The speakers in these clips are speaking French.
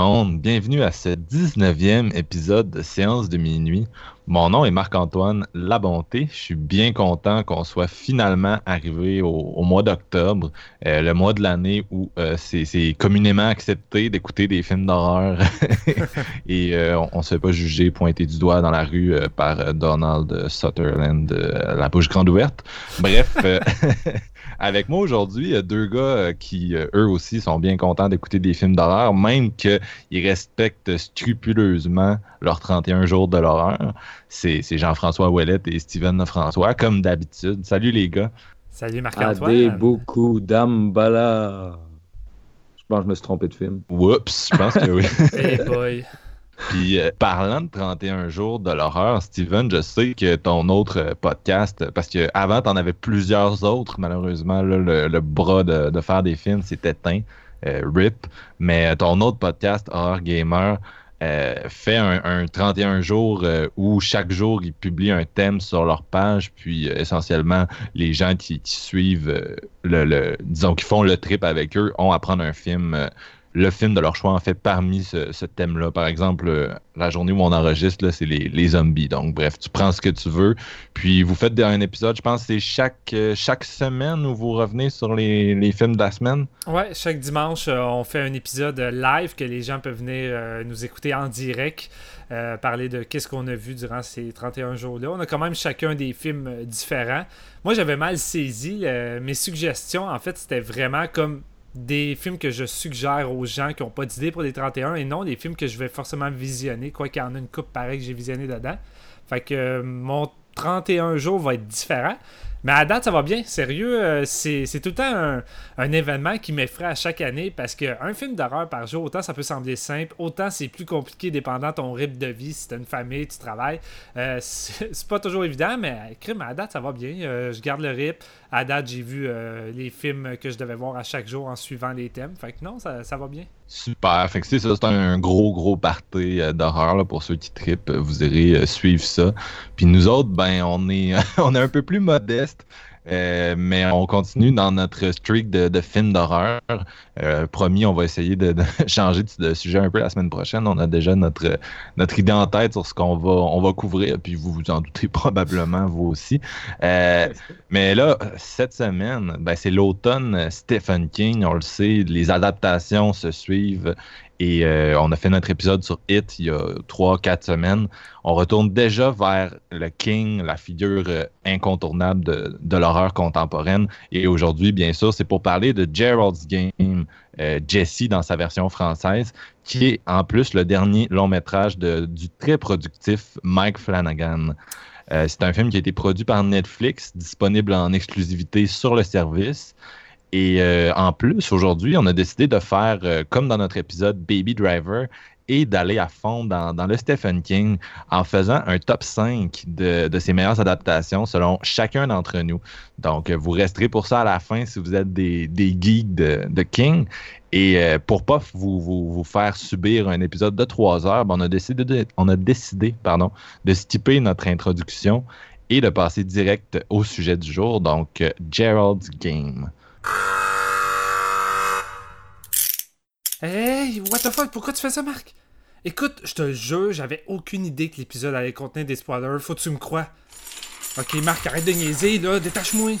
Bienvenue à ce 19e épisode de Séance de minuit. Mon nom est Marc-Antoine Labonté. Je suis bien content qu'on soit finalement arrivé au, mois d'octobre, euh, le mois de l'année où euh, c'est communément accepté d'écouter des films d'horreur et euh, on, ne se fait pas juger, pointer du doigt dans la rue par Donald Sutherland, la bouche grande ouverte. Bref. Avec moi aujourd'hui, il y a deux gars euh, qui, euh, eux aussi, sont bien contents d'écouter des films d'horreur, même qu'ils respectent scrupuleusement leurs 31 jours de l'horreur. C'est Jean-François Ouellette et Steven François, comme d'habitude. Salut les gars. Salut Marc-Antoine. Adé beaucoup d'Ambala. Je pense que je me suis trompé de film. Oups, je pense que oui. hey boy. Puis euh, parlant de 31 jours de l'horreur, Steven, je sais que ton autre euh, podcast, parce qu'avant, tu en avais plusieurs autres, malheureusement, le, bras de, faire des films s'est éteint, euh, RIP, mais ton autre podcast, Horror Gamer, fait un, 31 jours où chaque jour, ils publient un thème sur leur page, puis essentiellement, les gens qui, suivent, le, disons, qui font le trip avec eux, ont à prendre un film le film de leur choix en fait parmi ce, thème-là. Par exemple, euh, la journée où on enregistre, c'est les, zombies. Donc, bref, tu prends ce que tu veux. Puis, vous faites un épisode, je pense, c'est chaque, euh, chaque semaine où vous revenez sur les, films de la semaine. Ouais, chaque dimanche, euh, on fait un épisode live que les gens peuvent venir nous écouter en direct. parler de qu'est-ce qu'on a vu durant ces 31 jours-là. On a quand même chacun des films différents. Moi, j'avais mal saisi. mes suggestions, en fait, c'était vraiment comme des films que je suggère aux gens qui n'ont pas d'idée pour les 31 et non des films que je vais forcément visionner, quoi qu'il y en a une coupe pareille que j'ai visionné dedans. Fait que euh, mon 31 jours va être différent. Mais à date, ça va bien. Sérieux, euh, c'est, tout le temps un, événement qui m'effraie à chaque année parce qu'un film d'horreur par jour, autant ça peut sembler simple, autant c'est plus compliqué dépendant ton rythme de vie, si t'as une famille, tu travailles. Euh, c'est, pas toujours évident, mais crime, à date, ça va bien. Euh, je garde le rythme. À date, j'ai vu les films que je devais voir à chaque jour en suivant les thèmes. Fait que non, ça, va bien. Super. Fait que c'est ça, c'est un gros, gros party d'horreur pour ceux qui tripent. Vous irez suivre ça. Puis nous autres, ben, on est, on est un peu plus modestes euh, mais on continue dans notre streak de, films d'horreur. Euh, promis, on va essayer de, changer de, sujet un peu la semaine prochaine. On a déjà notre, idée en tête sur ce qu'on va, on va couvrir, puis vous vous en doutez probablement, vous aussi. Euh, mais là, cette semaine, ben, c'est l'automne Stephen King, on le sait, les adaptations se suivent et euh, on a fait notre épisode sur It il y a trois, quatre semaines. On retourne déjà vers le King, la figure euh, incontournable de, l'horreur contemporaine. Et aujourd'hui, bien sûr, c'est pour parler de Gerald's Game, euh, Jesse dans sa version française, qui est en plus le dernier long métrage du très productif Mike Flanagan. c'est un film qui a été produit par Netflix, disponible en exclusivité sur le service. Et euh, en plus, aujourd'hui, on a décidé de faire, euh, comme dans notre épisode Baby Driver, et d'aller à fond dans, le Stephen King en faisant un top 5 de, ses meilleures adaptations selon chacun d'entre nous. Donc, vous resterez pour ça à la fin si vous êtes des, geeks de, King. Et euh, pour pas vous, vous, faire subir un épisode de 3 heures, ben, on a décidé, de, on a décidé pardon, de skipper notre introduction et de passer direct au sujet du jour, donc Gerald's Game. Hey, what the fuck, pourquoi tu fais ça, Marc? Écoute, je te jure, j'avais aucune idée que l'épisode allait contenir des spoilers. Faut que tu me crois. Ok, Marc, arrête de niaiser, là, détache-moi.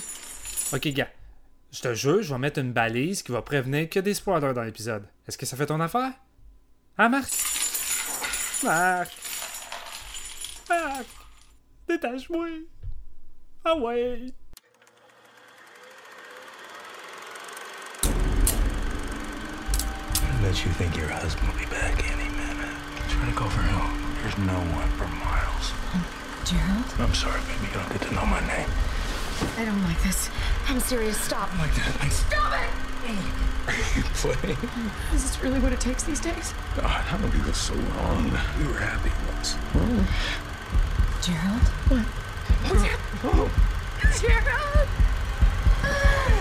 Ok, gars. Je te jure, je vais mettre une balise qui va prévenir a des spoilers dans l'épisode. Est-ce que ça fait ton affaire? Hein, Marc? Marc! Marc! Détache-moi! Ah ouais! That you think your husband will be back any minute. Trying to go for help. There's no one for miles. Gerald? I'm sorry, baby. You don't get to know my name. I don't like this. I'm serious. Stop. Like that. Thanks. Stop it! Are you playing? Is this really what it takes these days? God, how do this so long? We were happy once. Gerald? What? What's Oh. Gerald! Ah!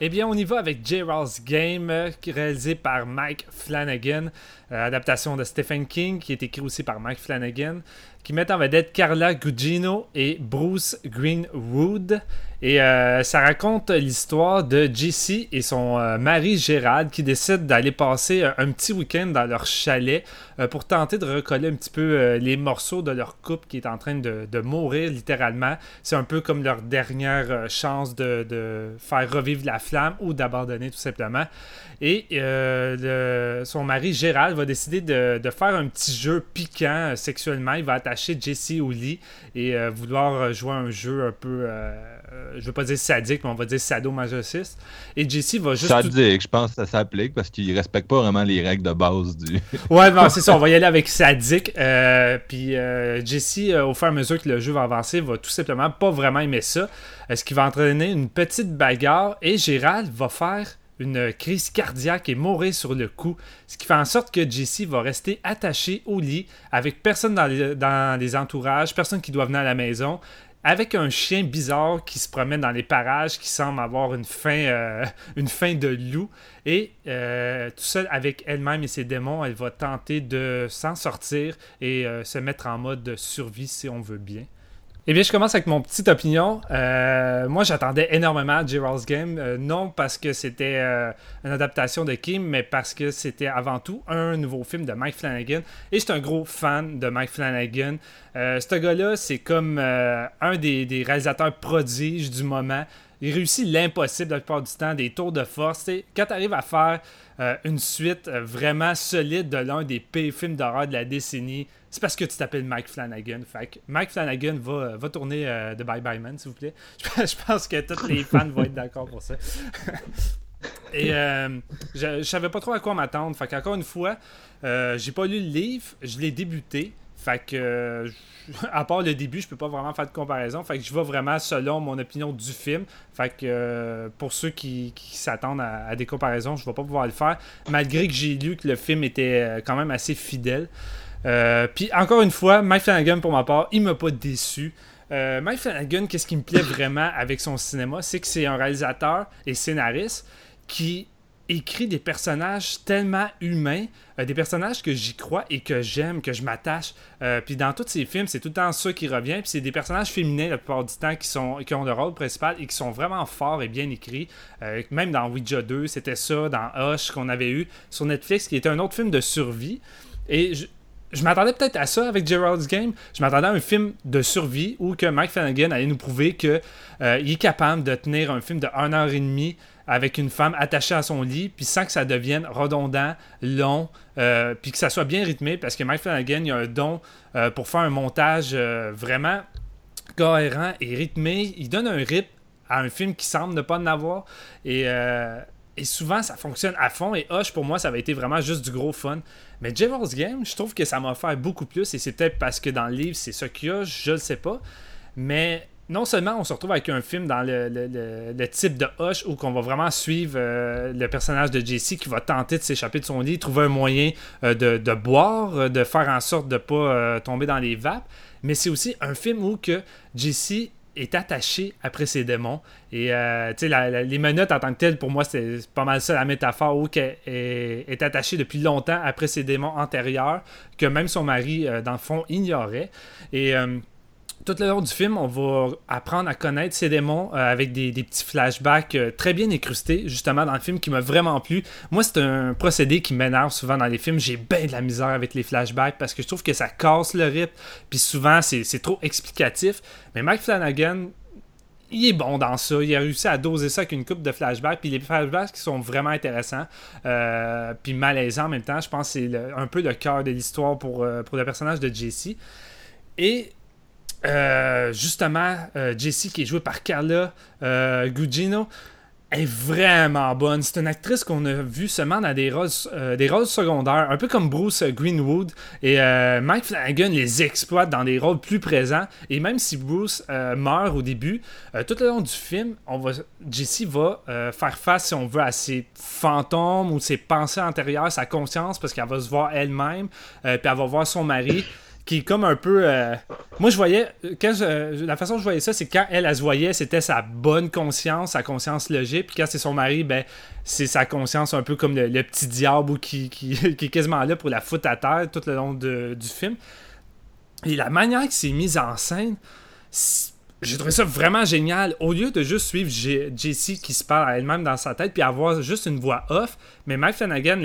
Eh bien, on y va avec Gerald's Game, euh, réalisé par Mike Flanagan, euh, adaptation de Stephen King, qui est écrit aussi par Mike Flanagan, qui met en vedette Carla Gugino et Bruce Greenwood. Et euh, ça raconte l'histoire de Jessie et son euh, mari Gérald qui décident d'aller passer euh, un petit week-end dans leur chalet euh, pour tenter de recoller un petit peu les morceaux de leur couple qui est en train de, mourir littéralement. C'est un peu comme leur dernière chance de, faire revivre la flamme ou d'abandonner tout simplement. Et son mari Gérald va décider de, de faire un petit jeu piquant sexuellement. Il va attacher Jessie au lit et vouloir jouer un jeu un peu, je veux pas dire sadique, mais on va dire sadomasochiste. Et Jessie va juste... tout- Sadique, je pense que ça s'applique parce qu'il respecte pas vraiment les règles de base du. Ouais, non, c'est ça. On va y aller avec sadique. Euh, puis euh, Jessie, euh, au fur et à mesure que le jeu va avancer, va tout simplement pas vraiment aimer ça. Euh, ce qui va entraîner une petite bagarre? Et Gérald va faire une crise cardiaque et mourir sur le coup. Ce qui fait en sorte que Jessie va rester attachée au lit avec personne dans les, dans les entourages, personne qui doit venir à la maison. Avec un chien bizarre qui se promène dans les parages, qui semble avoir une fin, euh, de loup. Et euh, tout seul avec elle-même et ses démons, elle va tenter de s'en sortir et euh, se mettre en mode de survie si on veut bien. Eh bien, je commence avec mon petite opinion. Euh, moi, j'attendais énormément à Gerald's Game, euh, non parce que c'était euh, une adaptation de Kim, mais parce que c'était avant tout un nouveau film de Mike Flanagan. Et je suis un gros fan de Mike Flanagan. Ce gars-là, c'est comme un des, réalisateurs prodiges du moment. Il réussit l'impossible la plupart du temps, des tours de force. Quand tu arrives à faire euh, une suite euh, vraiment solide de l'un des pires films d'horreur de la décennie, c'est parce que tu t'appelles Mike Flanagan. Fait que Mike Flanagan va, va tourner euh, de Bye Bye Man, s'il vous plaît. Je, pense que tous les fans vont être d'accord pour ça. Et euh, je, je savais pas trop à quoi m'attendre. Fait qu'encore une fois, euh, j'ai pas lu le livre, je l'ai débuté. Fait que, euh, à part le début, je peux pas vraiment faire de comparaison. Fait que je vais vraiment selon mon opinion du film. Fait que, euh, pour ceux qui, s'attendent à, des comparaisons, je vais pas pouvoir le faire. Malgré que j'ai lu que le film était euh, quand même assez fidèle. Puis encore une fois, Mike Flanagan, pour ma part, il m'a pas déçu. Mike Flanagan, qu'est-ce qui me plaît vraiment avec son cinéma, c'est que c'est un réalisateur et scénariste qui écrit des personnages tellement humains, euh, des personnages que j'y crois et que j'aime, que je m'attache. Euh, puis dans tous ses films, c'est tout le temps ça qui revient. Puis c'est des personnages féminins la plupart du temps qui, sont, qui ont le rôle principal et qui sont vraiment forts et bien écrits. Euh, même dans Ouija 2, c'était ça. Dans Hush qu'on avait eu sur Netflix, qui était un autre film de survie. Et je, je m'attendais peut-être à ça avec Gerald's Game. Je m'attendais à un film de survie où que Mike Flanagan allait nous prouver qu'il est capable de tenir un film de 1 heure et demie avec une femme attachée à son lit, puis sans que ça devienne redondant, long, euh, puis que ça soit bien rythmé, parce que Mike Flanagan, il a un don euh, pour faire un montage euh, vraiment cohérent et rythmé. Il donne un rythme à un film qui semble ne pas en avoir. Et, souvent, ça fonctionne à fond. Et Hush, pour moi, ça avait été vraiment juste du gros fun. Mais Gerald's Game, je trouve que ça m'a offert beaucoup plus. Et c'est peut-être parce que dans le livre, c'est ça qu'il y a, je le sais pas. Mais non seulement on se retrouve avec un film dans le, type de Hush où qu'on va vraiment suivre euh, le personnage de Jesse qui va tenter de s'échapper de son lit, trouver un moyen euh, de, boire, euh, de faire en sorte de pas euh, tomber dans les vapes, mais c'est aussi un film où que Jesse est attaché après ses démons. Et tu sais, les menottes en tant que telles, pour moi, c'est pas mal ça la métaphore où qu'elle est, attachée depuis longtemps après ses démons antérieurs, que même son mari, dans le fond, ignorait. Et tout le long du film, on va apprendre à connaître ces démons euh, avec des, petits flashbacks euh, très bien incrustés, justement, dans le film qui m'a vraiment plu. Moi, c'est un procédé qui m'énerve souvent dans les films. J'ai bien de la misère avec les flashbacks parce que je trouve que ça casse le rythme. Puis souvent, c'est trop explicatif. Mais Mike Flanagan, il est bon dans ça. Il a réussi à doser ça avec une coupe de flashbacks. Puis les flashbacks qui sont vraiment intéressants. euh, puis malaisants en même temps. Je pense que c'est un peu le cœur de l'histoire pour, pour le personnage de Jesse. Et euh, justement, euh, Jessie qui est jouée par Carla euh, Gugino, est vraiment bonne. C'est une actrice qu'on a vue seulement dans des rôles, des rôles secondaires, un peu comme Bruce Greenwood. Et Mike Flanagan les exploite dans des rôles plus présents. Et même si Bruce meurt au début, tout le long du film, on va, Jessie va faire face, si on veut, à ses fantômes ou ses pensées antérieures, sa conscience, parce qu'elle va se voir elle-même, puis elle va voir son mari qui est comme un peu. Euh, moi, je voyais. Quand la façon dont je voyais ça, c'est quand elle, elle se voyait, c'était sa bonne conscience, sa conscience logique. Puis quand c'est son mari, ben, c'est sa conscience un peu comme le, petit diable qui, qui, est quasiment là pour la foutre à terre tout le long du film. Et la manière que c'est mise en scène, j'ai trouvé ça vraiment génial. Au lieu de juste suivre Jessie qui se parle à elle-même dans sa tête puis avoir juste une voix off, mais Mike Flanagan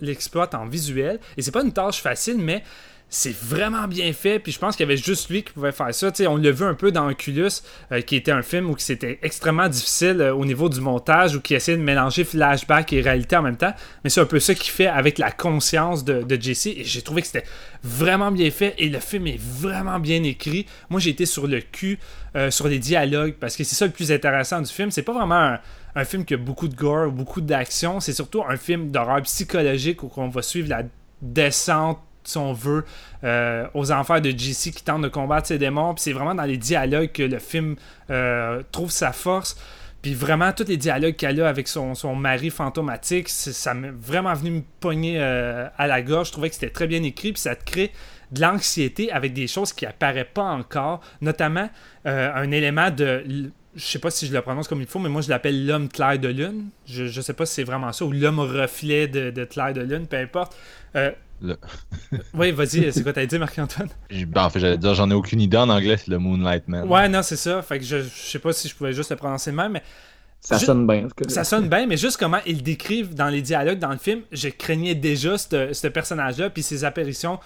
l'exploite en visuel. Et c'est pas une tâche facile, mais c'est vraiment bien fait, puis je pense qu'il y avait juste lui qui pouvait faire ça. on l'a vu un peu dans Oculus, euh, qui était un film où c'était extrêmement difficile euh, au niveau du montage, ou qui essayait de mélanger flashback et réalité en même temps. Mais c'est un peu ça qu'il fait avec la conscience de, de Jesse, et j'ai trouvé que c'était vraiment bien fait, et le film est vraiment bien écrit. Moi, j'ai été sur le cul euh, sur les dialogues, parce que c'est ça le plus intéressant du film. C'est pas vraiment un, un film qui a beaucoup de gore, beaucoup d'action, c'est surtout un film d'horreur psychologique où on va suivre la descente si on veut, euh, aux enfers de JC qui tentent de combattre ses démons. Puis c'est vraiment dans les dialogues que le film euh, trouve sa force. Puis vraiment, tous les dialogues qu'elle a avec son, son mari fantomatique, ça m'a vraiment venu me pogner euh, à la gorge. Je trouvais que c'était très bien écrit. Puis ça te crée de l'anxiété avec des choses qui apparaissent pas encore. Notamment un élément de je sais pas si je le prononce comme il faut, mais moi je l'appelle l'homme clair de lune. Je, ne sais pas si c'est vraiment ça, ou l'homme reflet de, de, clair de lune, peu importe. oui, vas-y, c'est quoi t'as dit, Marc-Antoine? Ben, en fait, j'allais dire, j'en ai aucune idée en anglais, c'est le Moonlight Man. Ouais, non, c'est ça. Fait que je, je sais pas si je pouvais juste le prononcer de même, mais. Ça sonne bien. Ça sonne bien, mais juste comment ils décrivent dans les dialogues dans le film, je craignais déjà ce personnage-là, puis ses apparitions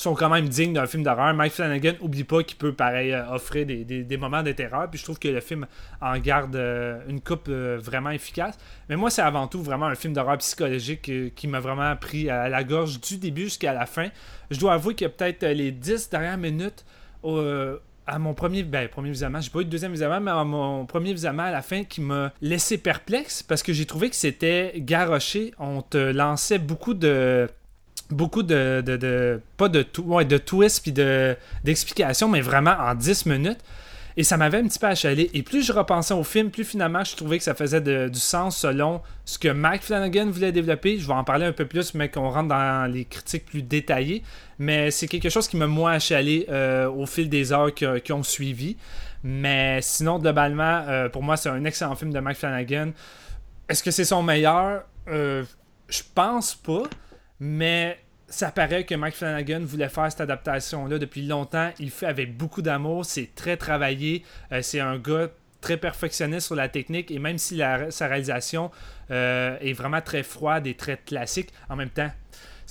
sont quand même dignes d'un film d'horreur. Mike Flanagan, oublie pas qu'il peut, pareil, euh, offrir des, moments de terreur. Puis je trouve que le film en garde euh, une coupe euh, vraiment efficace. Mais moi, c'est avant tout vraiment un film d'horreur psychologique qui m'a vraiment pris à la gorge du début jusqu'à la fin. Je dois avouer que peut-être les 10 dernières minutes à mon premier, ben, premier visionnement, j'ai pas eu de deuxième visionnement, mais à mon premier visionnement à la fin qui m'a laissé perplexe parce que j'ai trouvé que c'était garoché. On te lançait beaucoup de beaucoup de, de, pas de, ouais, de twists puis d'explications, mais vraiment en 10 minutes. Et ça m'avait un petit peu achalé. Et plus je repensais au film, plus finalement je trouvais que ça faisait du sens selon ce que Mike Flanagan voulait développer. Je vais en parler un peu plus, mais qu'on rentre dans les critiques plus détaillées. Mais c'est quelque chose qui m'a moins achalé euh, au fil des heures qui, ont suivi. Mais sinon, globalement, euh, pour moi, c'est un excellent film de Mike Flanagan. Est-ce que c'est son meilleur? Euh, Je pense pas. Mais ça paraît que Mike Flanagan voulait faire cette adaptation-là depuis longtemps. Il fait avec beaucoup d'amour, c'est très travaillé. Euh, c'est un gars très perfectionniste sur la technique et même si sa réalisation euh, est vraiment très froide et très classique, en même temps,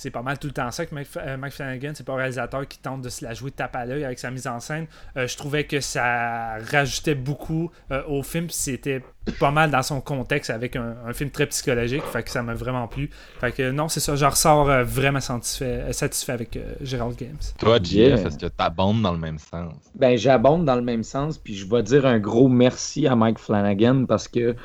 c'est pas mal tout le temps ça que Mike, euh, Flanagan, c'est pas un réalisateur qui tente de se la jouer tape à l'œil avec sa mise en scène. Euh, je trouvais que ça rajoutait beaucoup euh, au film, c'était pas mal dans son contexte avec un, film très psychologique, fait que ça m'a vraiment plu. Fait que non, c'est ça, je ressors vraiment satisfait, satisfait avec Gérald Games. Toi, JF, est-ce que t'abondes dans le même sens? Ben, j'abonde dans le même sens, puis je vais dire un gros merci à Mike Flanagan parce que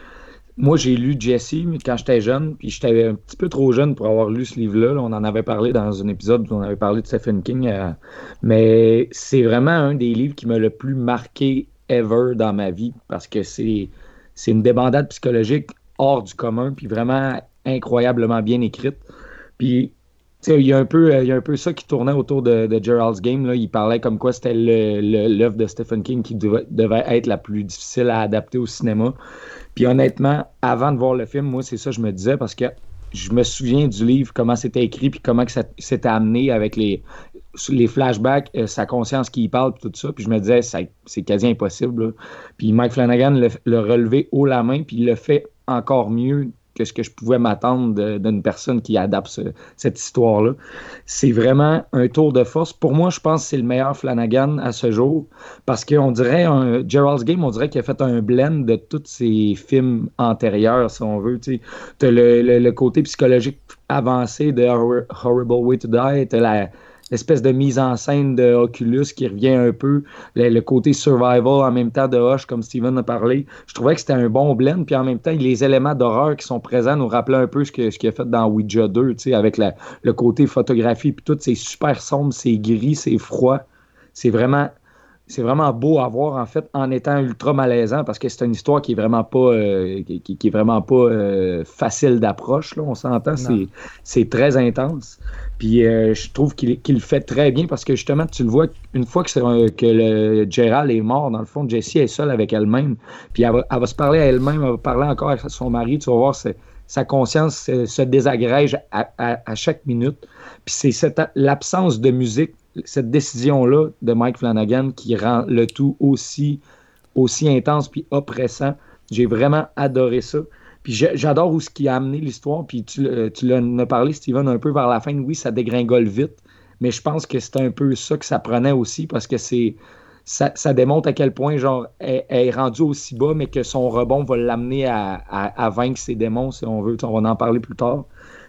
moi, j'ai lu Jesse quand j'étais jeune, puis j'étais un petit peu trop jeune pour avoir lu ce livre-là. On en avait parlé dans un épisode où on avait parlé de Stephen King. Euh, mais c'est vraiment un des livres qui m'a le plus marqué ever dans ma vie parce que c'est, c'est une débandade psychologique hors du commun, puis vraiment incroyablement bien écrite. Puis il y, a un peu, il y a un peu ça qui tournait autour de, Gerald's Game. Là. Il parlait comme quoi c'était l'œuvre de Stephen King qui devait être la plus difficile à adapter au cinéma. Puis honnêtement, avant de voir le film, moi, c'est ça que je me disais parce que je me souviens du livre, comment c'était écrit, puis comment que ça s'était amené avec les, flashbacks, euh, sa conscience qui y parle, puis tout ça. Puis je me disais, c'est quasi impossible. Puis Mike Flanagan l'a relevé haut la main, puis il le fait encore mieux que ce que je pouvais m'attendre d'une personne qui adapte cette histoire-là. C'est vraiment un tour de force. Pour moi, je pense que c'est le meilleur Flanagan à ce jour parce qu'on dirait, un, Gerald's Game, on dirait qu'il a fait un blend de tous ses films antérieurs, si on veut. Tu as le, le, côté psychologique avancé de Horrible Way to Die, tu la, l'espèce de mise en scène de qui revient un peu, le, côté survival en même temps de Hush, comme Steven a parlé. Je trouvais que c'était un bon blend, puis en même temps, les éléments d'horreur qui sont présents nous rappelaient un peu ce qu'il ce a fait dans Ouija 2, tu sais, avec la- le côté photographie, puis tout, c'est super sombre, c'est gris, c'est froid. C'est vraiment c'est vraiment beau à voir en fait en étant ultra malaisant parce que c'est une histoire qui est vraiment pas euh, qui, est vraiment pas euh, facile d'approche là on s'entend. C'est c'est très intense. Puis euh, je trouve qu'il qu'il le fait très bien parce que justement tu le vois une fois que, que le Gerald est mort dans le fond Jessie est seule avec elle-même. Puis elle va, elle va se parler à elle-même elle va parler encore à son mari. Tu vas voir c'est sa conscience se, se désagrège à, à- à chaque minute. Puis c'est cette l'absence de musique cette décision-là de Mike Flanagan qui rend le tout aussi, aussi intense puis oppressant. J'ai vraiment adoré ça. Puis j'adore où ce qui a amené l'histoire. Puis tu, le- tu l'en as parlé, Steven, un peu vers la fin. Oui, ça dégringole vite. Mais je pense que c'est un peu ça que ça prenait aussi parce que c'est. Ça, démontre à quel point genre elle, est rendue aussi bas, mais que son rebond va l'amener à- à vaincre ses démons, si on veut. On va en parler plus tard.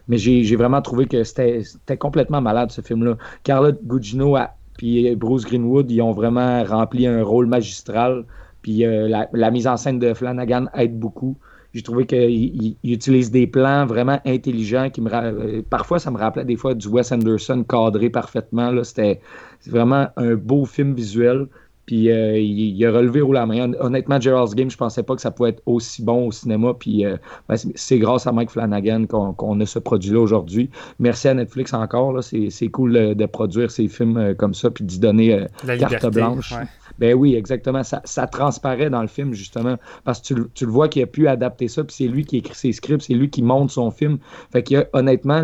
Mais j'ai vraiment trouvé que c'était complètement malade, ce film-là. Carlotte Gugino puis Bruce Greenwood, ils ont vraiment rempli un rôle magistral. Puis euh, la, mise en scène de Flanagan aide beaucoup. J'ai trouvé qu'il il- il utilise des plans vraiment intelligents qui me euh, parfois ça me rappelait des fois du Wes Anderson cadré parfaitement c'était vraiment un beau film visuel. Puis euh, il, il a relevé haut la main. Honnêtement, Gerald's Game, je pensais pas que ça pouvait être aussi bon au cinéma. Puis euh, ben, c'est- grâce à Mike Flanagan qu'on a ce produit-là aujourd'hui. Merci à Netflix encore. C'est cool de, de produire ces films euh, comme ça puis d'y donner euh, La carte liberté. blanche. ouais. Ben oui, exactement. Ça, ça transparaît dans le film, justement, parce que tu, le- tu le vois qu'il a pu adapter ça, puis c'est lui qui écrit ses scripts, c'est lui qui monte son film. Fait qu'il honnêtement,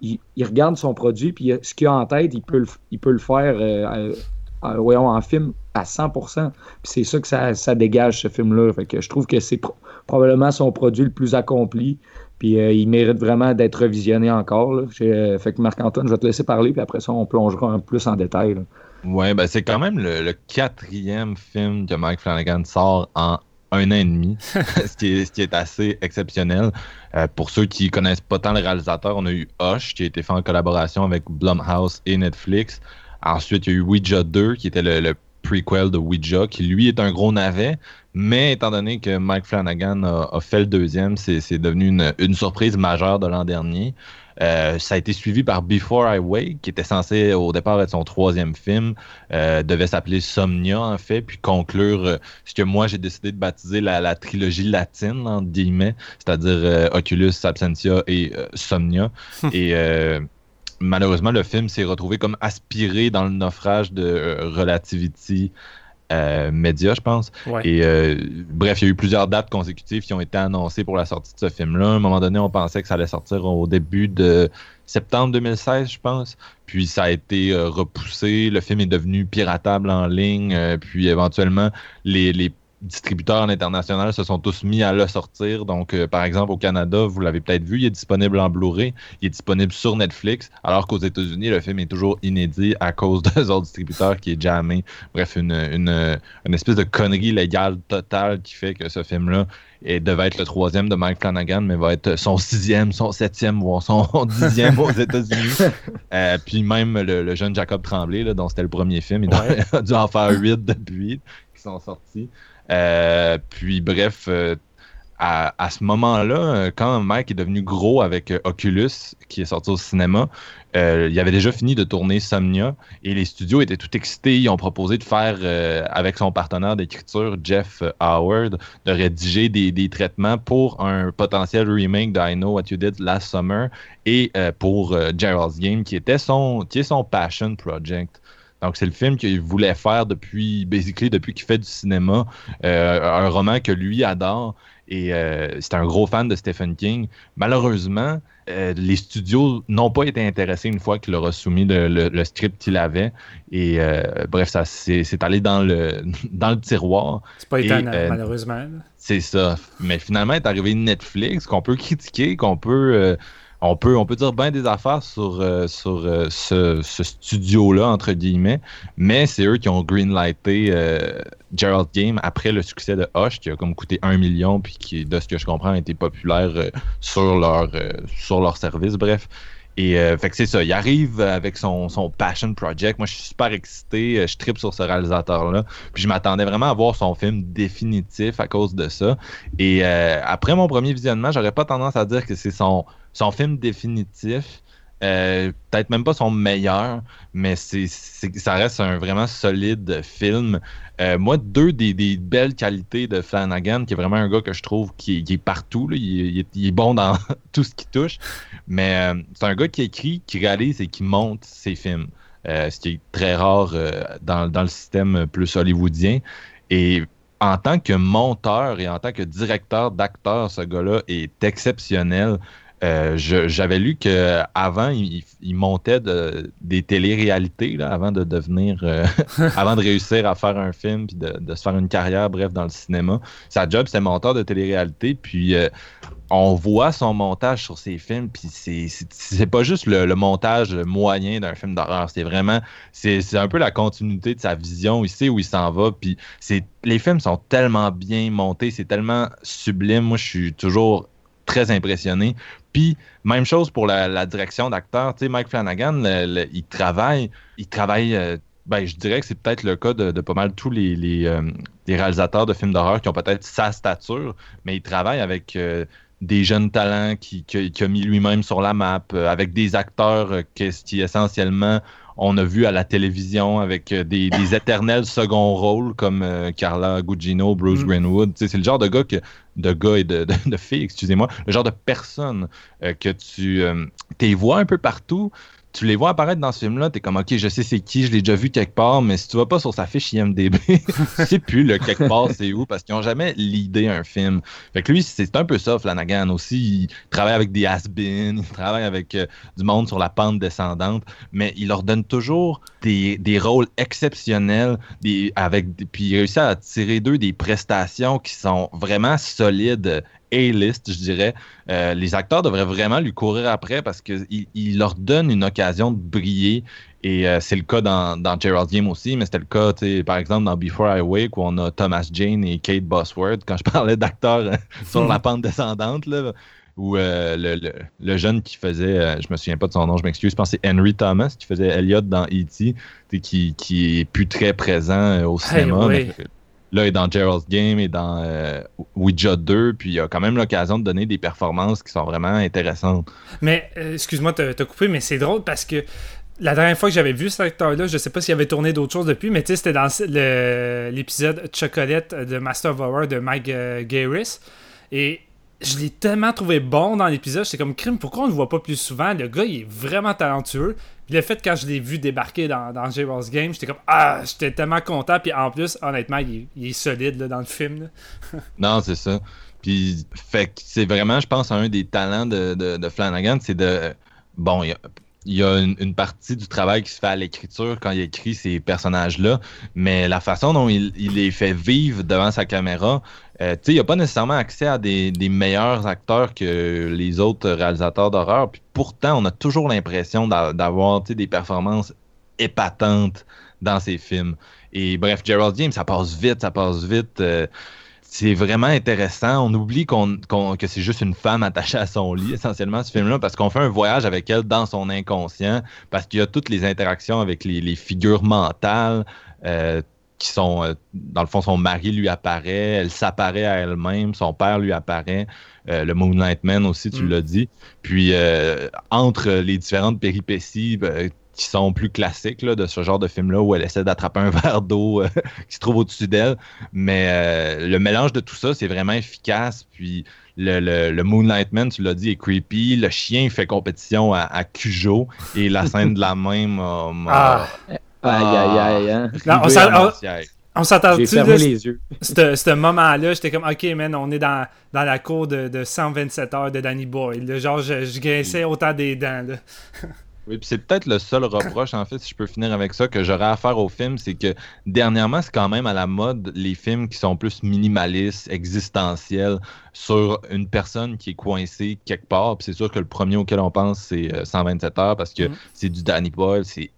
il, il regarde son produit, puis ce qu'il a en tête, il peut le, il peut le faire euh, voyons, en film à 100%. Puis c'est ça que ça, ça dégage, ce film-là. Fait que je trouve que c'est pro- probablement son produit le plus accompli. Puis euh, il mérite vraiment d'être revisionné encore. là. Euh, fait que Marc-Antoine, je vais te laisser parler, puis après ça, on plongera un peu plus en détail. là. Ouais, ben c'est quand même le, le quatrième film que Mike Flanagan sort en un an et demi, ce, qui est, ce qui est assez exceptionnel. Euh, pour ceux qui connaissent pas tant le réalisateur, on a eu Hush, qui a été fait en collaboration avec Blumhouse et Netflix. Ensuite, il y a eu Ouija 2, qui était le, le prequel de Ouija, qui lui est un gros navet, mais étant donné que Mike Flanagan a, a fait le deuxième, c'est devenu une, une surprise majeure de l'an dernier. Euh, ça a été suivi par Before I Wake, qui était censé au départ être son troisième film, euh, devait s'appeler Somnia en fait, puis conclure euh, ce que moi j'ai décidé de baptiser la, la trilogie latine, entre guillemets, c'est-à-dire Oculus, Absentia et Somnia. et euh, malheureusement, le film s'est retrouvé comme aspiré dans le naufrage de euh, Relativity. euh, Media, je pense. Ouais. Et euh, bref, il y a eu plusieurs dates consécutives qui ont été annoncées pour la sortie de ce film-là. À un moment donné, on pensait que ça allait sortir au début de septembre 2016, je pense. Puis ça a été euh, repoussé. Le film est devenu piratable en ligne. puis éventuellement, les, les distributeurs à l'international se sont tous mis à le sortir. Donc, euh, par exemple, au Canada, vous l'avez peut-être vu, il est disponible en Blu-ray, il est disponible sur Netflix, alors qu'aux États-Unis, le film est toujours inédit à cause des autres distributeurs qui est jamais. Bref, une, une, une espèce de connerie légale totale qui fait que ce film-là devait être le troisième de Mike Flanagan, mais va être son sixième, son septième, voire son dixième aux États-Unis. Euh, puis même le, le jeune Jacob Tremblay, là, dont c'était le premier film, il Ouais. a dû en faire huit depuis qui sont sortis. Euh, puis bref, euh, à, à ce moment-là, euh, quand Mike est devenu gros avec Oculus, qui est sorti au cinéma, il avait déjà fini de tourner Somnia et les studios étaient tout excités. Ils ont proposé de faire, avec son partenaire d'écriture, Jeff Howard, de rédiger des, des traitements pour un potentiel remake de I Know What You Did Last Summer et pour Gerald's Game, qui était son, qui est son passion project. Donc, c'est le film qu'il voulait faire depuis, basically, depuis qu'il fait du cinéma. Euh, un roman que lui adore. Et euh, c'est un gros fan de Stephen King. Malheureusement, euh, les studios n'ont pas été intéressés une fois qu'il leur a soumis le, le- le script qu'il avait. Et euh, bref, ça s'est c'est allé dans le, dans le tiroir. C'est pas étonnant, malheureusement. C'est ça. Mais finalement, est arrivé Netflix, qu'on peut critiquer, qu'on peut, on peut, dire bien des affaires sur, euh, euh, ce, studio-là, entre guillemets. Mais c'est eux qui ont greenlighté euh, Gerald Game après le succès de Hush, qui a comme coûté un million, puis qui, de ce que je comprends, a été populaire sur, sur leur service. Bref. Et euh, fait que c'est ça, il arrive avec son, son passion project. Moi, je suis super excité, euh, je tripe sur ce réalisateur-là. Puis je m'attendais vraiment à voir son film définitif à cause de ça. Et euh, après mon premier visionnement, j'aurais pas tendance à dire que c'est son, son film définitif. Peut-être même pas son meilleur, mais c'est- ça reste un vraiment solide film. Euh, moi, deux des, belles qualités de Flanagan, qui est vraiment un gars que je trouve qui, est- partout. Il, est, bon dans tout ce qui touche, mais euh, c'est un gars qui écrit, qui réalise et qui monte ses films, Euh, ce qui est très rare dans, dans le système plus hollywoodien. Et en tant que monteur et en tant que directeur d'acteur, ce gars-là est exceptionnel. Euh, J'avais lu qu'avant, il, il montait de- des téléréalités là, avant de devenir, euh, avant de réussir à faire un film puis de, se faire une carrière, bref, dans le cinéma. Sa job, c'est monteur de télé-réalité. Puis euh, on voit son montage sur ses films, puis c'est- pas juste le, le montage moyen d'un film d'horreur. C'est vraiment, c'est un peu la continuité de sa vision. Il sait où il s'en va. Puis les films sont tellement bien montés, c'est tellement sublime. Moi, je suis toujours très impressionné. Puis, même chose pour la, la direction d'acteur. Tu sais, Mike Flanagan, le- le- il travaille, il travaille, euh, ben, je dirais que c'est peut-être le cas de, de pas mal tous les, les, euh, les réalisateurs de films d'horreur qui ont peut-être sa stature, mais il travaille avec euh, des jeunes talents qui, qui- qui a mis lui-même sur la map, euh, avec des acteurs qui essentiellement on a vu à la télévision avec des, des éternels second rôles comme Carla Gugino, Bruce Mm. Greenwood. C'est le genre de gars que de gars et de, de, de filles, excusez-moi, le genre de personnes euh, que tu euh, vois un peu partout. Tu les vois apparaître dans ce film-là, t'es comme ok, je sais c'est qui, je l'ai déjà vu quelque part, mais si tu vas pas sur sa fiche IMDB, tu sais plus le quelque part c'est où parce qu'ils ont jamais l'idée un film. Fait que lui, c'est un peu ça, Flanagan aussi. Il travaille avec des has-been, il travaille avec euh, du monde sur la pente descendante, mais il leur donne toujours des, des rôles exceptionnels, des, avec, puis il réussit à tirer d'eux des prestations qui sont vraiment solides, A-list, je dirais. Euh, les acteurs devraient vraiment lui courir après parce qu'il il leur donne une occasion de briller. Et euh, c'est le cas dans, dans Gerald's Game aussi, mais c'était le cas, tu sais, par exemple, dans Before I Wake, où on a Thomas Jane et Kate Bosworth. Quand je parlais d'acteurs euh, sur la pente descendante, là, où euh, le, le- le jeune qui faisait, je me souviens pas de son nom, je m'excuse, je pense que c'est Henry Thomas qui faisait Elliot dans E.T., qui, qui est plus très présent au cinéma. oui. mais, Là, il est dans Gerald's Game et dans euh, Ouija 2, puis il a quand même l'occasion de donner des performances qui sont vraiment intéressantes. Mais, euh, excuse-moi de te couper, mais c'est drôle parce que la dernière fois que j'avais vu cet acteur-là, je sais pas s'il avait tourné d'autres choses depuis, mais tu sais, c'était dans l'épisode Chocolate de Master of Horror de Mike euh, Garris. Et je l'ai tellement trouvé bon dans l'épisode, j'étais comme crime, pourquoi on le voit pas plus souvent? Le gars, il est vraiment talentueux. Le fait, quand je l'ai vu débarquer dans, dans J-Roll's Game, j'étais comme Ah, j'étais tellement content. Puis en plus, honnêtement, il est, solide là, dans le film. Non, c'est ça. Puis, fait que c'est vraiment, je pense, un des talents de, de, Flanagan, c'est de. Bon, il y a, une, partie du travail qui se fait à l'écriture quand il écrit ces personnages-là, mais la façon dont il les fait vivre devant sa caméra, euh, il n'a pas nécessairement accès à des, des meilleurs acteurs que les autres réalisateurs d'horreur. Pourtant, on a toujours l'impression d'a- d'avoir des performances épatantes dans ses films. Et bref, Gerald James, ça passe vite, ça passe vite. euh, c'est vraiment intéressant. On oublie que c'est juste une femme attachée à son lit, essentiellement, ce film-là, parce qu'on fait un voyage avec elle dans son inconscient, parce qu'il y a toutes les interactions avec les, les figures mentales euh, qui sont, euh, dans le fond, son mari lui apparaît, elle s'apparaît à elle-même, son père lui apparaît, euh, le Moonlight Man aussi, tu Mm. l'as dit. Puis, euh, entre les différentes péripéties, qui sont plus classiques là, de ce genre de film-là où elle essaie d'attraper un verre d'eau qui se trouve au-dessus d'elle. Mais le mélange de tout ça, c'est vraiment efficace. Puis le, le, le Moonlight Man, tu l'as dit, est creepy. Le chien fait compétition à, à Cujo. Et la scène de la même m'a. Ah, Aïe, aïe, aïe, hein. Non, on s'en- on- s'entend-tu J'ai fermé là, les yeux. ce ce moment-là, j'étais comme, ok, man, on est dans, dans la cour de, de 127 heures de Danny Boyle. là. Genre, je, je grinçais autant des dents. Là. Oui, puis c'est peut-être le seul reproche, en fait, si je peux finir avec ça, que j'aurais à faire au film, c'est que dernièrement, c'est quand même à la mode les films qui sont plus minimalistes, existentiels, sur une personne qui est coincée quelque part. Puis c'est sûr que le premier auquel on pense, c'est euh, 127 heures, parce que Mhm. c'est du Danny Boyle, c'est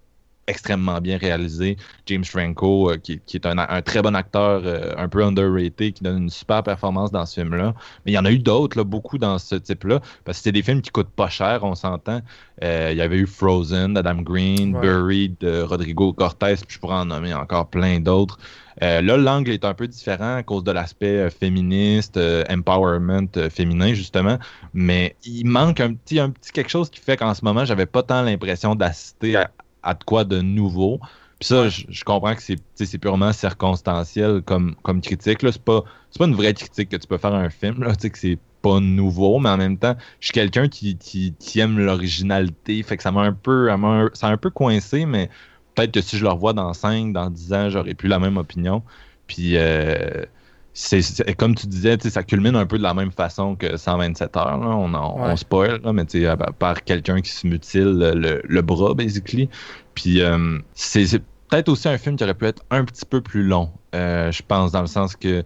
extrêmement bien réalisé. James Franco, euh, qui, qui est un, un très bon acteur, euh, un peu underrated, qui donne une super performance dans ce film-là. Mais il y en a eu d'autres, beaucoup dans ce type-là, parce que c'est des films qui coûtent pas cher, on s'entend. Euh, il y avait eu Frozen d'Adam Green, Ouais. Buried de Rodrigo Cortés, puis je pourrais en nommer encore plein d'autres. Euh, là, l'angle est un peu différent à cause de l'aspect euh, féministe, euh, empowerment féminin, justement. Mais il manque un petit, un petit quelque chose qui fait qu'en ce moment, j'avais pas tant l'impression d'assister à, à de quoi de nouveau. Puis ça, je, je comprends que c'est purement circonstanciel comme, comme critique. C'est pas, pas une vraie critique que tu peux faire à un film. Là. Tu sais, que c'est pas nouveau, mais en même temps, je suis quelqu'un qui, qui, qui aime l'originalité. Fait que ça m'a un peu. ça a un peu coincé, mais peut-être que si je le revois dans 5, dans 10 ans, j'aurais plus la même opinion. Puis, euh, c'est, comme tu disais, ça culmine un peu de la même façon que 127 heures. là. On, en- Ouais. on spoil, là, mais à- par quelqu'un qui se mutile le, le bras, basically. Puis, euh, c'est, c'est peut-être aussi un film qui aurait pu être un petit peu plus long, euh, je pense, dans le sens que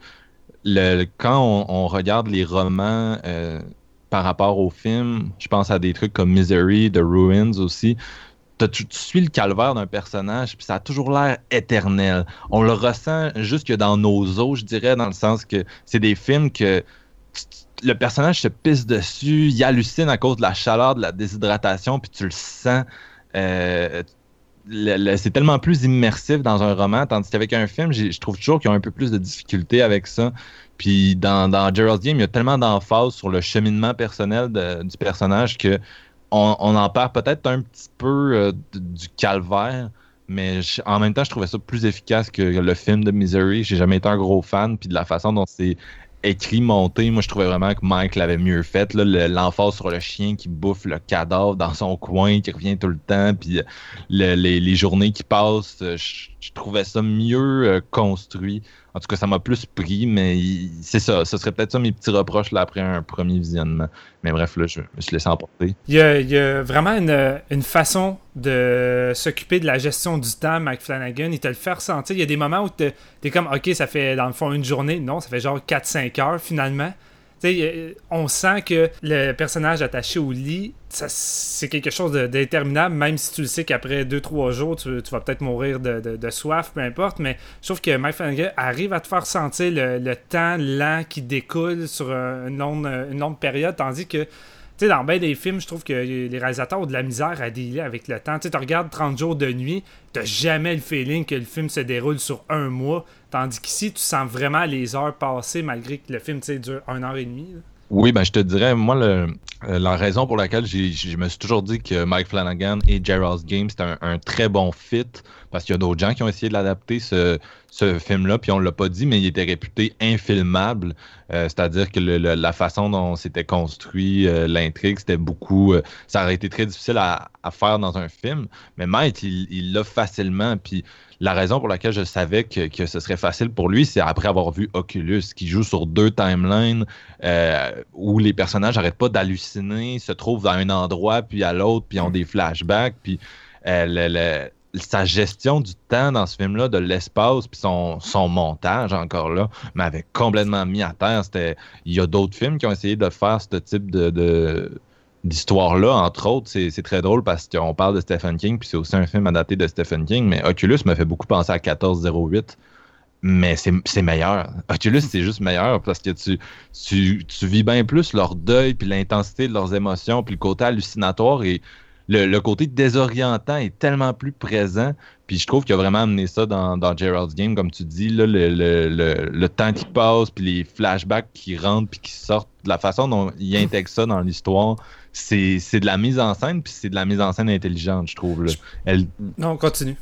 le, quand on, on regarde les romans euh, par rapport au film, je pense à des trucs comme Misery, The Ruins aussi. Tu, suis le calvaire d'un personnage, puis ça a toujours l'air éternel. On le ressent jusque dans nos os, je dirais, dans le sens que c'est des films que le personnage se pisse dessus, il hallucine à cause de la chaleur, de la déshydratation, puis tu le sens. euh, c'est tellement plus immersif dans un roman, tandis qu'avec un film, je trouve toujours qu'ils ont un peu plus de difficulté avec ça. Puis dans, dans Gerald's Game, il y a tellement d'emphase sur le cheminement personnel du personnage que on, en perd peut-être un petit peu euh, du calvaire, mais en même temps, je trouvais ça plus efficace que le film de Misery. J'ai jamais été un gros fan, puis de la façon dont c'est écrit, monté, moi je trouvais vraiment que Mike l'avait mieux fait. L'emphase sur le chien qui bouffe le cadavre dans son coin, qui revient tout le temps, puis le- les, journées qui passent, euh, je, je trouvais ça mieux euh, construit. En tout cas, ça m'a plus pris, mais c'est ça. Ce serait peut-être ça mes petits reproches là, après un premier visionnement. Mais bref, là, je me suis laissé emporter. Il y a, il y a vraiment une, une façon de s'occuper de la gestion du temps, Mike Flanagan. Il te le fait ressentir. Il y a des moments où tu es comme, OK, ça fait dans le fond une journée. Non, ça fait genre 4-5 heures finalement. Euh, on sent que le personnage attaché au lit, c'est quelque chose d'interminable, même si tu le sais qu'après 2-3 jours, tu, vas peut-être mourir de, soif, peu importe. Mais je trouve que Mike Flanagan arrive à te faire sentir le, temps lent qui découle sur un- une longue, période, tandis que tu dans bien des films, je trouve que les réalisateurs ont de la misère à dealer avec le temps. Tu regardes 30 jours de nuit, t'as jamais le feeling que le film se déroule sur un mois, tandis qu'ici, tu sens vraiment les heures passer malgré que le film, dure une heure et demie. Oui, ben je te dirais, moi, euh, la raison pour laquelle je me suis toujours dit que Mike Flanagan et Gerald's Game, c'était un très bon fit, parce qu'il y a d'autres gens qui ont essayé de l'adapter, ce, ce film-là, puis on l'a pas dit, mais il était réputé infilmable, Euh, c'est-à-dire que le- le- la façon dont c'était construit, euh, l'intrigue, c'était beaucoup... euh, ça aurait été très difficile à, à faire dans un film, mais Mike, il il l'a facilement, puis la raison pour laquelle je savais que, que ce serait facile pour lui, c'est après avoir vu Oculus, qui joue sur deux timelines, euh, où les personnages n'arrêtent pas d'halluciner, se trouvent à un endroit, puis à l'autre, puis ont des flashbacks, puis euh, le- le- sa gestion du temps dans ce film-là, de l'espace, puis son, son montage encore là, m'avait complètement mis à terre. C'était, il y a d'autres films qui ont essayé de faire ce type de, d'histoire-là, entre autres. C'est, très drôle parce qu'on parle de Stephen King, puis c'est aussi un film adapté de Stephen King, mais Oculus m'a fait beaucoup penser à 1408 mais c'est c'est meilleur. Oculus, c'est juste meilleur parce que tu, tu, tu vis bien plus leur deuil, puis l'intensité de leurs émotions, puis le côté hallucinatoire et le, côté désorientant est tellement plus présent. Puis je trouve qu'il a vraiment amené ça dans, dans Gerald's Game, comme tu dis, le, le, le, temps qui passe, puis les flashbacks qui rentrent, puis qui sortent, la façon dont il intègre ça dans l'histoire, c'est c'est de la mise en scène, puis c'est de la mise en scène intelligente, je trouve. là. Elle, Non, continue.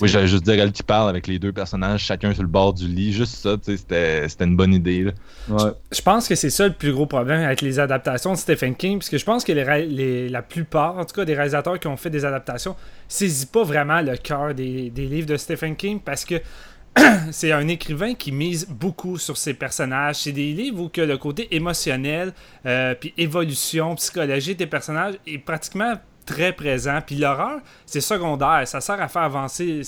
Oui, j'allais juste dire elle qui parle avec les deux personnages, chacun sur le bord du lit. Juste ça, tu sais, c'était c'était une bonne idée. là. Ouais. Je pense que c'est ça le plus gros problème avec les adaptations de Stephen King, parce que je pense que les, ré- les- la plupart, en tout cas des réalisateurs qui ont fait des adaptations, saisit pas vraiment le cœur des, des livres de Stephen King, parce que c'est un écrivain qui mise beaucoup sur ses personnages. C'est des livres où que le côté émotionnel, euh, puis évolution psychologique des personnages est pratiquement très présent. Puis l'horreur, c'est secondaire. Ça sert à faire avancer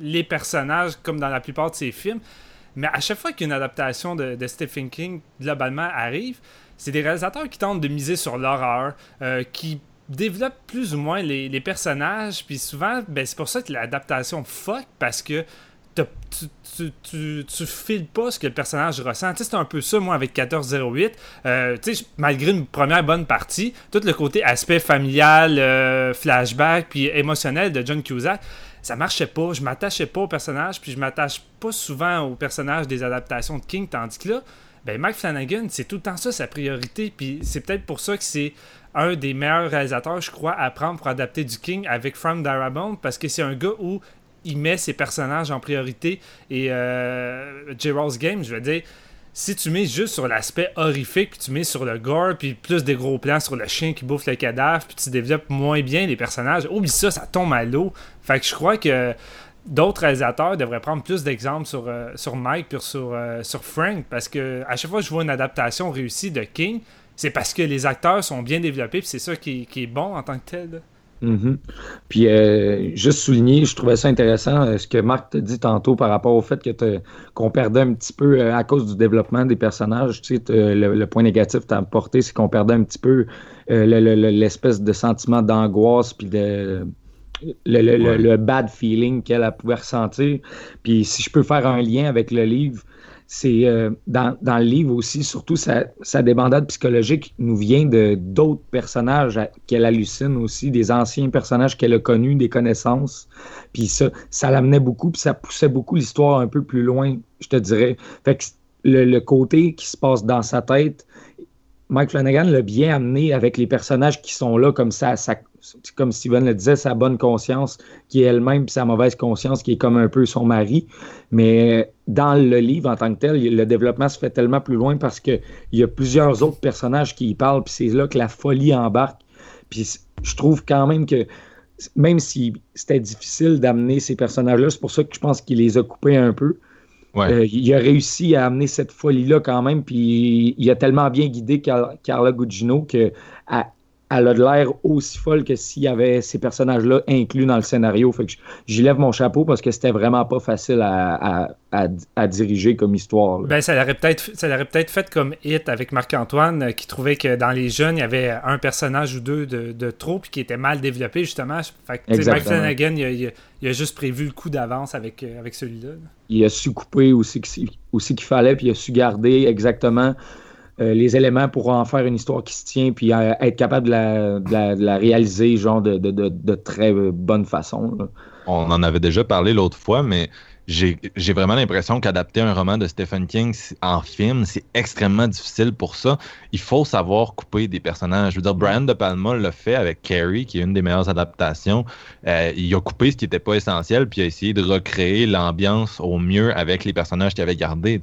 les personnages comme dans la plupart de ses films. Mais à chaque fois qu'une adaptation de, Stephen King, globalement, arrive, c'est des réalisateurs qui tentent de miser sur l'horreur, euh, qui développe plus ou moins les, personnages, puis souvent, ben, c'est pour ça que l'adaptation fuck, parce que tu, tu, tu, files pas ce que le personnage ressent. C'est un peu ça, moi, avec 1408. Euh, malgré une première bonne partie, tout le côté aspect familial, euh, flashback, puis émotionnel de John Cusack, ça marchait pas. Je m'attachais pas au personnage, puis je m'attache pas souvent au personnage des adaptations de King, tandis que là, ben Mike Flanagan, c'est tout le temps ça sa priorité, puis c'est peut-être pour ça que c'est un des meilleurs réalisateurs, je crois, à prendre pour adapter du King avec From Darabont, parce que c'est un gars où il met ses personnages en priorité. Et euh, J-Rose Game, je veux dire, si tu mets juste sur l'aspect horrifique, tu mets sur le gore, puis plus des gros plans sur le chien qui bouffe le cadavre, puis tu développes moins bien les personnages, oublie ça, ça tombe à l'eau. Fait que je crois que d'autres réalisateurs devraient prendre plus d'exemples sur, euh, sur Mike puis sur, euh, sur Frank, parce que à chaque fois que je vois une adaptation réussie de King, c'est parce que les acteurs sont bien développés, puis c'est ça qui, qui est bon en tant que tel. Là. Mhm. Puis, euh, juste souligner, je trouvais ça intéressant euh, ce que Marc t'a dit tantôt par rapport au fait que qu'on perdait un petit peu euh, à cause du développement des personnages. Tu sais, le, le point négatif que tu as apporté, c'est qu'on perdait un petit peu euh, le- le- le- l'espèce de sentiment d'angoisse puis de. Le, Ouais. bad feeling qu'elle elle pouvait ressentir. Puis si je peux faire un lien avec le livre, c'est euh, dans, dans le livre aussi, surtout sa, sa débandade psychologique nous vient de d'autres personnages qu'elle hallucine aussi, des anciens personnages qu'elle a connus, des connaissances. Puis ça, ça l'amenait beaucoup, puis ça poussait beaucoup l'histoire un peu plus loin, je te dirais. Fait que le, le côté qui se passe dans sa tête, Mike Flanagan l'a bien amené avec les personnages qui sont là, comme ça, comme Steven le disait, sa bonne conscience, qui est elle-même, puis sa mauvaise conscience, qui est comme un peu son mari. Mais dans le livre en tant que tel, le développement se fait tellement plus loin parce qu'il y a plusieurs autres personnages qui y parlent, puis c'est là que la folie embarque. Puis je trouve quand même que même si c'était difficile d'amener ces personnages-là, c'est pour ça que je pense qu'il les a coupés un peu. Euh, il a réussi à amener cette folie-là quand même, puis il a tellement bien guidé Car- Carla Gugino que elle, elle a de l'air aussi folle que s'il y avait ces personnages-là inclus dans le scénario. Fait que j'y lève mon chapeau parce que c'était vraiment pas facile à, à- à- à diriger comme histoire. là. Ben, ça l'aurait peut-être peut-être fait comme Hit avec Marc-Antoine, euh, qui trouvait que dans les jeunes, il y avait un personnage ou deux de, de trop, puis qui était mal développé, justement. Fait que, Mike. Flanagan, il a, il a- il a juste prévu le coup d'avance avec, euh, avec celui-là. là. il a su couper aussi, aussi qu'il fallait, puis il a su garder exactement euh, les éléments pour en faire une histoire qui se tient, puis euh, être capable de la, réaliser, genre, de, très bonne façon. On en avait déjà parlé l'autre fois, mais j'ai vraiment l'impression qu'adapter un roman de Stephen King en film, c'est extrêmement difficile pour ça. Il faut savoir couper des personnages. Je veux dire, Brian De Palma l'a fait avec Carrie, qui est une des meilleures adaptations. Euh, il a coupé ce qui n'était pas essentiel, puis il a essayé de recréer l'ambiance au mieux avec les personnages qu'il avait gardés.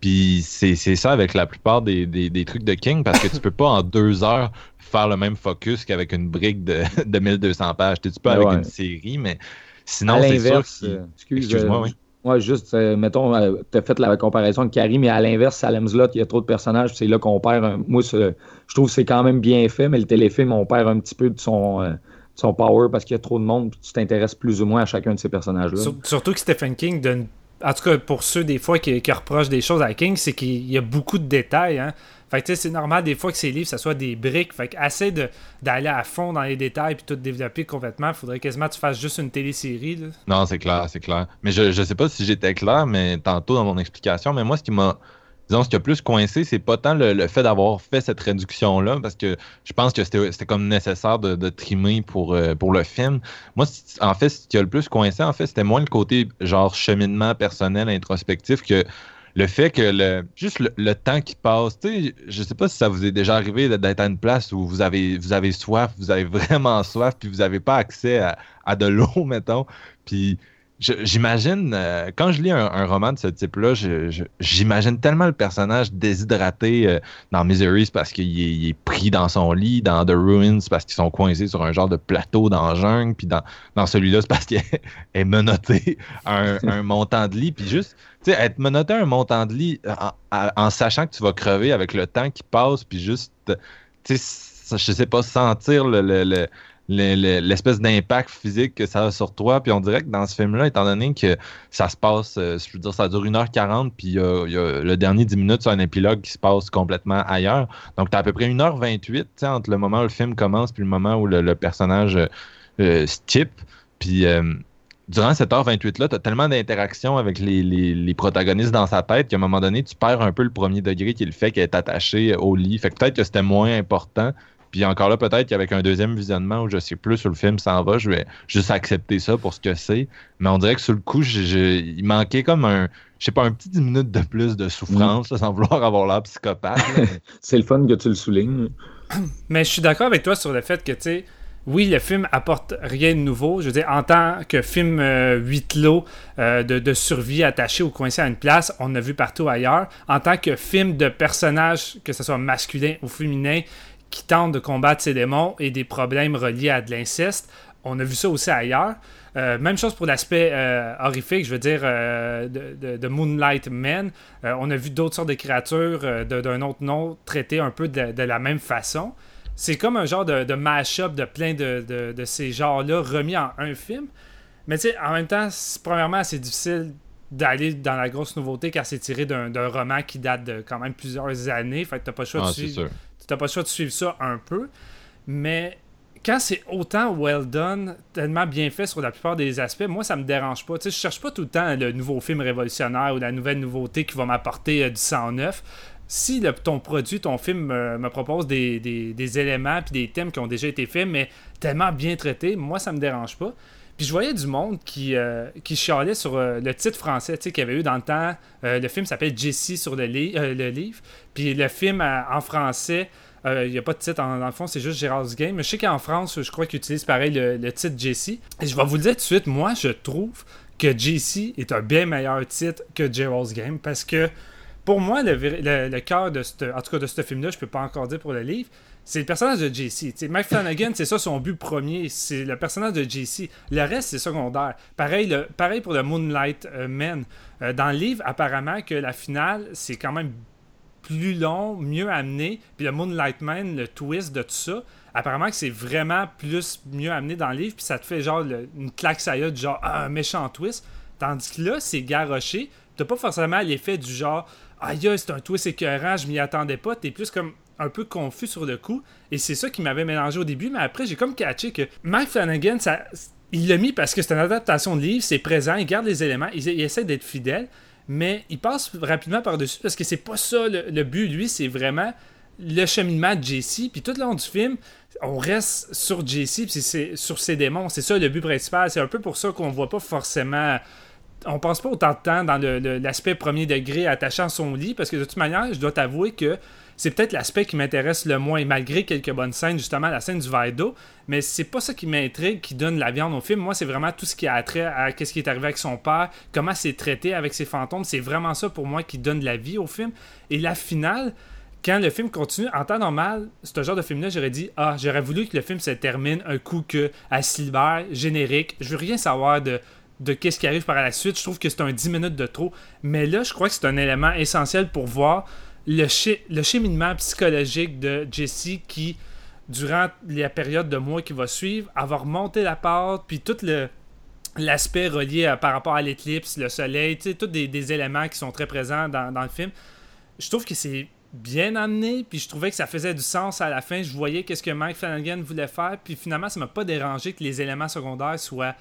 Puis c'est ça avec la plupart des, des- des trucs de King, parce que tu peux pas en deux heures faire le même focus qu'avec une brique de, de 1200 pages. Tu peux avec ouais. une série, mais sinon, à c'est sûr euh, excuse, Excuse-moi, euh, oui. Ouais, juste, euh, mettons, tu as fait la comparaison de Carrie, mais à l'inverse, Salem Slot, il y a trop de personnages, c'est là qu'on perd. un- moi, je trouve que c'est quand même bien fait, mais le téléfilm, on perd un petit peu de son, euh, de son power parce qu'il y a trop de monde, puis tu t'intéresses plus ou moins à chacun de ces personnages-là. Sur- surtout que Stephen King donne. En tout cas, pour ceux des fois qui, reprochent des choses à King, c'est qu'il y a beaucoup de détails. Hein. Fait que c'est normal des fois que ces livres, ça soit des briques. Fait que assez d'aller à fond dans les détails puis tout développer complètement. Faudrait quasiment que tu fasses juste une télésérie. Là. Non, c'est clair, c'est clair. Mais je, je sais pas si j'étais clair, mais tantôt dans mon explication, mais moi, ce qui m'a. Disons, ce qui a plus coincé, c'est pas tant le, fait d'avoir fait cette réduction-là, parce que je pense que c'était comme nécessaire de, de trimer pour, euh, pour le film. Moi, en fait, ce qui a le plus coincé, en fait, c'était moins le côté genre cheminement personnel, introspectif, que le fait que le juste le, le temps qui passe, tu sais, je sais pas si ça vous est déjà arrivé d'être à une place où vous avez vous avez soif, vous avez vraiment soif, puis vous avez pas accès à, à de l'eau, mettons, puis j'imagine euh, quand je lis un, un roman de ce type-là, j'imagine tellement le personnage déshydraté euh, dans Misery c'est parce qu'il est, pris dans son lit, dans The Ruins c'est parce qu'ils sont coincés sur un genre de plateau dans la jungle, puis dans, dans celui-là c'est parce qu'il est, est menotté à un, un montant de lit, puis juste tu sais, être menotté à un montant de lit en, en- en sachant que tu vas crever avec le temps qui passe, puis juste, tu sais, je sais pas, sentir le- le- l'espèce d'impact physique que ça a sur toi. Puis on dirait que dans ce film-là, étant donné que ça se passe, euh, je veux dire, ça dure 1h40, puis il y a, le dernier 10 minutes, c'est un épilogue qui se passe complètement ailleurs. Donc, tu as à peu près 1h28 tu sais, entre le moment où le film commence puis le moment où le, personnage euh, euh, skip. Puis euh, durant cette heure 28-là, tu as tellement d'interactions avec les, les- les protagonistes dans sa tête qu'à un moment donné, tu perds un peu le premier degré qui est le fait qu'elle est attachée au lit. Fait que peut-être que c'était moins important. Puis encore là, peut-être qu'avec un deuxième visionnement où je sais plus où le film s'en va, je vais juste accepter ça pour ce que c'est. Mais on dirait que sur le coup, j'ai- j'ai- il manquait comme un, je sais pas, un petit 10 minutes de plus de souffrance, là, sans vouloir avoir l'air psychopathe. C'est le fun que tu le soulignes. Mais je suis d'accord avec toi sur le fait que, tu sais, oui, le film apporte rien de nouveau. Je veux dire, en tant que film euh, huis clos euh, de, de survie attaché ou coincé à une place, on a vu partout ailleurs. En tant que film de personnages, que ce soit masculin ou féminin, qui tentent de combattre ces démons et des problèmes reliés à de l'inceste, on a vu ça aussi ailleurs. Euh, même chose pour l'aspect euh, horrifique, je veux dire, euh, de, de- de Moonlight Men. On a vu d'autres sortes de créatures d'un autre nom traitées un peu de, de la même façon. C'est comme un genre de, mash-up de plein de, ces genres-là remis en un film. Mais tu sais, en même temps, premièrement, c'est difficile d'aller dans la grosse nouveauté car c'est tiré d'un d'un roman qui date de quand même plusieurs années. Fait que t'as pas le choix Ah, de n'as pas le choix de suivre ça un peu. Mais quand c'est autant well done, tellement bien fait sur la plupart des aspects, moi, ça me dérange pas. Tu sais, je cherche pas tout le temps le nouveau film révolutionnaire ou la nouvelle nouveauté qui va m'apporter euh, du sang neuf. Si le- ton produit, ton film euh, me propose des, des- des éléments puis des thèmes qui ont déjà été faits, mais tellement bien traités, moi, ça me dérange pas. Puis je voyais du monde qui, euh, qui chialait sur euh, le titre français qu'il y avait eu dans le temps. Euh, le film s'appelle Jessie sur euh, le livre. Puis le film en français, il n'y a pas de titre en- dans le fond, c'est juste Gérald's Game. Mais je sais qu'en France, je crois qu'ils utilisent pareil le, titre Jessie. Et je vais vous le dire tout de suite, moi, je trouve que Jessie est un bien meilleur titre que Gerald's Game parce que pour moi, le, le, le cœur de ce, de ce film-là, je peux pas encore dire pour le livre, c'est le personnage de JC. T'sais, Mike Flanagan, c'est ça son but premier, c'est le personnage de JC. Le reste, c'est secondaire. Pareil, le, pareil pour le Moonlight euh, Man. Euh, dans le livre, apparemment que la finale, c'est quand même plus long, mieux amené. Puis le Moonlight Man, le twist de tout ça, apparemment que c'est vraiment plus mieux amené dans le livre. Puis ça te fait genre le- une claque ça du genre ah, un méchant twist. Tandis que là, c'est garoché. T'as pas forcément l'effet du genre aïe, c'est un twist écœurant, je m'y attendais pas. T'es plus comme un peu confus sur le coup. Et c'est ça qui m'avait mélangé au début. Mais après, j'ai comme catché que Mike Flanagan, ça, il l'a mis parce que c'est une adaptation de livre, c'est présent, il garde les éléments, il, essaie d'être fidèle. Mais il passe rapidement par-dessus parce que c'est pas ça le, but. Lui, c'est vraiment le cheminement de JC. Puis tout le long du film, on reste sur JC, puis c'est sur ses démons. C'est ça le but principal. C'est un peu pour ça qu'on voit pas forcément. On passe pas autant de temps dans l'aspect premier degré attachant son lit, parce que de toute manière, je dois t'avouer que c'est peut-être l'aspect qui m'intéresse le moins, malgré quelques bonnes scènes, justement la scène du d'eau. Mais c'est pas ça qui m'intrigue, qui donne la viande au film. Moi, c'est vraiment tout ce qui a trait à ce qui est arrivé avec son père, comment c'est traité avec ses fantômes. C'est vraiment ça pour moi qui donne la vie au film. Et la finale, quand le film continue, en temps normal, ce genre de film-là, j'aurais dit Ah, j'aurais voulu que le film se termine un coup que à libère, générique. Je veux rien savoir de, de qu'est-ce qui arrive par la suite. Je trouve que c'est un 10 minutes de trop. Mais là, je crois que c'est un élément essentiel pour voir le, cheminement psychologique de Jesse qui, durant la période de mois qui va suivre, va remonter la pente, puis tout le l'aspect relié à- par rapport à l'éclipse, le soleil, tous des, des éléments qui sont très présents dans, dans le film. Je trouve que c'est bien amené, puis je trouvais que ça faisait du sens à la fin. Je voyais qu'est-ce que Mike Flanagan voulait faire, puis finalement, ça m'a pas dérangé que les éléments secondaires soient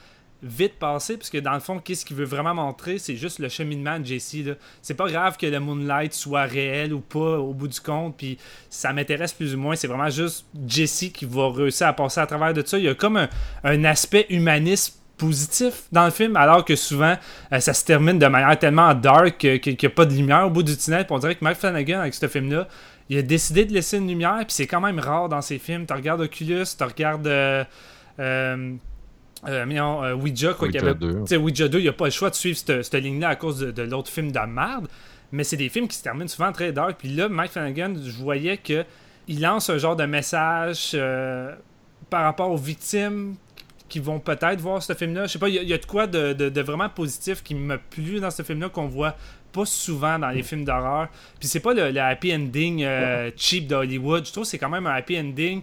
vite passés, parce que dans le fond, qu'est-ce qu'il veut vraiment montrer, c'est juste le cheminement de Jesse. C'est pas grave que le Moonlight soit réel ou pas au bout du compte, puis ça m'intéresse plus ou moins. C'est vraiment juste Jesse qui va réussir à passer à travers de ça. Il y a comme un, aspect humaniste positif dans le film, alors que souvent euh, ça se termine de manière tellement dark qu'il n'y a pas de lumière au bout du tunnel. On dirait que Mike Flanagan, avec ce film-là, il a décidé de laisser une lumière, puis c'est quand même rare dans ses films. Tu regardes Oculus, tu regardes. Euh, euh, euh, voyons, euh, Ouija, quoi qu'il y Ouija avait. 2. Tu sais, Ouija 2, il n'y a pas le choix de suivre cette, cette ligne-là à cause de, de l'autre film de merde. Mais c'est des films qui se terminent souvent très dark. Puis là, Mike Flanagan, je voyais que il lance un genre de message euh, par rapport aux victimes qui vont peut-être voir ce film-là. Je sais pas, il y, a- il y a de quoi de, de- de vraiment positif qui m'a plu dans ce film-là qu'on voit pas souvent dans les films d'horreur. Puis c'est pas le, le happy ending euh, cheap d'Hollywood. Je trouve que c'est quand même un happy ending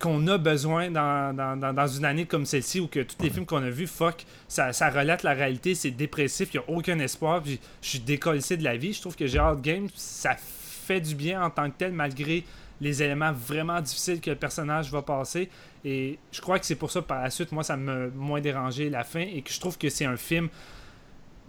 qu'on a besoin dans, dans, dans, dans une année comme celle-ci où que tous les films qu'on a vus, fuck, ça, ça relate la réalité, c'est dépressif, il n'y a aucun espoir, puis je suis décollé de la vie. Je trouve que Gerald Games, ça fait du bien en tant que tel, malgré les éléments vraiment difficiles que le personnage va passer. Et je crois que c'est pour ça, par la suite, moi, ça m'a moins dérangé la fin et que je trouve que c'est un film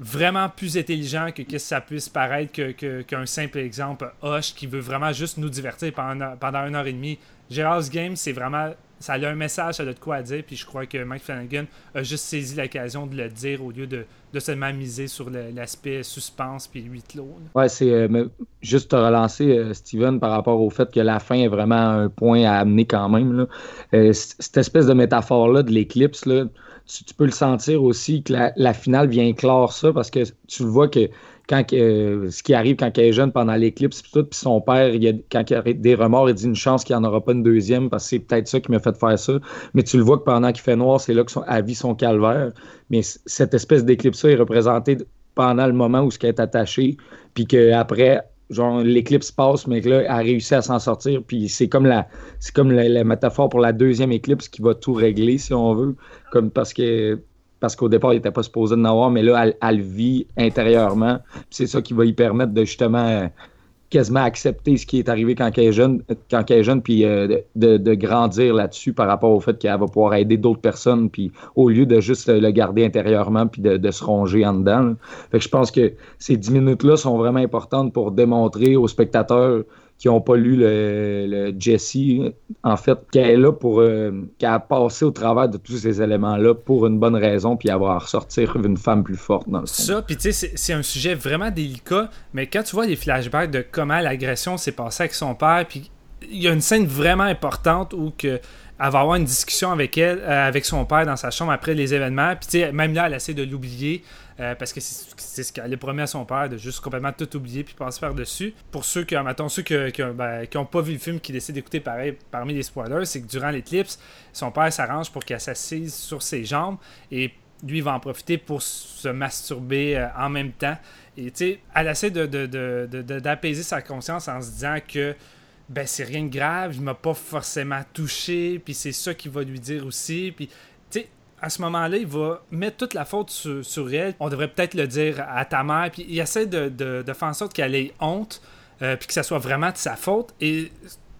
vraiment plus intelligent que, que ça puisse paraître qu'un que, simple exemple Hush qui veut vraiment juste nous divertir pendant, pendant une heure et demie. Gerald's Game, c'est vraiment. Ça a un message, ça a de quoi à dire, puis je crois que Mike Flanagan a juste saisi l'occasion de le dire au lieu de, de seulement miser sur l'aspect suspense puis huit clos. Ouais, c'est euh, juste te relancer, euh, Steven, par rapport au fait que la fin est vraiment un point à amener quand même. Là. Euh, cette espèce de métaphore-là de l'éclipse, là, tu, peux le sentir aussi que la, finale vient clore ça parce que tu le vois que quand euh, ce qui arrive quand il est jeune pendant l'éclipse, puis son père, il a, quand il a des remords, il dit une chance qu'il n'y en aura pas une deuxième parce que c'est peut-être ça qui m'a fait faire ça. Mais tu le vois que pendant qu'il fait noir, c'est là que son, à vie son calvaire. Mais cette espèce d'éclipse-là est représentée pendant le moment où ce qui est attaché, puis qu'après, genre l'éclipse passe, mais là, elle a réussi à s'en sortir. Puis c'est comme la c'est comme la, métaphore pour la deuxième éclipse qui va tout régler, si on veut. Comme parce que parce qu'au départ, il n'était pas supposé de avoir, mais là, elle, elle vit intérieurement. C'est ça qui va lui permettre de justement quasiment accepter ce qui est arrivé quand elle est jeune, quand elle est jeune puis euh, de, grandir là-dessus par rapport au fait qu'elle va pouvoir aider d'autres personnes, puis au lieu de juste le garder intérieurement puis de, de se ronger en dedans. Fait que je pense que ces dix minutes-là sont vraiment importantes pour démontrer aux spectateurs qui n'ont pas lu le, le en fait, qu'elle est là pour. Euh, a passé au travers de tous ces éléments-là pour une bonne raison, puis avoir ressortir une femme plus forte dans le. Ça, puis tu sais, c'est un sujet vraiment délicat, mais quand tu vois les flashbacks de comment l'agression s'est passée avec son père, puis il y a une scène vraiment importante où elle va avoir une discussion avec elle, euh, avec son père dans sa chambre après les événements. Puis, même là, elle essaie de l'oublier euh, parce que c'est ce qu'elle promis à son père de juste complètement tout oublier puis passer par-dessus. Pour ceux qui, qui n'ont ben, pas vu le film, qui décident d'écouter pareil parmi les spoilers, c'est que durant l'éclipse, son père s'arrange pour qu'elle s'assise sur ses jambes et lui va en profiter pour se masturber euh, en même temps. Et tu sais, elle essaie d'apaiser de, sa conscience en se disant que ben c'est rien de grave, il m'a pas forcément touché, puis c'est ça qu'il va lui dire aussi, puis tu sais à ce moment-là, il va mettre toute la faute sur, elle. On devrait peut-être le dire à ta mère, puis il essaie de, faire en sorte qu'elle ait honte, euh, puis que ça soit vraiment de sa faute. Et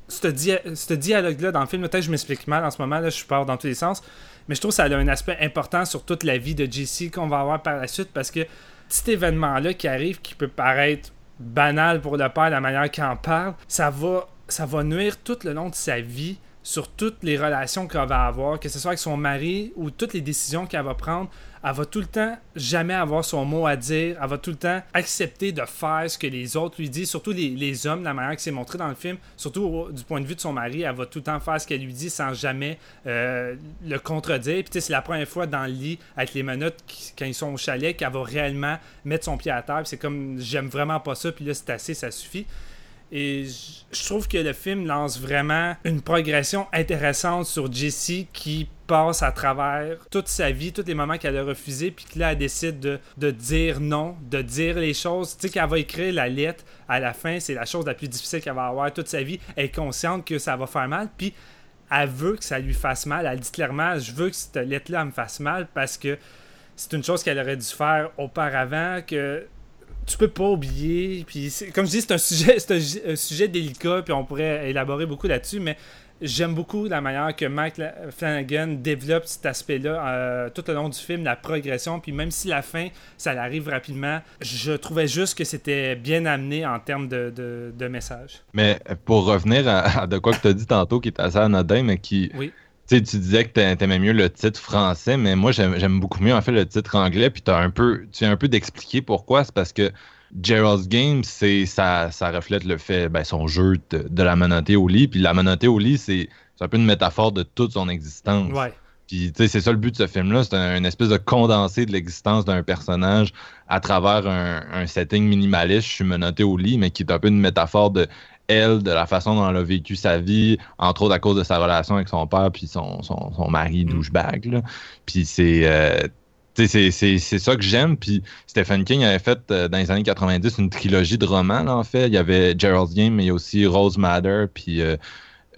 ce, dia ce dialogue-là dans le film, peut-être je m'explique mal en ce moment, là, je pars dans tous les sens, mais je trouve que ça a un aspect important sur toute la vie de JC qu'on va avoir par la suite, parce que cet événement-là qui arrive, qui peut paraître banal pour le père, la manière qu'il en parle, ça va nuire tout le long de sa vie sur toutes les relations qu'elle va avoir, que ce soit avec son mari ou toutes les décisions qu'elle va prendre, elle va tout le temps jamais avoir son mot à dire, elle va tout le temps accepter de faire ce que les autres lui disent, surtout les, les hommes, la manière que c'est montré dans le film, surtout du point de vue de son mari, elle va tout le temps faire ce qu'elle lui dit sans jamais euh, le contredire. Puis c'est la première fois dans le lit avec les menottes quand ils sont au chalet qu'elle va réellement mettre son pied à terre. C'est comme j'aime vraiment pas ça, puis là c'est assez, ça suffit. Et je trouve que le film lance vraiment une progression intéressante sur Jessie qui passe à travers toute sa vie, tous les moments qu'elle a refusé, puis que là, elle décide de, de, dire non, de dire les choses. Tu sais, qu'elle va écrire la lettre à la fin, c'est la chose la plus difficile qu'elle va avoir toute sa vie. Elle est consciente que ça va faire mal, puis elle veut que ça lui fasse mal. Elle dit clairement Je veux que cette lettre-là me fasse mal parce que c'est une chose qu'elle aurait dû faire auparavant, que tu peux pas oublier. Puis comme je dis, c'est un sujet, c'est un, sujet délicat, puis on pourrait élaborer beaucoup là-dessus, mais j'aime beaucoup la manière que Mike Flanagan développe cet aspect-là euh, tout au long du film, la progression. Puis même si la fin, ça arrive rapidement, je trouvais juste que c'était bien amené en termes de, de, de message. Mais pour revenir à, de quoi que tu as dit tantôt, qui est assez anodin, mais qui. Oui tu disais que t'aimais mieux le titre français, mais moi j'aime beaucoup mieux en fait le titre anglais. Puis as un peu, tu as un peu d'expliquer pourquoi. C'est parce que Gerald's Game, c'est ça, ça reflète le fait, ben, son jeu de, de la menotté au lit. Puis la menotté au lit, c'est un peu une métaphore de toute son existence. Ouais. Puis c'est ça le but de ce film-là, c'est un, une espèce de condensé de l'existence d'un personnage à travers un, un, setting minimaliste. Je suis menotté au lit, mais qui est un peu une métaphore de elle, de la façon dont elle a vécu sa vie, entre autres à cause de sa relation avec son père puis son, son, son mari mm. douchebag. Là. Puis c'est... Euh, c'est ça que j'aime. Puis Stephen King avait fait euh, dans les années 90 une trilogie de romans, là, en fait. Il y avait Gerald's Game, mais il y a aussi Rose Matter, puis euh,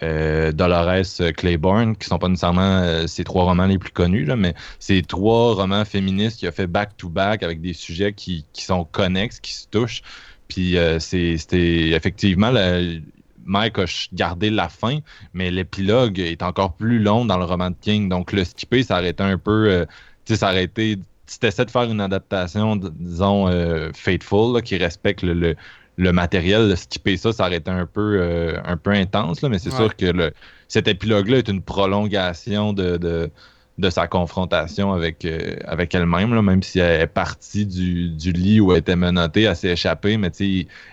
euh, Dolores Claiborne, qui sont pas nécessairement ses trois romans les plus connus, là, mais c'est trois romans féministes qui a fait back-to-back avec des sujets qui, qui, sont connexes, qui se touchent. Puis euh, c'était effectivement, le, Mike a gardé la fin, mais l'épilogue est encore plus long dans le roman de King. Donc le skipper, ça aurait été un peu... Euh, tu sais, ça aurait été... Si tu essaies de faire une adaptation, disons, Fateful, là, qui respecte le, le le matériel, de skipper ça, ça aurait été un peu, euh, un peu intense, là, mais c'est Ouais. sûr que le, cet épilogue-là est une prolongation de, de, de sa confrontation avec, euh, elle-même, même si elle est partie du, lit où elle était menottée, elle s'est échappée, mais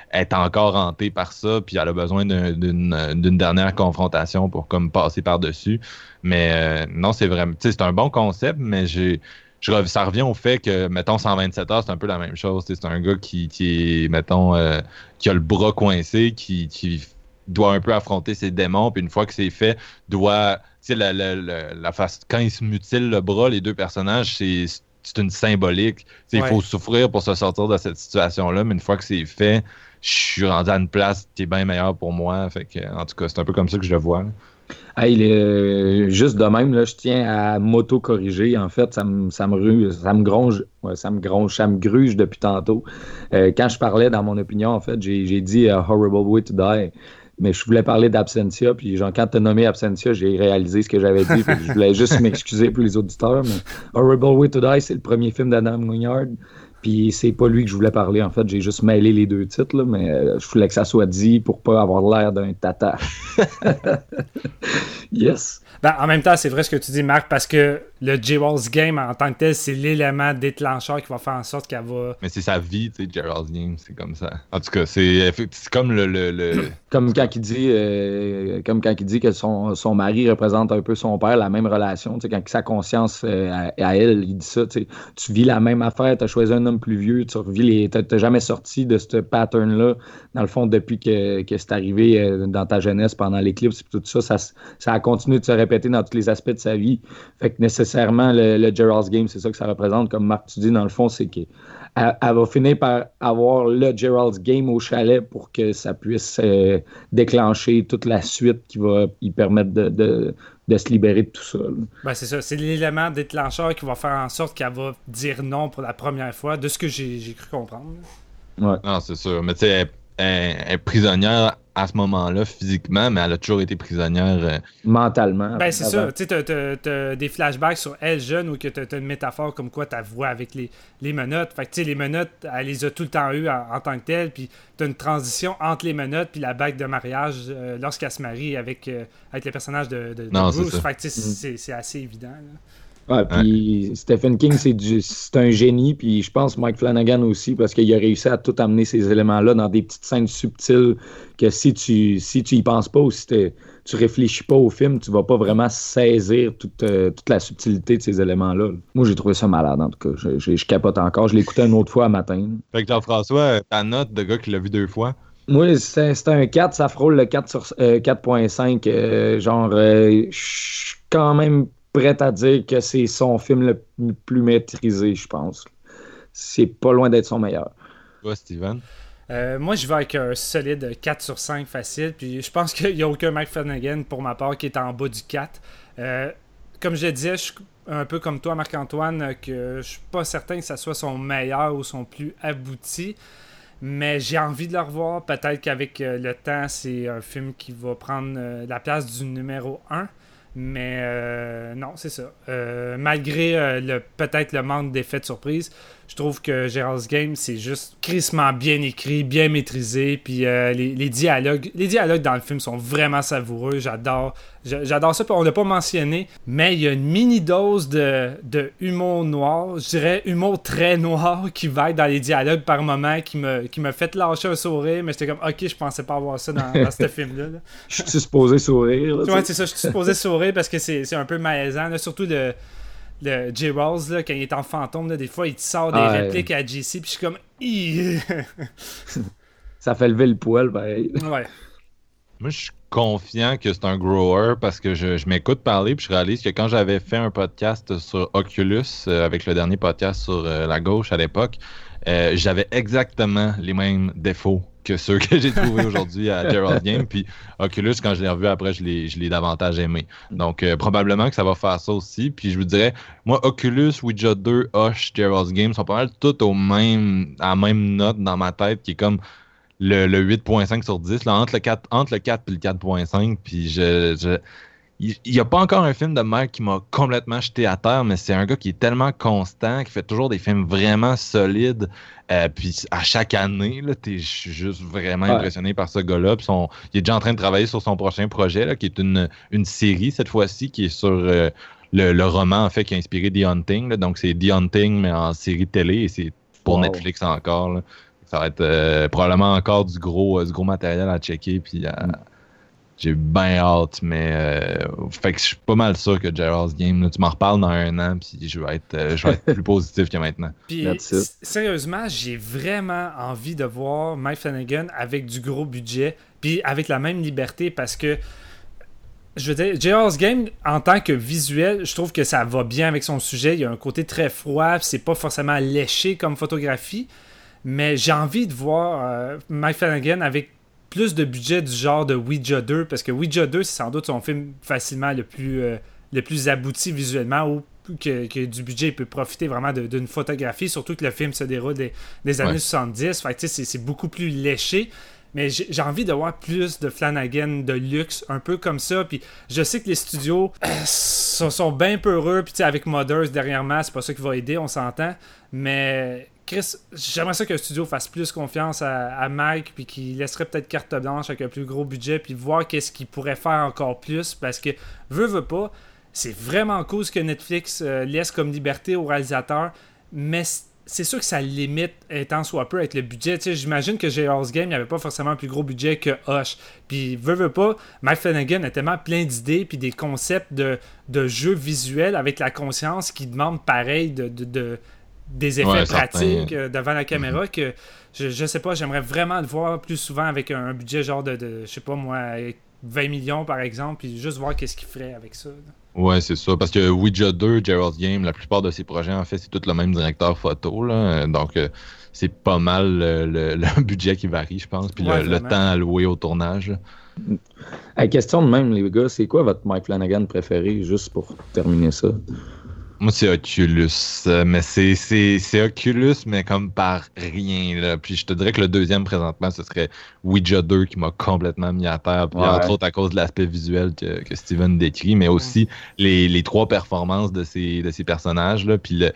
elle est encore hantée par ça, puis elle a besoin d'un- d'une dernière confrontation pour comme passer par-dessus. Mais euh, non, c'est vraiment, tu sais, c'est un bon concept, mais je ça revient au fait que, mettons, 127 heures, c'est un peu la même chose. C'est un gars qui, qui est, mettons, euh, qui a le bras coincé, qui, qui doit un peu affronter ses démons, puis une fois que c'est fait, doit. Tu sais, la, la, la, la face, quand il se mutile le bras, les deux personnages, c'est. C'est une symbolique. Tu sais, Ouais. Il faut souffrir pour se sortir de cette situation-là, mais une fois que c'est fait, je suis rendu à une place qui est bien meilleure pour moi. Fait que, en tout cas, c'est un peu comme ça que je le vois. là. Hey, le- juste de même, là, je tiens à m'auto-corriger. En fait, ça me, ça me, ru- ça me gronge, ouais, ça me gronge, ça me gruge depuis tantôt. Euh, quand je parlais dans mon opinion, en fait, j'ai j'ai dit euh, Horrible Way to Die. Mais je voulais parler d'Absentia, puis genre, quand tu as nommé Absentia, j'ai réalisé ce que j'avais dit. puis je voulais juste m'excuser pour les auditeurs. Horrible Way to Die, c'est le premier film d'Adam Wingard. Puis c'est pas lui que je voulais parler, en fait. J'ai juste mêlé les deux titres, mais euh, je voulais que ça soit dit pour pas avoir l'air d'un tata. yes. Ben, en même temps, c'est vrai ce que tu dis, Marc, parce que le J-Walls Game en tant que tel, c'est l'élément déclencheur qui va faire en sorte qu'elle va. Mais c'est sa vie, tu sais, Gerald's Game, c'est comme ça. En tout cas, c'est c'est comme le- le- le, Comme quand il dit, euh, comme quand il dit que son, son mari représente un peu son père, la même relation. Tu sais, quand sa conscience euh, à, à elle, il dit ça. Tu, sais, tu vis la même affaire, tu as choisi un homme plus vieux, tu revis les. Tu n'as jamais sorti de ce pattern-là, dans le fond, depuis que, que c'est arrivé euh, dans ta jeunesse pendant l'éclipse et tout ça, ça. s- Ça a continué de se répéter dans tous les aspects de sa vie. Fait que nécessairement, le, le Gerald's Game, c'est ça que ça représente. Comme Marc, tu dis, dans le fond, c'est que elle, elle va finir par avoir le Gerald's Game au chalet pour que ça puisse euh, déclencher toute la suite qui va y permettre de, de- de se libérer de tout ça. Ben, c'est ça. C'est l'élément déclencheur qui va faire en sorte qu'elle va dire non pour la première fois, de ce que j'ai j'ai cru comprendre. Ouais. Non, c'est sûr. Mais tu sais, est prisonnière à ce moment-là physiquement, mais elle a toujours été prisonnière. euh, Mentalement. Ben, c'est ça. Tu sais, des flashbacks sur elle jeune ou que t'as t'as une métaphore comme quoi t'as voix avec les, les menottes. Fait que, tu sais, les menottes, elle les a tout le temps eues en, en tant que telles. Puis t'as une transition entre les menottes puis la bague de mariage euh, lorsqu'elle se marie avec, euh, avec le personnage de, de, de Non, c'est Bruce. Fait que, tu Mm. c'est c'est assez évident. là. Ouais, puis Stephen King, c'est un génie, puis je pense Mike Flanagan aussi, parce qu'il a réussi à tout amener ces éléments-là dans des petites scènes subtiles que si tu si tu y penses pas ou si tu réfléchis pas au film, tu vas pas vraiment saisir toute, euh, toute la subtilité de ces éléments-là. Moi, j'ai trouvé ça malade, en tout cas. Je, je- je capote encore. Je écouté une autre fois à matin. Fait que Jean-François, ta note de gars qui l'a vu deux fois? Moi, c'est un 4, ça frôle le 4 sur euh, 4.5. euh, genre, euh, je suis quand même prêt à dire que c'est son film le plus maîtrisé, je pense. C'est pas loin d'être son meilleur. Toi, Steven? Euh, moi, je vais avec un solide 4 sur 5 facile. Puis je pense qu'il n'y a aucun Mike Flanagan, pour ma part, qui est en bas du 4. Euh, comme je le disais, je suis un peu comme toi, Marc-Antoine, que je suis pas certain que ça soit son meilleur ou son plus abouti. Mais j'ai envie de le revoir. Peut-être qu'avec euh, le temps, c'est un film qui va prendre la place du numéro 1. Mais euh, non, c'est ça. Euh, malgré euh, le peut-être le manque d'effets de surprise, je trouve que Gerald's Game, c'est juste crissement bien écrit, bien maîtrisé. Puis euh, les, les dialogues les dialogues dans le film sont vraiment savoureux. J'adore j'a- j'adore ça. On l'a pas mentionné, mais il y a une mini dose de, de humour noir. Je dirais humour très noir qui va être dans les dialogues par moment, qui me, qui me fait lâcher un sourire. Mais j'étais comme, ok, je pensais pas avoir ça dans, dans ce film-là. là. Je suis supposé sourire. là, tu Ouais, c'est ça. Je suis supposé sourire parce que c'est un peu malaisant. là. surtout le, le J. Rawls, là, quand il est en fantôme, là, des fois, il te sort des Ah, ouais. répliques à JC. Puis je suis comme. Ça fait lever le poil, pareil. ouais. Moi, je suis confiant que c'est un grower parce que je, je m'écoute parler puis je réalise que quand j'avais fait un podcast sur Oculus euh, avec le dernier podcast sur euh, la gauche à l'époque, euh, j'avais exactement les mêmes défauts que ceux que j'ai trouvés aujourd'hui à Gerald's Game. Puis Oculus, quand je l'ai revu après, je l'ai, je l'ai davantage aimé. Donc, euh, probablement que ça va faire ça aussi. Puis je vous dirais, moi, Oculus, Ouija 2, Hush, Gerald's Game sont pas mal toutes au même, à la même note dans ma tête, qui est comme le, le 8.5 sur 10, là, entre, le 4, entre le 4 et le 4.5. Puis je, je il n'y a pas encore un film de Mike qui m'a complètement jeté à terre, mais c'est un gars qui est tellement constant, qui fait toujours des films vraiment solides. Euh, puis à chaque année, je suis juste vraiment Ouais. impressionné par ce gars-là. Il est déjà en train de travailler sur son prochain projet, là, qui est une, une série cette fois-ci, qui est sur euh, le, le roman en fait qui a inspiré The Hunting. là. Donc c'est The Hunting, mais en série télé, et c'est pour Wow. Netflix encore. là. Ça va être euh, probablement encore du gros, du gros matériel à checker. Puis à- Mm. J'ai bien hâte, mais euh, fait que je suis pas mal sûr que Gerald's Game, là, tu m'en reparles dans un an, puis je vais être, euh, je vais être plus positif que maintenant. Puis, sérieusement, j'ai vraiment envie de voir Mike Flanagan avec du gros budget, puis avec la même liberté, parce que, je veux dire, J.R.'s Game, en tant que visuel, je trouve que ça va bien avec son sujet. Il y a un côté très froid, puis c'est pas forcément léché comme photographie, mais j'ai envie de voir euh, Mike Flanagan avec plus de budget du genre de Ouija 2, parce que Ouija 2, c'est sans doute son film facilement le plus, euh, le plus abouti visuellement, ou que, que du budget il peut profiter vraiment d'une photographie, surtout que le film se déroule des, des années Ouais. 70. Fait que, tu sais, c'est beaucoup plus léché. Mais j'ai envie de voir plus de Flanagan de luxe, un peu comme ça. Puis je sais que les studios euh, sont, sont bien peureux. Puis tu sais, avec Mothers derrière moi, c'est pas ça qui va aider, on s'entend. Mais Chris, j'aimerais ça qu'un studio fasse plus confiance à, Mike, puis qu'il laisserait peut-être carte blanche avec un plus gros budget, puis voir qu'est-ce qu'il pourrait faire encore plus. Parce que, veut, veut pas, c'est vraiment cool ce que Netflix euh, laisse comme liberté aux réalisateurs, mais c'est sûr que ça limite étant soit peu avec le budget. J'imagine que J.R.'s Game n'avait pas forcément un plus gros budget que Hush. Puis, veut, veut pas, Mike Flanagan a tellement plein d'idées puis des concepts de, de jeux visuels avec la conscience qui demande pareil de- de- des effets Ouais, pratiques euh, devant la caméra que je, je sais pas, j'aimerais vraiment le voir plus souvent avec un, un budget genre de, de, je sais pas moi, 20 millions par exemple, puis juste voir qu'est-ce qu'il ferait avec ça. là. Ouais, c'est ça. Parce que Ouija 2, Gerald's Game, la plupart de ses projets, en fait, c'est tout le même directeur photo. Là. Donc, euh, c'est pas mal le, le- le budget qui varie, je pense. Puis Ouais, le, le temps alloué au tournage. À question de même, les gars, c'est quoi votre Mike Flanagan préféré, juste pour terminer ça? Moi, c'est Oculus. euh, Mais c'est, c'est, c'est Oculus, mais comme par rien. Là. Puis je te dirais que le deuxième présentement, ce serait Ouija 2 qui m'a complètement mis à terre. Puis Ouais. entre autres à cause de l'aspect visuel que, que Steven décrit, mais aussi les, les trois performances de ces, de ces personnages. Là. Puis le,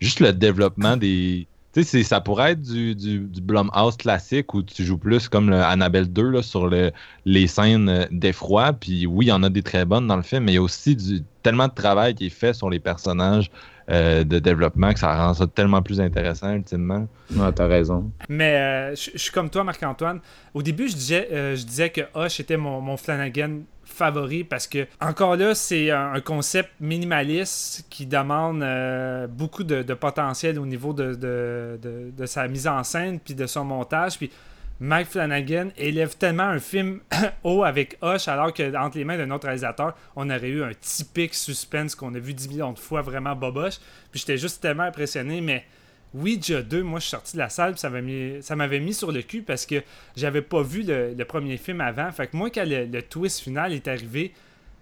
juste le développement des. Tu sais, c'est- ça pourrait être du, du, du Blumhouse classique où tu joues plus comme le Annabelle 2 là, sur le, les scènes euh, d'effroi. Puis oui, il y en a des très bonnes dans le film, mais il y a aussi du, tellement de travail qui est fait sur les personnages euh, de développement que ça rend ça tellement plus intéressant ultimement. Ouais, t'as raison. Mais euh, je suis comme toi, Marc-Antoine. Au début, je disais, euh, je disais que Hush était mon, mon Flanagan favori parce que, encore là, c'est un, concept minimaliste qui demande euh, beaucoup de, potentiel au niveau de sa mise en scène puis de son montage. Puis Mike Flanagan élève tellement un film haut avec Hush alors que entre les mains d'un autre réalisateur, on aurait eu un typique suspense qu'on a vu 10 millions de fois vraiment boboche. Puis j'étais juste tellement impressionné, mais Ouija 2, moi je suis sorti de la salle, ça m'avait mis, sur le cul parce que j'avais pas vu le, premier film avant. Fait que moi, quand le, twist final est arrivé,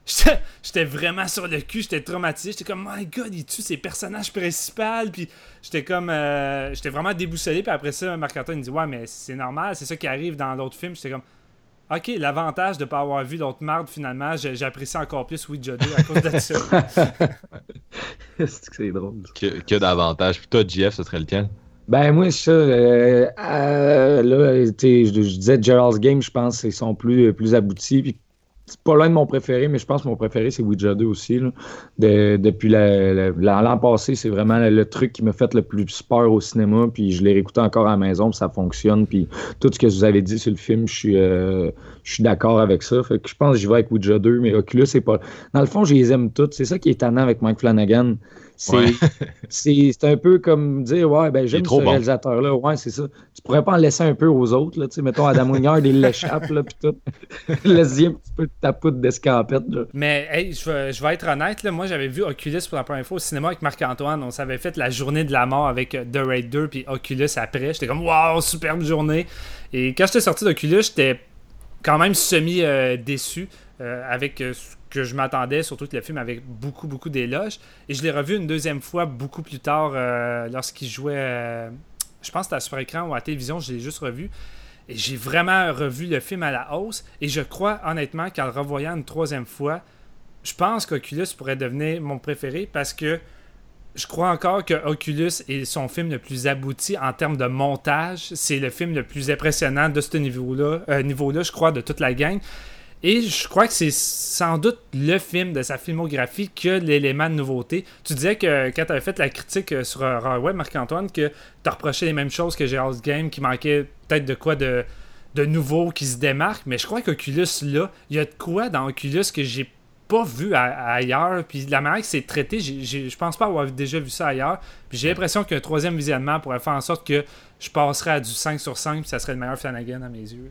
j'étais vraiment sur le cul, j'étais traumatisé. J'étais comme, my god, il tue ses personnages principaux. Puis j'étais comme, euh, j'étais vraiment déboussolé. Puis après ça, Marc-Antoine dit, ouais, mais c'est normal, c'est ça qui arrive dans l'autre film. J'étais comme, ok, l'avantage de pas avoir vu l'autre marde finalement, j'apprécie encore plus Ouija 2 à cause de ça. c'est que c'est drôle. Que, que d'avantages. Puis toi, JF, ce serait lequel? Ben, moi, ça, euh, euh, là, tu sais, je, je disais Gerald's Game, je pense qu'ils sont plus, plus aboutis. Puis c'est pas l'un de mon préféré, mais je pense que mon préféré, c'est Ouija 2 aussi. là. De- depuis la- la- l'an passé, c'est vraiment le, le truc qui m'a fait le plus peur au cinéma. Puis je l'ai réécouté encore à la maison, puis ça fonctionne. Puis tout ce que vous avez dit sur le film, je suis, euh, je suis d'accord avec ça. Fait que je pense que j'y vais avec Ouija 2, mais Oculus, c'est pas. Dans le fond, je les aime toutes. C'est ça qui est étonnant avec Mike Flanagan. C'est Ouais. c'est- c'est un peu comme dire Ouais, ben j'aime ce trop bon. réalisateur-là. Ouais, c'est ça. Tu pourrais pas en laisser un peu aux autres. Là, tu sais, mettons Adam Wingard, il l'échappe, là, puis tout. Laisse-y un petit peu de ta poudre d'escampette. là. Mais hey, je, vais, je vais être honnête, là, moi j'avais vu Oculus pour la première fois au cinéma avec Marc-Antoine. On s'avait fait la journée de la mort avec euh, The Raid 2 puis Oculus après. J'étais comme waouh, superbe journée. Et quand j'étais sorti d'Oculus, j'étais quand même semi-déçu avec euh, ce que je m'attendais, surtout que le film avait beaucoup, beaucoup d'éloges. Et je l'ai revu une deuxième fois beaucoup plus tard euh, lorsqu'il jouait, euh, je pense que c'était à super écran ou à télévision, je l'ai juste revu. Et j'ai vraiment revu le film à la hausse. Et je crois honnêtement qu'en le revoyant une troisième fois, je pense qu'Oculus pourrait devenir mon préféré parce que je crois encore que Oculus est son film le plus abouti en termes de montage. C'est le film le plus impressionnant de ce niveau-là, euh, niveau-là, je crois, de toute la gang. Et je crois que c'est sans doute le film de sa filmographie qui a l'élément de nouveauté. Tu disais que quand tu avais fait la critique euh, sur euh, Raw Marc-Antoine, que tu reproché les mêmes choses que Gerald's Game, qui manquait peut-être de quoi de, de nouveau qui se démarque. Mais je crois qu'Oculus, là, il y a de quoi dans Oculus que j'ai pas vu ailleurs. Puis la manière que c'est traité, je pense pas avoir déjà vu ça ailleurs. Puis j'ai l'impression qu'un troisième visionnement pourrait faire en sorte que je passerais à du 5 sur 5, puis ça serait le meilleur Flanagan à mes yeux.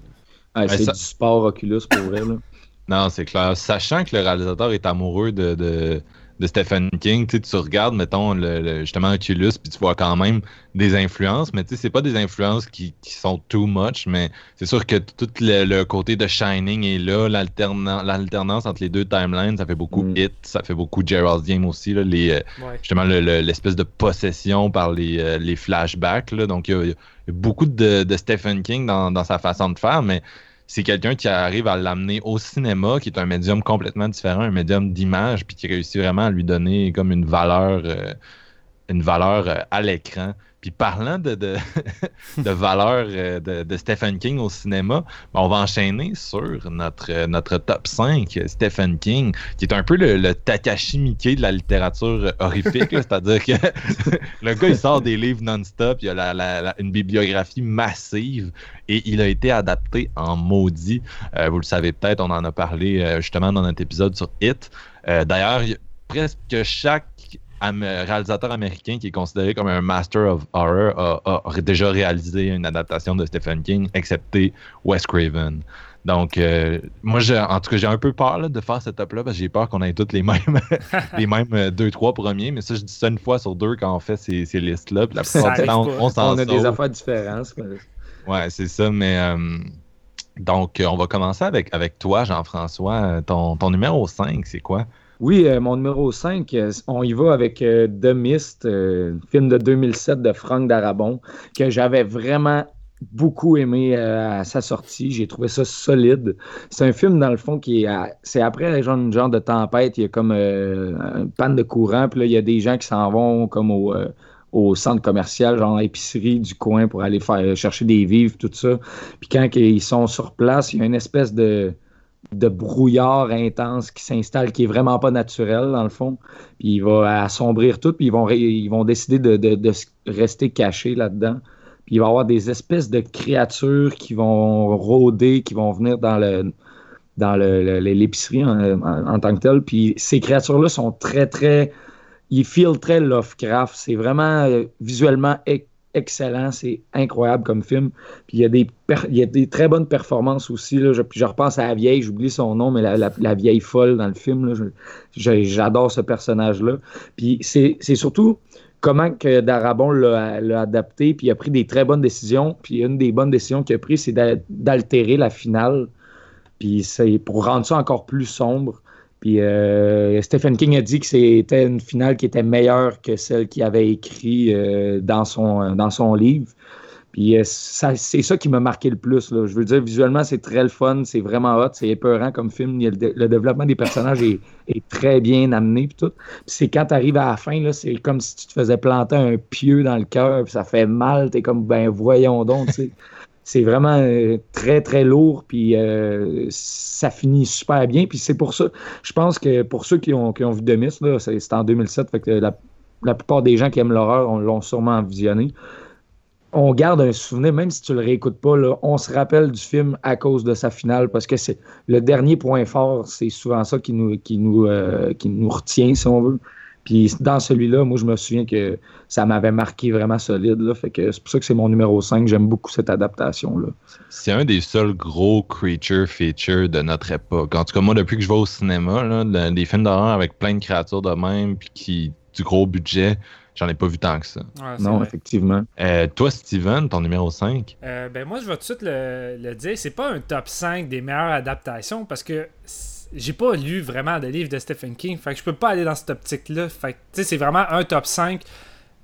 Ouais, c'est ça- du sport Oculus pour vrai. Là. Non, c'est clair. Sachant que le réalisateur est amoureux de, de, de Stephen King, tu regardes, mettons, le, le- justement Oculus, puis tu vois quand même des influences, mais tu sais, c'est pas des influences qui, qui sont too much, mais c'est sûr que tout le, le côté de Shining est là, l'alternan- l'alternance entre les deux timelines, ça fait beaucoup Mm. Hit, ça fait beaucoup Gerald's Game aussi, là, les, Ouais. justement le- le- l'espèce de possession par les, euh, les flashbacks. Là. Donc, il y, a, il y a beaucoup de, Stephen King dans, dans sa façon de faire, mais c'est quelqu'un qui arrive à l'amener au cinéma, qui est un médium complètement différent, un médium d'image, puis qui réussit vraiment à lui donner comme une valeur, euh, une valeur euh, à l'écran. Puis parlant de, de, valeur euh, de, Stephen King au cinéma, ben, on va enchaîner sur notre, euh, notre top 5, euh, Stephen King, qui est un peu le, Takashi Miike de la littérature horrifique. C'est-à-dire que le gars, il sort des livres non-stop, il a la- la- une bibliographie massive et il a été adapté en maudit. Vous le savez peut-être, on en a parlé justement dans notre épisode sur Hit. Euh, D'ailleurs, presque chaque am- réalisateur américain qui est considéré comme un master of horror a, a déjà réalisé une adaptation de Stephen King, excepté Wes Craven. Donc, euh, moi, j'ai- en tout cas, j'ai un peu peur là, de faire ce top-là parce que j'ai peur qu'on ait toutes les mêmes, les mêmes euh, deux, trois premiers. Mais ça, je dis ça une fois sur deux quand on fait ces, ces listes-là. Puis la plupart du temps, on, on s'en On a des affaires différentes. mais- Ouais, c'est ça, mais euh, donc on va commencer avec, avec toi, Jean-François. Ton, ton numéro 5, c'est quoi? Oui, euh, mon numéro 5, euh, on y va avec euh, The Mist, film de 2007 de Franck Darabon, que j'avais vraiment beaucoup aimé à sa sortie. J'ai trouvé ça solide. C'est un film, dans le fond, qui est. C'est après genre, une genre de tempête. Il y a comme une panne de courant. Puis là, il y a des gens qui s'en vont comme au, centre commercial, genre épicerie du coin pour aller faire chercher des vivres, tout ça. Puis quand ils sont sur place, il y a une espèce de de brouillard intense qui s'installe, qui est vraiment pas naturel, dans le fond. Puis il va assombrir tout, puis ils vont, décider de, rester cachés là-dedans. Puis il va y avoir des espèces de créatures qui vont rôder, qui vont venir dans le dans l'épicerie en, tant que telle. Puis ces créatures-là sont très, très... Ils très Lovecraft. C'est vraiment euh, visuellement excellent. C'est incroyable comme film. Il y a des, très bonnes performances aussi. Je, je repense à la vieille, j'oublie son nom, mais la, vieille folle dans le film. J'adore ce personnage-là. Puis c'est surtout comment que Darabon l'a adapté, puis il a pris des très bonnes décisions. Puis une des bonnes décisions qu'il a prises, c'est d'a- d'altérer la finale. Puis c'est pour rendre ça encore plus sombre. Puis euh, Stephen King a dit que c'était une finale qui était meilleure que celle qu'il avait écrite euh, dans, son, dans son livre. Puis euh, c'est ça qui m'a marqué le plus. Je veux dire, visuellement, c'est très le fun, c'est vraiment hot, c'est épeurant comme film. Le, dé- le développement des personnages est, très bien amené. Puis. Puis c'est quand tu arrives à la fin, c'est comme si tu te faisais planter un pieu dans le cœur, puis ça fait mal. Tu es comme, ben voyons donc, tu sais. C'est vraiment euh, très, très lourd, puis euh, ça finit super bien. Puis c'est pour ça, je pense que pour ceux qui ont, qui ont vu là, c'est en 2007, fait que la, la plupart des gens qui aiment l'horreur on l'ont sûrement visionné. On garde un souvenir, même si tu le réécoutes pas, là, on se rappelle du film à cause de sa finale, parce que c'est le dernier point fort, c'est souvent ça qui nous, qui nous, euh, qui nous retient, si on veut. Puis dans celui-là, moi, je me souviens que ça m'avait marqué vraiment solide. Là, fait que c'est pour ça que c'est mon numéro 5. J'aime beaucoup cette adaptation-là. C'est un des seuls gros creature feature de notre époque. En tout cas, moi, depuis que je vais au cinéma, là, des films d'horreur avec plein de créatures de même, puis qui du gros budget, j'en ai pas vu tant que ça. Ouais, Non, vrai. effectivement. Euh, toi, Steven, ton numéro 5. Euh, ben moi, je vais tout de suite le, le dire. C'est pas un top 5 des meilleures adaptations parce que j'ai pas lu vraiment de livres de Stephen King. Fait que je peux pas aller dans cette optique-là. Fait que, tu sais, c'est vraiment un top 5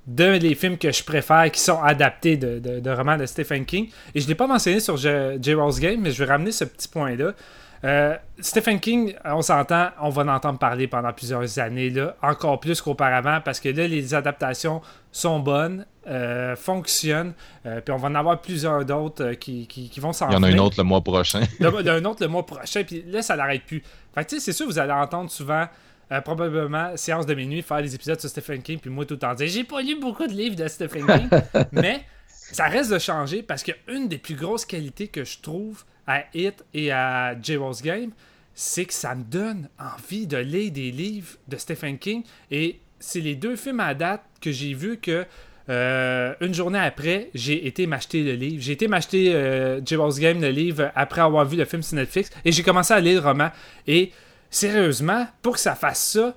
de les films que je préfère qui sont adaptés de, de- de romans de Stephen King. Et je l'ai pas mentionné sur J- Game, mais je vais ramener ce petit point-là. Euh, Stephen King, on s'entend, on va en entendre parler pendant plusieurs années, là, encore plus qu'auparavant, parce que là, les adaptations sont bonnes, euh, fonctionnent, euh, puis on va en avoir plusieurs d'autres euh, qui, qui, qui vont s'en Il y en a une autre le mois prochain. Le- d'un autre le mois prochain, puis là, ça l'arrête plus. Fait que, tu sais, c'est sûr, vous allez entendre souvent, euh, probablement, séance de minuit, faire des épisodes sur Stephen King, puis moi, tout le temps dire J'ai pas lu beaucoup de livres de Stephen King, mais ça reste de changer parce que une des plus grosses qualités que je trouve à Hit et à J-Rose Game, c'est que ça me donne envie de lire des livres de Stephen King. Et c'est les deux films à date que j'ai vus que euh, une journée après, j'ai été m'acheter le livre. J'ai été m'acheter euh, J-Rose Game, le livre, après avoir vu le film sur Netflix. Et j'ai commencé à lire le roman. Et sérieusement, pour que ça fasse ça,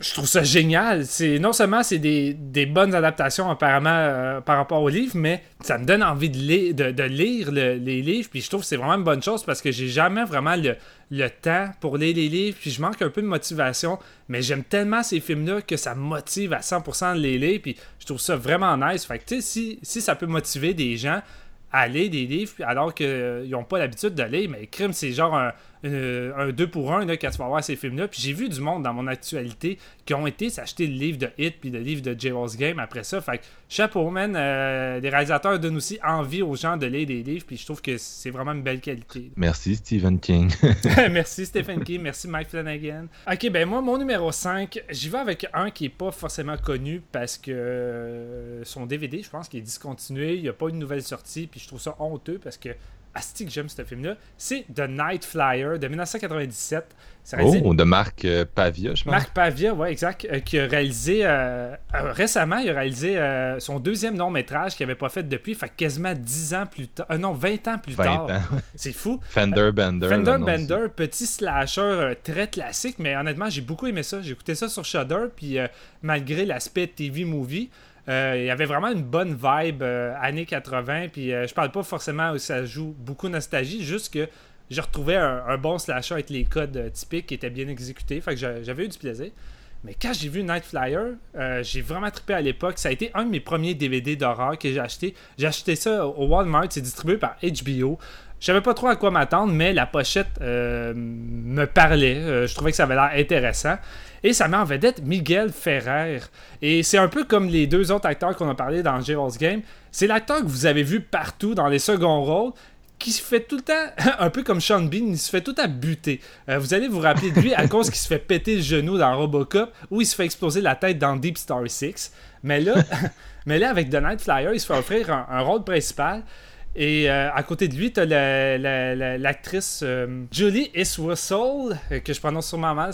je trouve ça génial. C'est non seulement c'est des, des bonnes adaptations apparemment euh, par rapport au livre, mais ça me donne envie de, li- de, lire le- les livres. Puis je trouve que c'est vraiment une bonne chose parce que j'ai jamais vraiment le, le temps pour lire les livres. Puis je manque un peu de motivation, mais j'aime tellement ces films-là que ça me motive à 100% de les lire. Puis je trouve ça vraiment nice. Fait que tu sais, si, si ça peut motiver des gens à lire des livres alors qu'ils n'ont pas l'habitude de lire, mais crime, c'est genre un, une- un 2 pour 1 là, quand tu vas voir ces films-là. Puis j'ai vu du monde dans mon actualité qui ont été s'acheter le livre de Hit puis le livre de J. Game après ça. Fait que chapeau, man. euh, les réalisateurs donnent aussi envie aux gens de lire des livres. Puis je trouve que c'est vraiment une belle qualité. Merci, Stephen King. merci Stephen King, merci Mike Flanagan. Ok, ben moi, mon numéro 5, j'y vais avec un qui est pas forcément connu parce que euh, son DVD, je pense qu'il est discontinué, il n'y a pas une nouvelle sortie, puis je trouve ça honteux parce que Asti que j'aime ce film-là. C'est The Night Flyer de 1997. C'est réalisé- oh, de Marc euh, Pavia, je pense. Marc Pavia, ouais, exact, euh, qui a réalisé euh, récemment, il a réalisé son deuxième long métrage qu'il n'avait pas fait depuis, fait quasiment 10 ans plus tard, non, 20 ans plus 20 tard. C'est fou. Fender Bender. Fender. Bender, petit slasher très classique, mais honnêtement, j'ai beaucoup aimé ça. J'ai écouté ça sur Shudder, puis malgré l'aspect TV movie, il y avait vraiment une bonne vibe euh, années 80. Puis euh, je parle pas forcément où ça joue beaucoup nostalgie, juste que je retrouvais un, bon slasher avec les codes euh, typiques qui étaient bien exécutés. Fait que j'a- j'avais eu du plaisir. Mais quand j'ai vu Night Flyer, euh, j'ai vraiment trippé à l'époque. Ça a été un de mes premiers DVD d'horreur que j'ai acheté. J'ai acheté ça au Walmart, c'est distribué par HBO. Je savais pas trop à quoi m'attendre, mais la pochette euh, me parlait. Euh, je trouvais que ça avait l'air intéressant. Et ça met en vedette Miguel Ferrer. Et c'est un peu comme les deux autres acteurs qu'on a parlé dans J-Rose Game. C'est l'acteur que vous avez vu partout dans les seconds rôles qui se fait tout le temps, un peu comme Sean Bean, il se fait tout temps buter. Euh, vous allez vous rappeler de lui à cause qu'il se fait péter le genou dans Robocop ou il se fait exploser la tête dans Deep Star 6. Mais là, mais là avec The Night Flyer, il se fait offrir un rôle principal. Et euh, à côté de lui, t'as la- la- la- l'actrice euh, Julie Iswasol, euh, que je prononce sûrement mal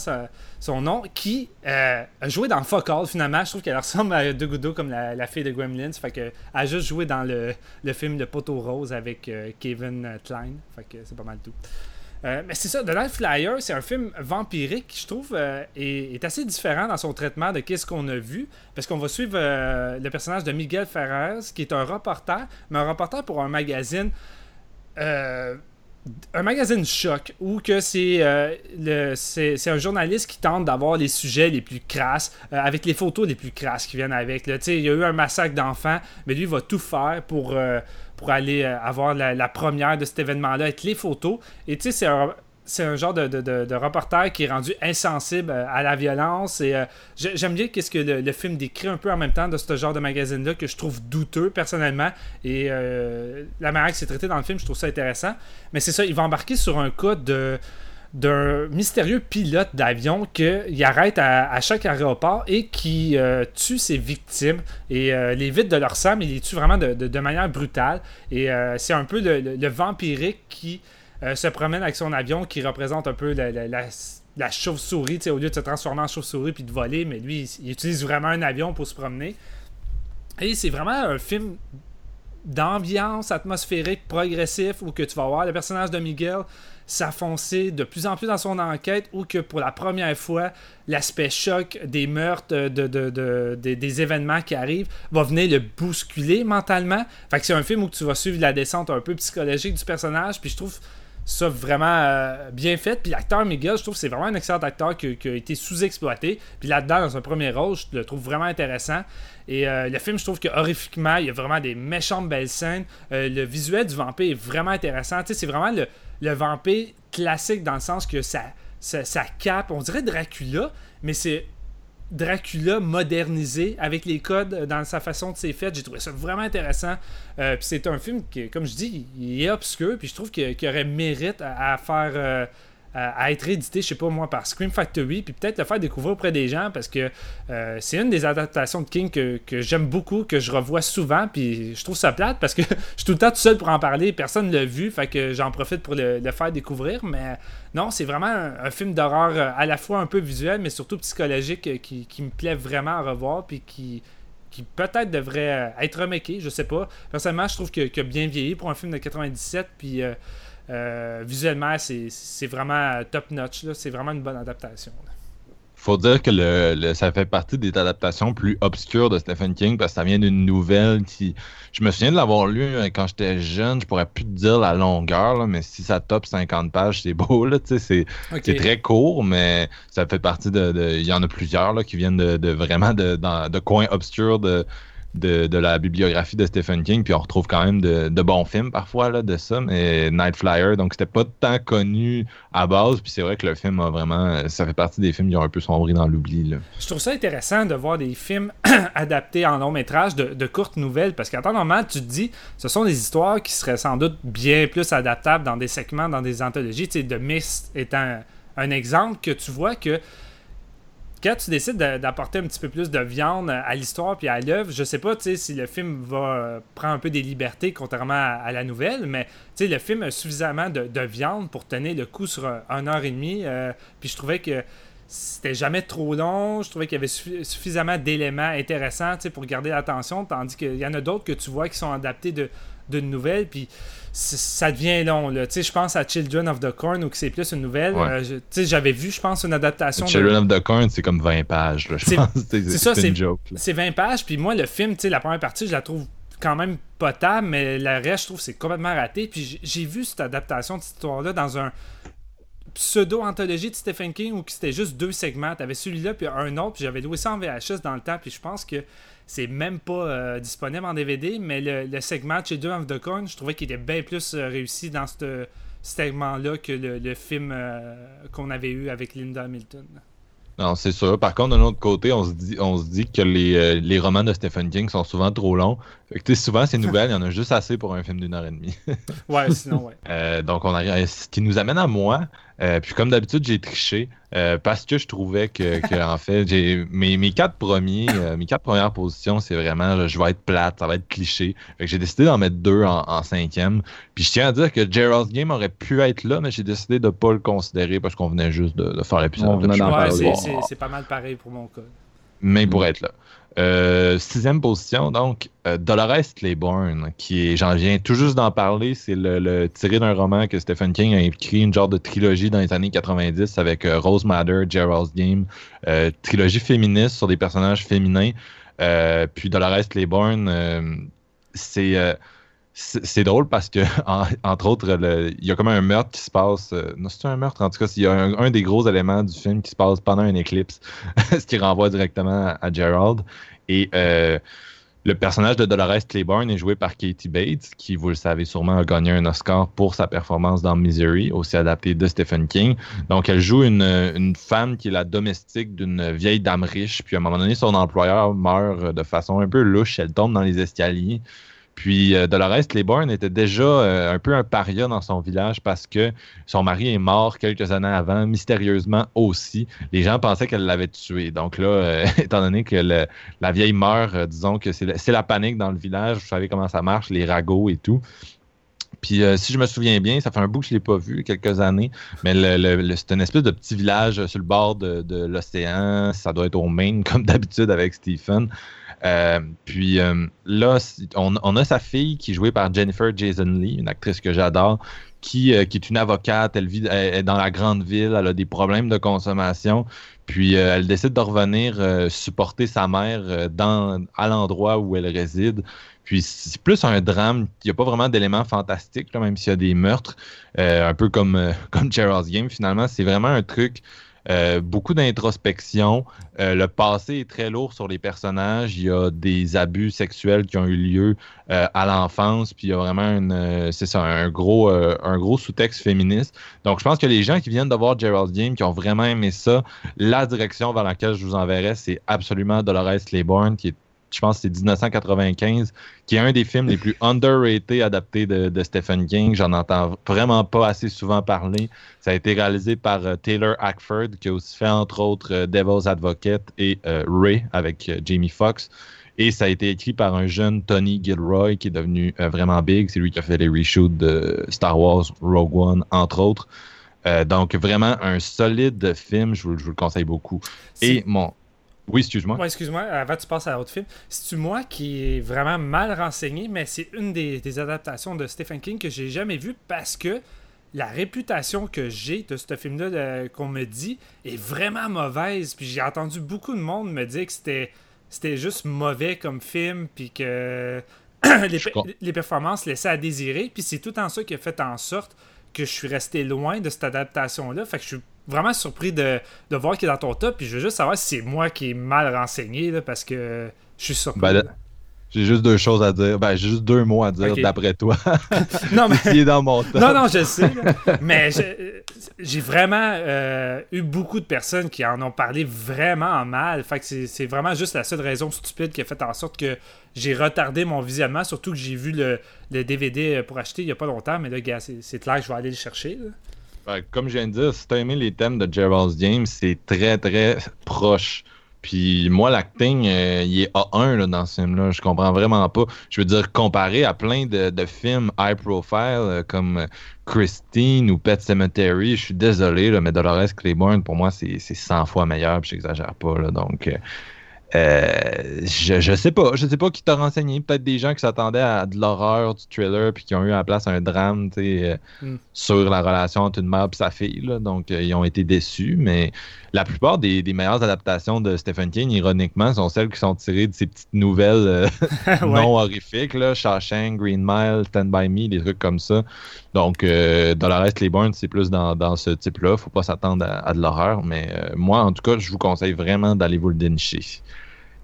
son nom, qui a joué dans Fuck All finalement. Je trouve qu'elle ressemble à De Goudo comme la, fille de Gremlins. Fait que, elle a juste joué dans le, le film Le Poteau Rose avec Kevin Klein. Fait que c'est pas mal tout. Euh, mais c'est ça, The Night Flyer, c'est un film vampirique qui, je trouve, euh, est, assez différent dans son traitement de qu'est-ce qu'on a vu. Parce qu'on va suivre euh, le personnage de Miguel Ferrer, qui est un reporter, mais un reporter pour un magazine. euh, un magazine choc où que c'est c'est un journaliste qui tente d'avoir les sujets les plus crasses avec les photos les plus crasses qui viennent avec. là. Il y a eu un massacre d'enfants, mais lui il va tout faire pour, pour aller euh, avoir la, première de cet événement-là avec les photos. Et tu sais, c'est un, genre de, reporter qui est rendu insensible euh, à la violence. Et euh, j'ai- j'aime bien qu'est-ce que le, film décrit un peu en même temps de ce genre de magazine-là que je trouve douteux personnellement. Et la manière que c'est traité dans le film, je trouve ça intéressant. Mais c'est ça, il va embarquer sur un cas de d'un mystérieux pilote d'avion qu'il arrête à, chaque aéroport et qui euh, tue ses victimes et euh, les vide de leur sang, mais il les tue vraiment de, manière brutale. Et euh, c'est un peu le, vampirique qui se promène avec son avion qui représente un peu la, la- chauve-souris, au lieu de se transformer en chauve-souris puis de voler, mais lui, il, il utilise vraiment un avion pour se promener. Et c'est vraiment un film d'ambiance atmosphérique progressif où que tu vas voir le personnage de Miguel s'affoncer de plus en plus dans son enquête ou que pour la première fois l'aspect choc des meurtres de- des- événements qui arrivent va venir le bousculer mentalement fait que c'est un film où tu vas suivre la descente un peu psychologique du personnage puis je trouve ça vraiment euh, bien fait. Puis l'acteur Miguel, je trouve c'est vraiment un excellent acteur qui, a été sous-exploité. Puis là-dedans, dans un premier rôle, je le trouve vraiment intéressant. Et euh, le film, je trouve que horrifiquement, il y a vraiment des méchantes belles scènes. Euh, le visuel du vampire est vraiment intéressant. Tu sais, c'est vraiment le, le vampire classique dans le sens que ça, ça, cape, on dirait Dracula, mais c'est Dracula modernisé avec les codes euh, dans sa façon de s'est fait. J'ai trouvé ça vraiment intéressant. Euh, puis c'est un film qui, comme je dis, il est obscur. Puis je trouve qu'il aurait mérite à, à faire. euh, à, être édité, je sais pas moi, par Scream Factory, puis peut-être le faire découvrir auprès des gens parce que euh, c'est une des adaptations de King que, que j'aime beaucoup, que je revois souvent, puis je trouve ça plate parce que je suis tout le temps tout seul pour en parler, personne ne l'a vu, fait que j'en profite pour le, le faire découvrir, mais non, c'est vraiment un, film d'horreur euh, à la fois un peu visuel, mais surtout psychologique euh, qui, qui me plaît vraiment à revoir, puis qui, qui peut-être devrait être remaké, je sais pas. Personnellement, je trouve que, que bien vieilli pour un film de 97, puis euh, euh, visuellement, c'est vraiment top notch, là. c'est vraiment une bonne adaptation. là. Faut dire que le, le- ça fait partie des adaptations plus obscures de Stephen King parce que ça vient d'une nouvelle qui. Je me souviens de l'avoir lu euh, quand j'étais jeune, je pourrais plus te dire la longueur, là, mais si ça top 50 pages, c'est beau, là, tu sais, c'est. Très court, mais ça fait partie de. de- Il y en a plusieurs là, qui viennent de, de vraiment de, dans- de coins obscurs de, de, la bibliographie de Stephen King. Puis on retrouve quand même de, bons films parfois là, de ça. Mais Night Flyer, donc c'était pas tant connu à base. Puis c'est vrai que le film a vraiment. Ça fait partie des films qui ont un peu sombré dans l'oubli. Je trouve ça intéressant de voir des films adaptés en long métrage de, de courtes nouvelles parce qu'en temps normal, tu te dis, ce sont des histoires qui seraient sans doute bien plus adaptables dans des segments, dans des anthologies. Tu sais, The Mist étant un, un exemple que tu vois que quand tu décides de- d'apporter un petit peu plus de viande à l'histoire puis à l'œuvre, je sais pas si le film va euh, prendre un peu des libertés contrairement à, la nouvelle, mais le film a suffisamment de, de viande pour tenir le coup sur un, une heure et demie. euh, puis je trouvais que c'était jamais trop long. Je trouvais qu'il y avait suffi- suffisamment d'éléments intéressants pour garder l'attention, tandis qu'il y en a d'autres que tu vois qui sont adaptés de d'une nouvelle, puis ça devient long. Là. Tu sais, Je pense à Children of the Corn, où que c'est plus une nouvelle. Ouais. Euh, je- tu sais, J'avais vu, je pense, une adaptation. de- Children of the Corn, c'est comme 20 pages. C'est- ça, c'est c'est- une joke. là. C'est 20 pages, puis moi, le film, tu sais, la première partie, je la trouve quand même potable, mais le reste, je trouve que c'est complètement raté. Puis j'ai vu cette adaptation de cette histoire-là dans un pseudo-anthologie de Stephen King où c'était juste deux segments. T'avais celui-là, puis un autre, puis j'avais loué ça en VHS dans le temps, puis je pense que c'est même pas euh, disponible en DVD, mais le, le segment Children of the je trouvais qu'il était bien plus euh, réussi dans ce segment-là que le, le film euh, qu'on avait eu avec Linda Hamilton. Non, c'est sûr. Par contre, d'un autre côté, on se dit, on se dit que les, les romans de Stephen King sont souvent trop longs. Fait que, tu sais, souvent, ces nouvelles, il y en a juste assez pour un film d'une heure et demie. Ouais, sinon, ouais. Euh, donc, on arrive, ce qui nous amène à moi. euh, puis, comme d'habitude, j'ai triché euh, parce que je trouvais que, que, en fait, j'ai mes, mes quatre premiers, euh, mes quatre premières positions, c'est vraiment, je, je vais être plate, ça va être cliché. Fait que j'ai décidé d'en mettre deux en, en cinquième. Puis, je tiens à dire que Gerald's Game aurait pu être là, mais j'ai décidé de pas le considérer parce qu'on venait juste de, de faire l'épisode. Ouais, c'est- Bon. c'est c'est pas mal pareil pour mon cas. mais il pourrait être là. Euh, sixième position, donc, euh, Dolores Claiborne, qui est, j'en viens tout juste d'en parler, c'est le, tiré d'un roman que Stephen King a écrit, une genre de trilogie dans les années 90 avec euh, Rose Madder, Gerald's Game, euh, trilogie féministe sur des personnages féminins. Puis Dolores Claiborne, c'est c'est drôle parce que, en- entre autres, il y a comme un meurtre qui se passe. non, c'est un meurtre, en tout cas, il y a un, des gros éléments du film qui se passe pendant un éclipse, ce qui renvoie directement à Gerald. Et euh, le personnage de Dolores Claiborne est joué par Katie Bates, qui, vous le savez sûrement, a gagné un Oscar pour sa performance dans Misery, aussi adapté de Stephen King. Donc, elle joue une, une femme qui est la domestique d'une vieille dame riche, puis à un moment donné, son employeur meurt de façon un peu louche, elle tombe dans les escaliers. Puis euh, Dolores Claiborne était déjà euh, un peu un paria dans son village parce que son mari est mort quelques années avant, mystérieusement aussi. Les gens pensaient qu'elle l'avait tué. Donc là, euh, étant donné que la vieille meurt, disons que c'est la, panique dans le village, vous savez comment ça marche, les ragots et tout. Puis euh, si je me souviens bien, ça fait un bout que je ne l'ai pas vu, quelques années, mais c'est une espèce de petit village sur le bord de l'océan. Ça doit être au Maine, comme d'habitude avec Stephen. Euh, puis euh, là, on, a sa fille qui est jouée par Jennifer Jason Lee, une actrice que j'adore, qui, euh, est une avocate. Elle vit dans la grande ville, elle a des problèmes de consommation. Puis elle décide de revenir supporter sa mère à l'endroit où elle réside. Puis c'est plus un drame. Il n'y a pas vraiment d'éléments fantastiques, même s'il y a des meurtres. un peu comme, comme Gerald's Game, finalement. C'est vraiment un truc euh, beaucoup d'introspection. Euh, le passé est très lourd sur les personnages. Il y a des abus sexuels qui ont eu lieu euh, à l'enfance, puis il y a vraiment c'est un gros, sous-texte féministe. Donc, je pense que les gens qui viennent de voir Gerald Game, qui ont vraiment aimé ça, la direction vers laquelle je vous enverrai, c'est absolument Dolores Claiborne, qui est je pense que c'est 1995, qui est un des films les plus underrated adaptés de, Stephen King. J'en entends vraiment pas assez souvent parler. Ça a été réalisé par euh, Taylor Hackford, qui a aussi fait entre autres euh, Devil's Advocate et euh, Ray avec Jamie Foxx. Et ça a été écrit par un jeune Tony Gilroy qui est devenu vraiment big. C'est lui qui a fait les reshoots de Star Wars, Rogue One, entre autres. donc vraiment un solide film, je vous, je vous le conseille beaucoup. Et mon, oui, excuse-moi. excuse-moi, avant que tu passes à l'autre film. C'est-tu moi qui est vraiment mal renseigné, mais c'est une des, adaptations de Stephen King que j'ai jamais vue parce que la réputation que j'ai de ce film-là qu'on me dit est vraiment mauvaise. Puis j'ai entendu beaucoup de monde me dire que c'était, c'était juste mauvais comme film, puis que les, les, performances laissaient à désirer. Puis c'est tout en ça qui a fait en sorte que je suis resté loin de cette adaptation-là. Fait que je suis vraiment surpris de, voir qu'il est dans ton top. Puis je veux juste savoir si c'est moi qui est mal renseigné là, parce que je suis surpris. Ben, j'ai juste deux choses à dire. Ben, j'ai juste deux mots à dire d'après toi. non, mais. Il est dans mon top. Non, non, je sais. mais j'ai vraiment euh, eu beaucoup de personnes qui en ont parlé vraiment mal. Fait que c'est vraiment juste la seule raison stupide qui a fait en sorte que j'ai retardé mon visionnement. Surtout que j'ai vu le, le, DVD pour acheter il n'y a pas longtemps. Mais là, gars, c'est clair que je vais aller le chercher. Ben, comme je viens de dire, si t'as aimé les thèmes de Gerald's Game, c'est très très proche. Puis moi, l'acting, euh, il est A1 là, dans ce film-là. Je comprends vraiment pas. Je veux dire, comparé à plein de, films high profile euh, comme Christine ou Pet Cemetery, je suis désolé, là, mais Dolores Claiborne, pour moi, c'est 100 fois meilleur. Puis j'exagère pas. Là, donc. Euh, euh, je, je sais pas. Je sais pas qui t'a renseigné. Peut-être des gens qui s'attendaient à de l'horreur du thriller puis qui ont eu à la place un drame euh, hmm. sur la relation entre une mère et sa fille. Là. Donc, euh, ils ont été déçus. Mais la plupart des, meilleures adaptations de Stephen King, ironiquement, sont celles qui sont tirées de ces petites nouvelles non horrifiques. Là. Shawshank, Green Mile, Stand By Me, des trucs comme ça. Donc, Dolores Claiborne, c'est plus dans, ce type-là. Faut pas s'attendre à, de l'horreur. Mais moi, en tout cas, je vous conseille vraiment d'aller vous le dénicher.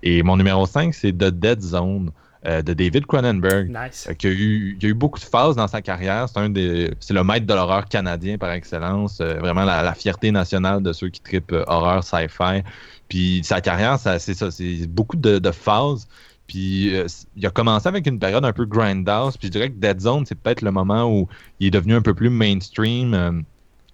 Et mon numéro 5, c'est The Dead Zone. Euh, de David Cronenberg, nice. euh, qui a eu, il a eu beaucoup de phases dans sa carrière. C'est un des, c'est le maître de l'horreur canadien par excellence, euh, vraiment la, fierté nationale de ceux qui tripent horreur, sci-fi. Puis sa carrière, ça, c'est ça, c'est beaucoup de, de phases. Puis il a commencé avec une période un peu grindhouse. Puis je dirais que Dead Zone, c'est peut-être le moment où il est devenu un peu plus mainstream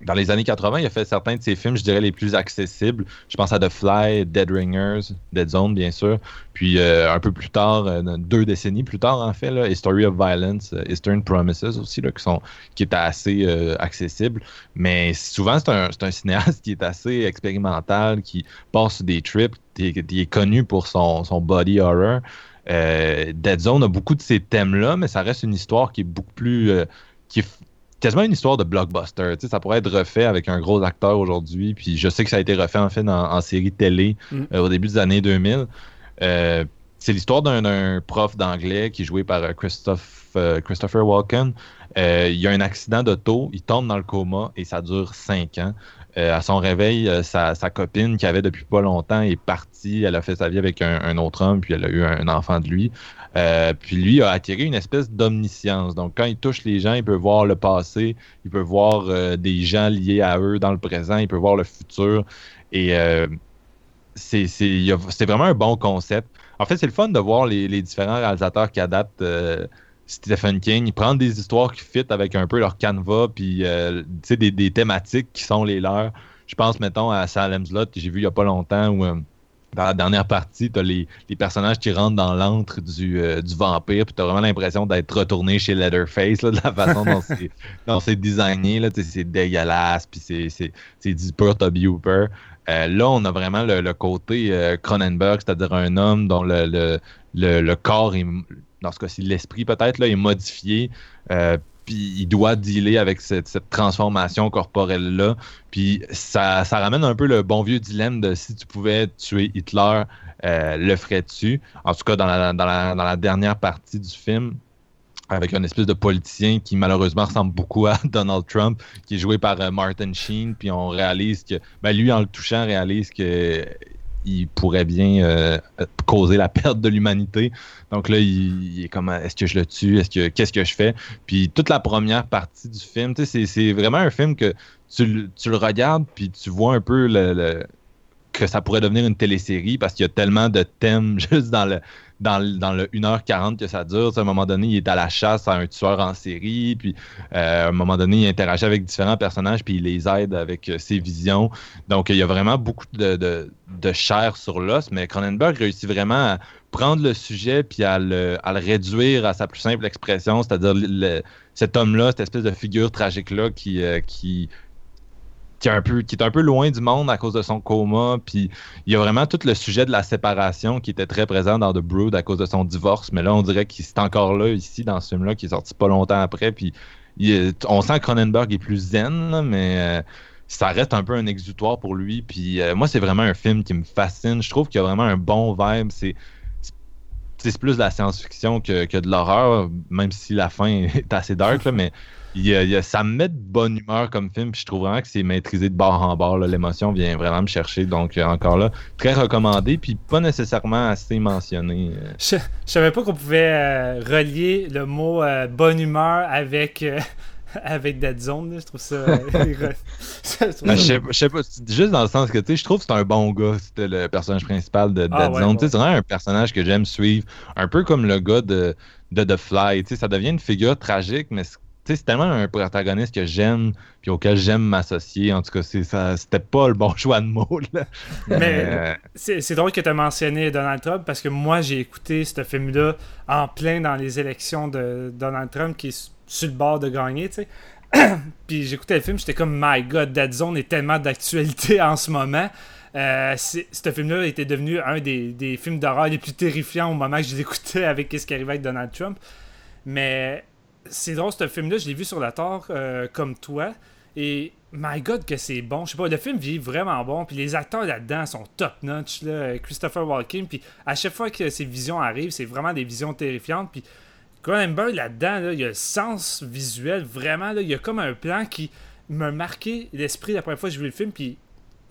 dans les années 80, il a fait certains de ses films, je dirais, les plus accessibles. Je pense à The Fly, Dead Ringers, Dead Zone, bien sûr. Puis euh, un peu plus tard, euh, deux décennies plus tard, en fait, History of Violence, euh, Eastern Promises aussi, qui, sont, qui est assez accessible. Mais souvent, c'est un, un, cinéaste qui est assez expérimental, qui passe des trips, qui, est connu pour son, son body horror. Dead Zone a beaucoup de ces thèmes-là, mais ça reste une histoire qui est beaucoup plus. qui quasiment une histoire de blockbuster. Tu sais, ça pourrait être refait avec un gros acteur aujourd'hui. Puis je sais que ça a été refait en fait en, série télé mm. euh, au début des années 2000. Euh, c'est l'histoire d'un prof d'anglais qui est joué par euh, Christophe, Christopher Walken. il y a un accident d'auto, il tombe dans le coma et ça dure cinq ans. à son réveil, sa, copine qui avait depuis pas longtemps est partie. Elle a fait sa vie avec un, un autre homme, puis elle a eu un enfant de lui. Euh, puis lui a attiré une espèce d'omniscience. Donc, quand il touche les gens, il peut voir le passé, il peut voir euh, des gens liés à eux dans le présent, il peut voir le futur. Et euh, c'est vraiment un bon concept. En fait, c'est le fun de voir les, différents réalisateurs qui adaptent Stephen King. Ils prennent des histoires qui fit avec un peu leur canevas, puis des, des thématiques qui sont les leurs. Je pense, mettons, à Salem's Lot, que j'ai vu il n'y a pas longtemps, où dans la dernière partie, t'as les, les personnages qui rentrent dans l'antre du, euh, du vampire, puis t'as vraiment l'impression d'être retourné chez Leatherface, là, de la façon dont c'est, dont c'est designé, là, c'est dégueulasse, puis c'est, c'est, c'est du pur Toby Hooper. Euh, là, on a vraiment le, le côté euh, Cronenberg, c'est-à-dire un homme dont le, le, le, le corps, est, dans ce cas-ci l'esprit peut-être, là, est modifié, euh, puis il doit dealer avec cette, cette transformation corporelle-là. Puis ça, ça ramène un peu le bon vieux dilemme de si tu pouvais tuer Hitler, euh, le ferais-tu? En tout cas, dans la, dans, la, dans la dernière partie du film, avec un espèce de politicien qui malheureusement ressemble beaucoup à Donald Trump, qui est joué par euh, Martin Sheen, puis on réalise que, ben lui en le touchant, réalise que il pourrait bien euh, causer la perte de l'humanité. Donc là, il, est comme est-ce que je le tue, est-ce que qu'est-ce que je fais? Puis toute la première partie du film, c'est, vraiment un film que tu, tu le regardes puis tu vois un peu le- que ça pourrait devenir une télésérie parce qu'il y a tellement de thèmes juste dans le dans, le- dans le 1h40 que ça dure. À un moment donné, il est à la chasse à un tueur en série, puis euh, à un moment donné, il interagit avec différents personnages, puis il les aide avec euh, ses visions. Donc, il y a vraiment beaucoup de, de, de chair sur l'os, mais Cronenberg réussit vraiment à prendre le sujet puis à le, à le réduire à sa plus simple expression, c'est-à-dire cet homme-là, cette espèce de figure tragique-là qui, euh, qui, qui, est un peu, qui est un peu loin du monde à cause de son coma. Puis il y a vraiment tout le sujet de la séparation qui était très présent dans The Brood à cause de son divorce. Mais là, on dirait qu'il c'est encore là, ici, dans ce film-là, qui est sorti pas longtemps après. Puis est- on sent que Cronenberg est plus zen, là, mais euh, ça reste un peu un exutoire pour lui. Puis euh, moi, c'est vraiment un film qui me fascine. Je trouve qu'il y a vraiment un bon vibe. C'est c'est c'est plus de la science-fiction que, que de l'horreur, même si la fin est assez dark, là, mais il ça me met de bonne humeur comme film, puis je trouve vraiment que c'est maîtrisé de bord en bord. L'émotion vient vraiment me chercher. Donc, euh, encore là, très recommandé, puis pas nécessairement assez mentionné. euh. Je, je savais pas qu'on pouvait euh, relier le mot euh, bonne humeur avec, euh, avec Dead Zone. là. Je trouve ça. je trouve Ben, je ça- sais pas- je sais pas, c'est juste dans le sens que, tu sais, je trouve que c'est un bon gars, c'était le personnage principal de Dead Ah, ouais, Zone. Ouais. C'est vraiment un personnage que j'aime suivre, un peu comme le gars de, de The Fly. Tu sais, ça devient une figure tragique, mais c'est- tellement un protagoniste que j'aime, puis auquel j'aime m'associer. En tout cas, c'est ça, c'était pas le bon choix de mots. Là. Mais- Euh, C'est drôle que tu as mentionné Donald Trump parce que moi, j'ai écouté ce film-là en plein dans les élections de Donald Trump qui est su- sur le bord de gagner, sais. Puis j'écoutais le film, j'étais comme My God, Dead Zone est tellement d'actualité en ce moment. Euh, ce film-là était devenu un des, des films d'horreur les plus terrifiants au moment que je l'écoutais avec ce qui arrivait avec Donald Trump. Mais c'est drôle, ce film-là, je l'ai vu sur la tort euh, comme toi. Et my God, que c'est bon. Je sais pas, le film vit vraiment bon. Puis les acteurs là-dedans sont top-notch. là. Christopher Walken. Puis à chaque fois que ces visions arrivent, c'est vraiment des visions terrifiantes. Puis Cronenberg là-dedans, là, il y a le sens visuel. Vraiment, là, il y a comme un plan qui m'a marqué l'esprit la première fois que j'ai vu le film. Puis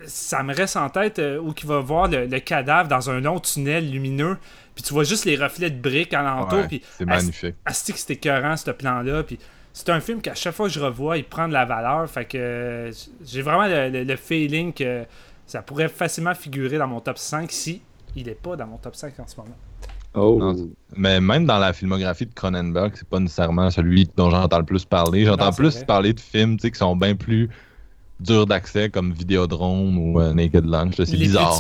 ça me reste en tête euh, où il va voir le, le cadavre dans un long tunnel lumineux. Puis tu vois juste les reflets de briques alentour. ouais, puis c'est magnifique. Asti que c'était écœurant, ce plan-là. Puis c'est un film qu'à chaque fois que je revois, il prend de la valeur. Fait que euh, j'ai vraiment le, le- le feeling que ça pourrait facilement figurer dans mon top 5 si il est pas dans mon top 5 en ce moment. Oh. Non, Mais même dans la filmographie de Cronenberg, c'est pas nécessairement celui dont j'entends le plus parler. J'entends c'est plus vrai. parler de films tu sais, qui sont bien plus durs d'accès, comme Vidéodrome ou euh, Naked Lunch. C'est bizarre.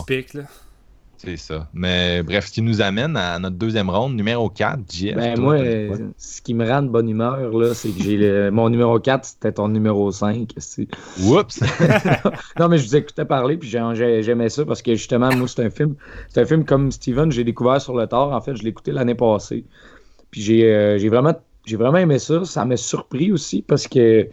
C'est ça. Mais bref, ce qui nous amène à notre deuxième ronde, numéro 4, JF. Ben toi, moi, euh, ce qui me rend de bonne humeur, là, c'est que j'ai le- mon numéro 4, c'était ton numéro 5. c'est- Oups! non, mais je vous écoutais parler, puis j'ai- j'ai- j'aimais ça parce que justement, moi, c'est un film. C'est un film comme Steven, j'ai découvert sur le tard. En fait, je l'ai écouté l'année passée. Puis j'ai euh, j'ai vraiment, j'ai vraiment aimé ça. Ça m'a surpris aussi parce que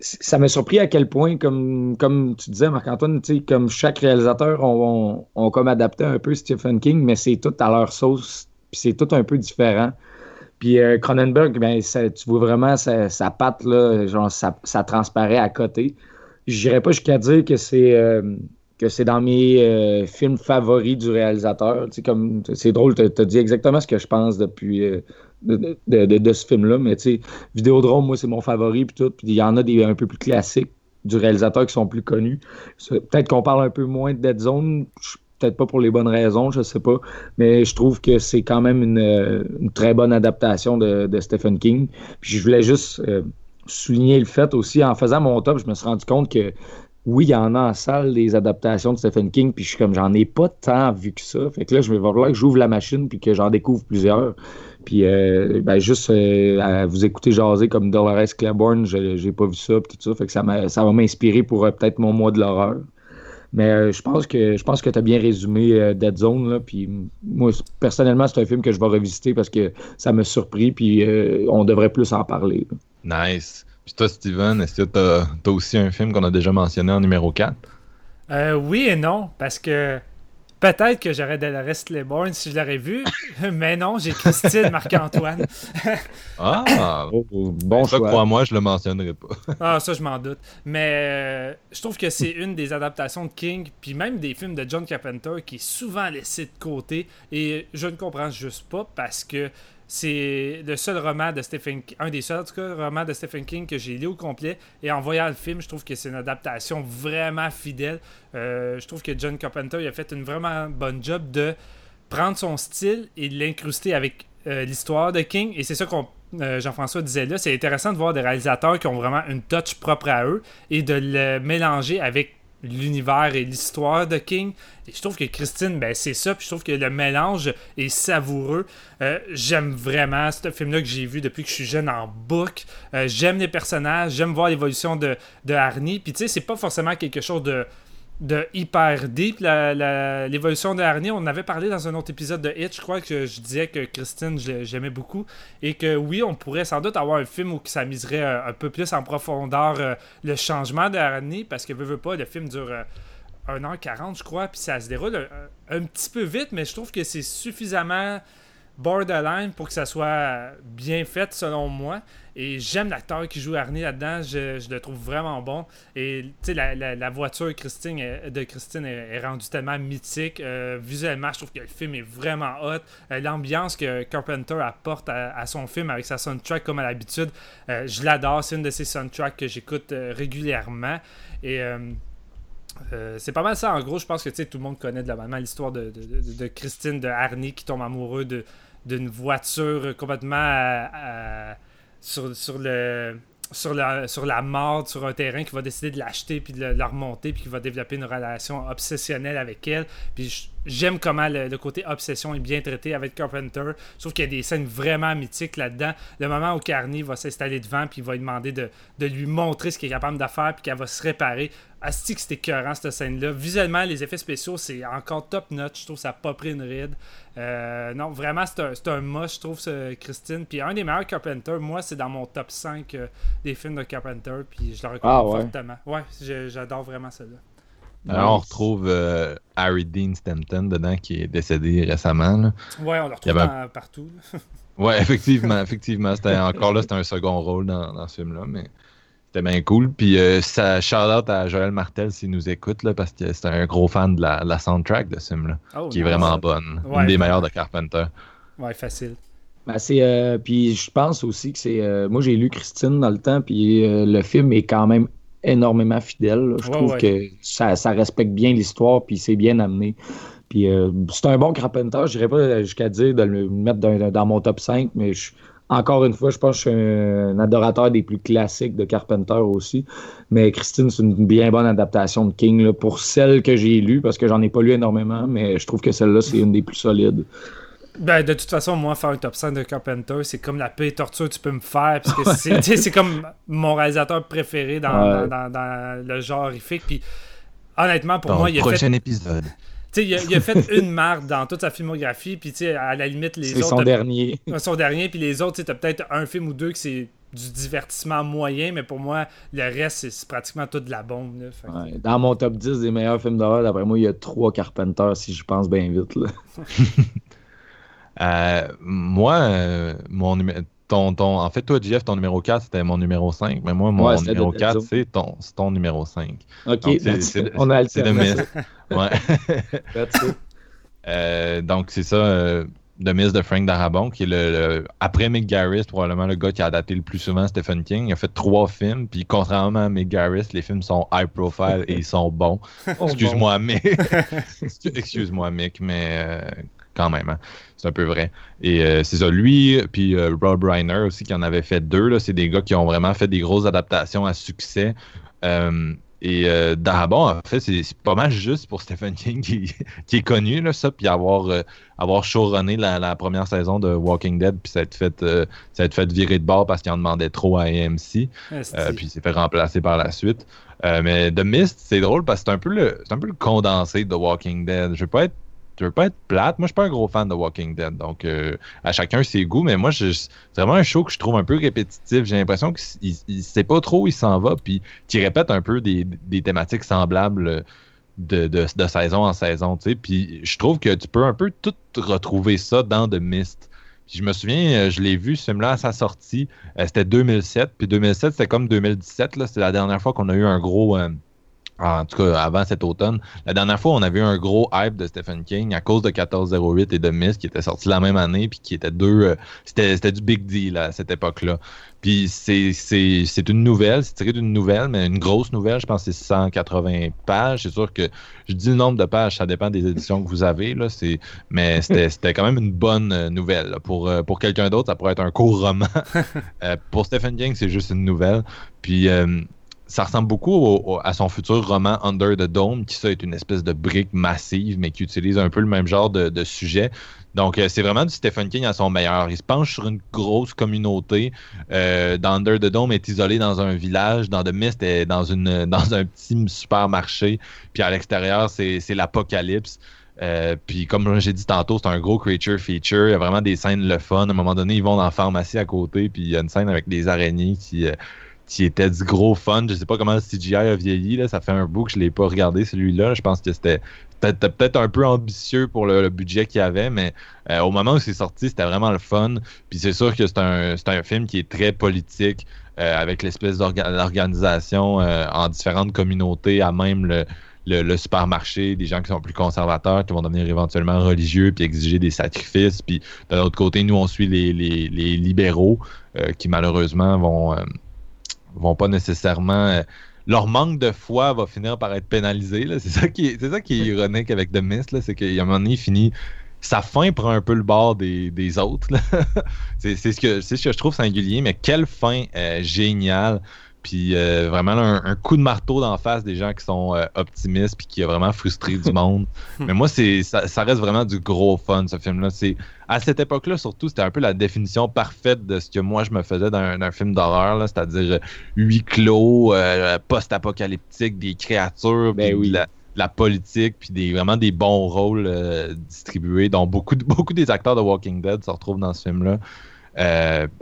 ça m'a surpris à quel point, comme, comme tu disais, Marc-Antoine, comme chaque réalisateur ont, ont comme adapté un peu Stephen King, mais c'est tout à leur sauce, puis c'est tout un peu différent. Puis euh, Cronenberg, ben, tu vois vraiment sa, sa patte, là, genre, ça, ça transparaît à côté. J'irais pas jusqu'à dire que c'est euh, que c'est dans mes euh, films favoris du réalisateur. Comme c'est drôle, tu as dit exactement ce que je pense depuis de, ce film-là. Mais tu sais, Vidéodrome, moi, c'est mon favori puis tout. Puis il y en a des un peu plus classiques du réalisateur qui sont plus connus. Peut-être qu'on parle un peu moins de Dead Zone. Peut-être pas pour les bonnes raisons, je sais pas. Mais je trouve que c'est quand même une, euh, très bonne adaptation de, Stephen King. Puis je voulais juste euh, souligner le fait aussi, en faisant mon top, je me suis rendu compte que oui, il y en a en salle des adaptations de Stephen King, puis je suis comme, j'en ai pas tant vu que ça. Fait que là, je vais voir que j'ouvre la machine, puis que j'en découvre plusieurs. Puis, euh, ben, juste euh, à vous écouter jaser comme Dolores Claiborne, je- j'ai pas vu ça, puis tout ça. Fait que ça, va m'inspirer pour euh, peut-être mon mois de l'horreur. Mais euh, je pense que je pense que tu as bien résumé euh, Dead Zone. Là, puis moi, personnellement, c'est un film que je vais revisiter parce que ça m'a surpris, puis euh, on devrait plus en parler. là. Nice. Puis toi, Steven, est-ce que t'as as aussi un film qu'on a déjà mentionné en numéro 4? Euh, oui et non, parce que peut-être que j'aurais Dolores Claiborne si je l'aurais vu, mais non, j'ai Christine Marc-Antoine. Ah! Oh, bon ça, crois-moi, je le mentionnerai pas. Ah, ça, je m'en doute. Mais euh, je trouve que c'est une des adaptations de King, puis même des films de John Carpenter, qui est souvent laissé de côté. Et je ne comprends juste pas parce que c'est le seul roman de Stephen King, un des seuls romans de Stephen King que j'ai lu au complet. Et en voyant le film, je trouve que c'est une adaptation vraiment fidèle. Euh, je trouve que John Carpenter a fait une vraiment bonne job de prendre son style et l'incruster avec euh, l'histoire de King. Et c'est ça qu'on euh, Jean-François disait là, c'est intéressant de voir des réalisateurs qui ont vraiment une touch propre à eux et de le mélanger avec l'univers et l'histoire de King. Et je trouve que Christine, ben c'est ça. Puis je trouve que le mélange est savoureux. Euh, j'aime vraiment ce film-là que j'ai vu depuis que je suis jeune en book. Euh, j'aime les personnages, j'aime voir l'évolution de, de Arnie. Puis tu sais, c'est pas forcément quelque chose de de hyper deep l'évolution de Arnie. On avait parlé dans un autre épisode de Hitch, je crois que je disais que Christine, j'aimais beaucoup. Et que oui, on pourrait sans doute avoir un film où ça miserait euh, un peu plus en profondeur euh, le changement de Arnie, parce que veut, veut pas, le film dure euh, 1h40, je crois, puis ça se déroule un, un petit peu vite, mais je trouve que c'est suffisamment borderline pour que ça soit bien fait selon moi. Et j'aime l'acteur qui joue Arnie là-dedans, je, le trouve vraiment bon. Et tu sais, la, voiture Christine de Christine est, rendue tellement mythique. Euh, visuellement, je trouve que le film est vraiment hot. Euh, L'ambiance que Carpenter apporte à, son film avec sa soundtrack comme à l'habitude, euh, je l'adore. C'est une de ses soundtracks que j'écoute régulièrement. Et. c'est pas mal ça, en gros. Je pense que tout le monde connaît de la l'histoire de- de Christine, de Arnie qui tombe amoureux de- d'une voiture complètement à- à- sur, la, sur mort, sur un terrain, qui va décider de l'acheter puis de la remonter, puis qui va développer une relation obsessionnelle avec elle. Puis j'aime comment le, côté obsession est bien traité avec Carpenter. Trouve qu'il y a des scènes vraiment mythiques là-dedans. Le moment où Carney va s'installer devant, puis il va lui demander de, lui montrer ce qu'il est capable de faire, puis qu'elle va se réparer. Asti que c'était écœurant cette scène-là. Visuellement, les effets spéciaux, c'est encore top notch. Je trouve que ça n'a pas pris une ride. Euh, non, vraiment, c'est un, c'est un must, je trouve, ce Christine. Puis un des meilleurs Carpenter, moi, c'est dans mon top 5 euh, des films de Carpenter. Puis je le recommande Ah ouais. fortement. Ouais, j'adore vraiment celle-là. Alors, on Nice. retrouve euh, Harry Dean Stanton dedans qui est décédé récemment. là. Ouais, on le retrouve avait dans- partout. Ouais, effectivement, effectivement. C'était encore là, c'était un second rôle dans, dans ce film-là, mais c'était bien cool. Puis euh, ça shout out à Joël Martel s'il nous écoute là, parce que c'est un gros fan de la, la soundtrack de ce film-là, Oh, qui est vraiment bonne. Ouais, Une des meilleures de Carpenter. Ouais, facile. Ben, c'est, euh, puis je pense aussi que c'est. euh, moi, j'ai lu Christine dans le temps, puis euh, le film est quand même énormément fidèle. là. Je Ouais, trouve ouais. que ça, ça respecte bien l'histoire, puis c'est bien amené. Puis euh, c'est un bon Carpenter. Je dirais pas jusqu'à dire de le mettre dans, dans mon top 5, mais je- encore une fois, je pense que je suis un, adorateur des plus classiques de Carpenter aussi. Mais Christine, c'est une bien bonne adaptation de King là, pour celle que j'ai lue, parce que j'en ai pas lu énormément, mais je trouve que celle-là, c'est une des plus solides. Ben, de toute façon, moi, faire un top 5 de Carpenter, c'est comme la pire torture que tu peux me faire. Parce que c'est, comme mon réalisateur préféré dans, Ouais. dans, dans- dans le genre horrifique. Puis, honnêtement, pour Dans moi, il a, fait, prochain épisode. Tu sais, il, a, il a fait une marde dans toute sa filmographie. Puis, tu sais, à la limite, les C'est autres. son t'as- dernier. son dernier. Puis les autres, t'as peut-être un film ou deux que c'est du divertissement moyen. Mais pour moi, le reste, c'est, c'est pratiquement tout de la bombe. Là. Fait que- Ouais, dans mon top 10 des meilleurs films d'horreur, d'après moi, il y a trois Carpenters, si j'y pense bien vite. Là. Euh, moi, euh, mon ton, ton, en fait, toi, Jeff, ton numéro 4, c'était mon numéro 5. Mais moi, mon Ouais, numéro de- 4, de- c'est ton, c'est ton numéro 5. OK, Donc, c'est- c'est- on a C'est alterné. Ouais. That's it. Euh, donc, c'est ça, euh, The Mist de Frank Darabont, qui est le, le- après Mick Garris, probablement le gars qui a adapté le plus souvent Stephen King. Il a fait trois films, puis contrairement à Mick Garris, les films sont high profile et ils sont bons. Oh, Excuse-moi, Mick. Excuse-moi, Mick, mais euh, quand même, hein, c'est un peu vrai. Et euh, c'est ça, lui, puis euh, Rob Reiner aussi, qui en avait fait deux. là, C'est des gars qui ont vraiment fait des grosses adaptations à succès. Et euh, Darabon, en fait, c'est pas mal juste pour Stephen King qui, qui est connu, là, ça, puis avoir, euh, avoir showrunné la, la première saison de Walking Dead, puis ça a été fait, euh, ça a été fait virer de bord parce qu'il en demandait trop à AMC, euh, puis il s'est fait remplacer par la suite. Euh, mais The Mist, c'est drôle parce que c'est un, peu le- c'est un peu le condensé de Walking Dead. Je veux pas être je veux pas être plate. Moi, je suis pas un gros fan de Walking Dead. Donc, euh, à chacun ses goûts. Mais moi, c'est vraiment un show que je trouve un peu répétitif. J'ai l'impression qu'il il sait pas trop où il s'en va. Puis, qu'il répète un peu des, des thématiques semblables de, de- de saison en saison. Puis, je trouve que tu peux un peu tout retrouver ça dans The Mist. Puis je me souviens, euh, je l'ai vu ce film-là à sa sortie. Euh, c'était 2007. Puis 2007, c'était comme 2017. là. C'était la dernière fois qu'on a eu un gros. En tout cas, avant cet automne. La dernière fois, on avait eu un gros hype de Stephen King à cause de 1408 et de Mist qui étaient sortis la même année, puis qui étaient deux. euh, c'était, du big deal à cette époque-là. Puis c'est, une nouvelle, c'est tiré d'une nouvelle, mais une grosse nouvelle, je pense que c'est 180 pages. C'est sûr que je dis le nombre de pages, ça dépend des éditions que vous avez, là, c'est, mais c'était, quand même une bonne euh, nouvelle. là. Pour, euh, pour quelqu'un d'autre, ça pourrait être un court roman. Euh, pour Stephen King, c'est juste une nouvelle. Puis euh, ça ressemble beaucoup au- au- à son futur roman Under the Dome, qui ça est une espèce de brique massive, mais qui utilise un peu le même genre de, sujet. Donc, euh, c'est vraiment du Stephen King à son meilleur. Il se penche sur une grosse communauté. Euh, dans Under the Dome est isolé dans un village. Dans The Mist est dans, une, dans un petit supermarché. Puis à l'extérieur, c'est l'apocalypse. Euh, puis comme j'ai dit tantôt, c'est un gros creature feature. Il y a vraiment des scènes le fun. À un moment donné, ils vont dans la pharmacie à côté. Puis il y a une scène avec des araignées qui, qui était du gros fun. Je sais pas comment le CGI a vieilli. Là. Ça fait un bout que je l'ai pas regardé celui-là. Je pense que c'était peut-être un peu ambitieux pour le, budget qu'il avait, mais euh, au moment où c'est sorti, c'était vraiment le fun. Puis c'est sûr que c'est un, un film qui est très politique, euh, avec l'espèce d'orga- d'organisation euh, en différentes communautés, à même le, le, supermarché, des gens qui sont plus conservateurs, qui vont devenir éventuellement religieux, puis exiger des sacrifices. Puis de l'autre côté, nous, on suit les, les, libéraux, qui malheureusement vont, vont pas nécessairement... euh, leur manque de foi va finir par être pénalisé. C'est ça qui est, c'est ça qui est ironique avec The Mist, c'est qu'à un moment donné, il finit. Sa fin prend un peu le bord des, des autres. c'est, ce que, c'est ce que je trouve singulier, mais quelle fin euh, géniale. Puis euh, vraiment là, un, un coup de marteau d'en face des gens qui sont euh, optimistes puis qui a vraiment frustré du monde. Mais moi, c'est ça, ça reste vraiment du gros fun, ce film-là. C'est, à cette époque-là, surtout, c'était un peu la définition parfaite de ce que moi, je me faisais d'un, d'un film d'horreur, c'est-à-dire euh, huis clos, post-apocalyptique, des créatures, Ben puis oui. la, politique, puis des, vraiment des bons rôles distribués, dont beaucoup, de- beaucoup des acteurs de Walking Dead se retrouvent dans ce film-là.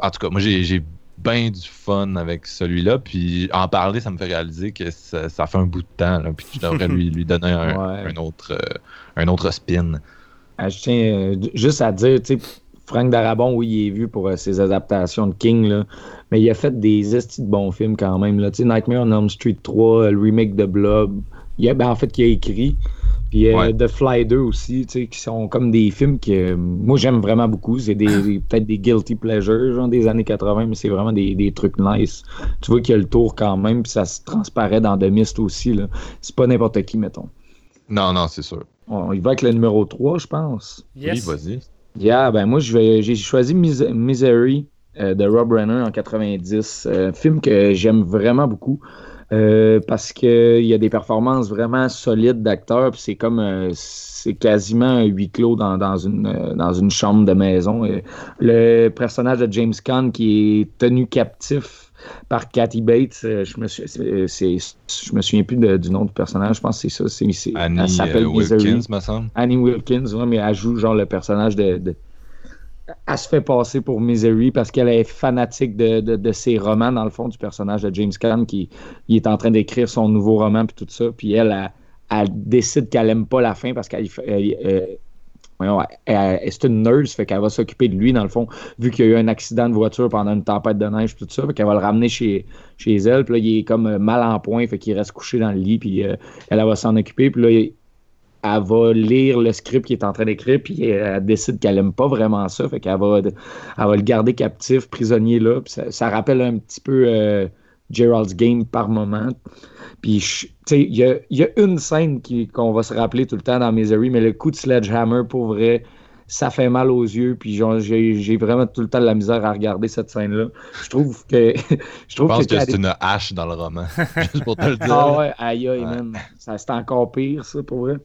En tout cas, moi, j'ai bien du fun avec celui-là, puis en parler, ça me fait réaliser que ça, ça fait un bout de temps, là, puis que je devrais lui, lui donner un, Ouais. un autre, euh, un autre spin. Ah, je tiens euh, juste à dire, tu sais, Frank Darabon, oui, il est vu pour euh, ses adaptations de King, là, mais il a fait des estis de bons films quand même. Là. Nightmare on Elm Street 3, euh, le remake de Blob, il a, ben, en fait, qu'il a écrit. Puis euh, Ouais. The Fly 2 aussi, tu sais, qui sont comme des films que euh, moi j'aime vraiment beaucoup. C'est des, des- peut-être des guilty pleasures, genre des années 80, mais c'est vraiment des, des trucs nice. Tu vois qu'il y a le tour quand même, puis ça se transparaît dans The Mist aussi. là. C'est pas n'importe qui, mettons. Non, non, c'est sûr. On, il va avec le numéro 3, je pense. Yes. Oui, vas-y. Yeah, ben moi, je vais- j'ai choisi Mis- Misery euh, de Rob Reiner en 90. Euh, film que j'aime vraiment beaucoup euh, parce qu'il y a des performances vraiment solides d'acteurs. puis C'est comme euh, c'est quasiment un huis clos dans, dans, une, euh, dans une chambre de maison. Le personnage de James Caan qui est tenu captif par Kathy Bates, je me suis, je me souviens plus de- du nom du personnage. Je pense que c'est ça. c'est- Annie elle s'appelle. Wilkins, me semble. Annie Wilkins, ouais, mais elle joue genre le personnage de. de- Elle se fait passer pour Misery parce qu'elle est fanatique de, de, ses romans, dans le fond, du personnage de James Caan qui il est en train d'écrire son nouveau roman puis tout ça. Puis elle, elle, décide qu'elle aime pas la fin parce qu'elle c'est une nurse, fait qu'elle va s'occuper de lui, dans le fond, vu qu'il y a eu un accident de voiture pendant une tempête de neige, tout ça, fait qu'elle va le ramener chez, chez elle, puis là, il est comme mal en point, fait qu'il reste couché dans le lit, puis euh, elle, elle va s'en occuper, puis là, elle va lire le script qu'il est en train d'écrire, puis elle décide qu'elle aime pas vraiment ça, fait qu'elle va, elle va le garder captif, prisonnier là, ça, rappelle un petit peu euh, Gerald's Game par moment. Puis, il y a, y a une scène qu'on va se rappeler tout le temps dans Misery, mais le coup de Sledgehammer, pour vrai, ça fait mal aux yeux, puis j'ai vraiment tout le temps de la misère à regarder cette scène-là. Je trouve que. je Je trouve pense que, que c'est une hache dans le roman. Juste pour te le dire. Ah ouais, aïe aïe, Ouais. man. Ça, c'est encore pire, ça, pour vrai.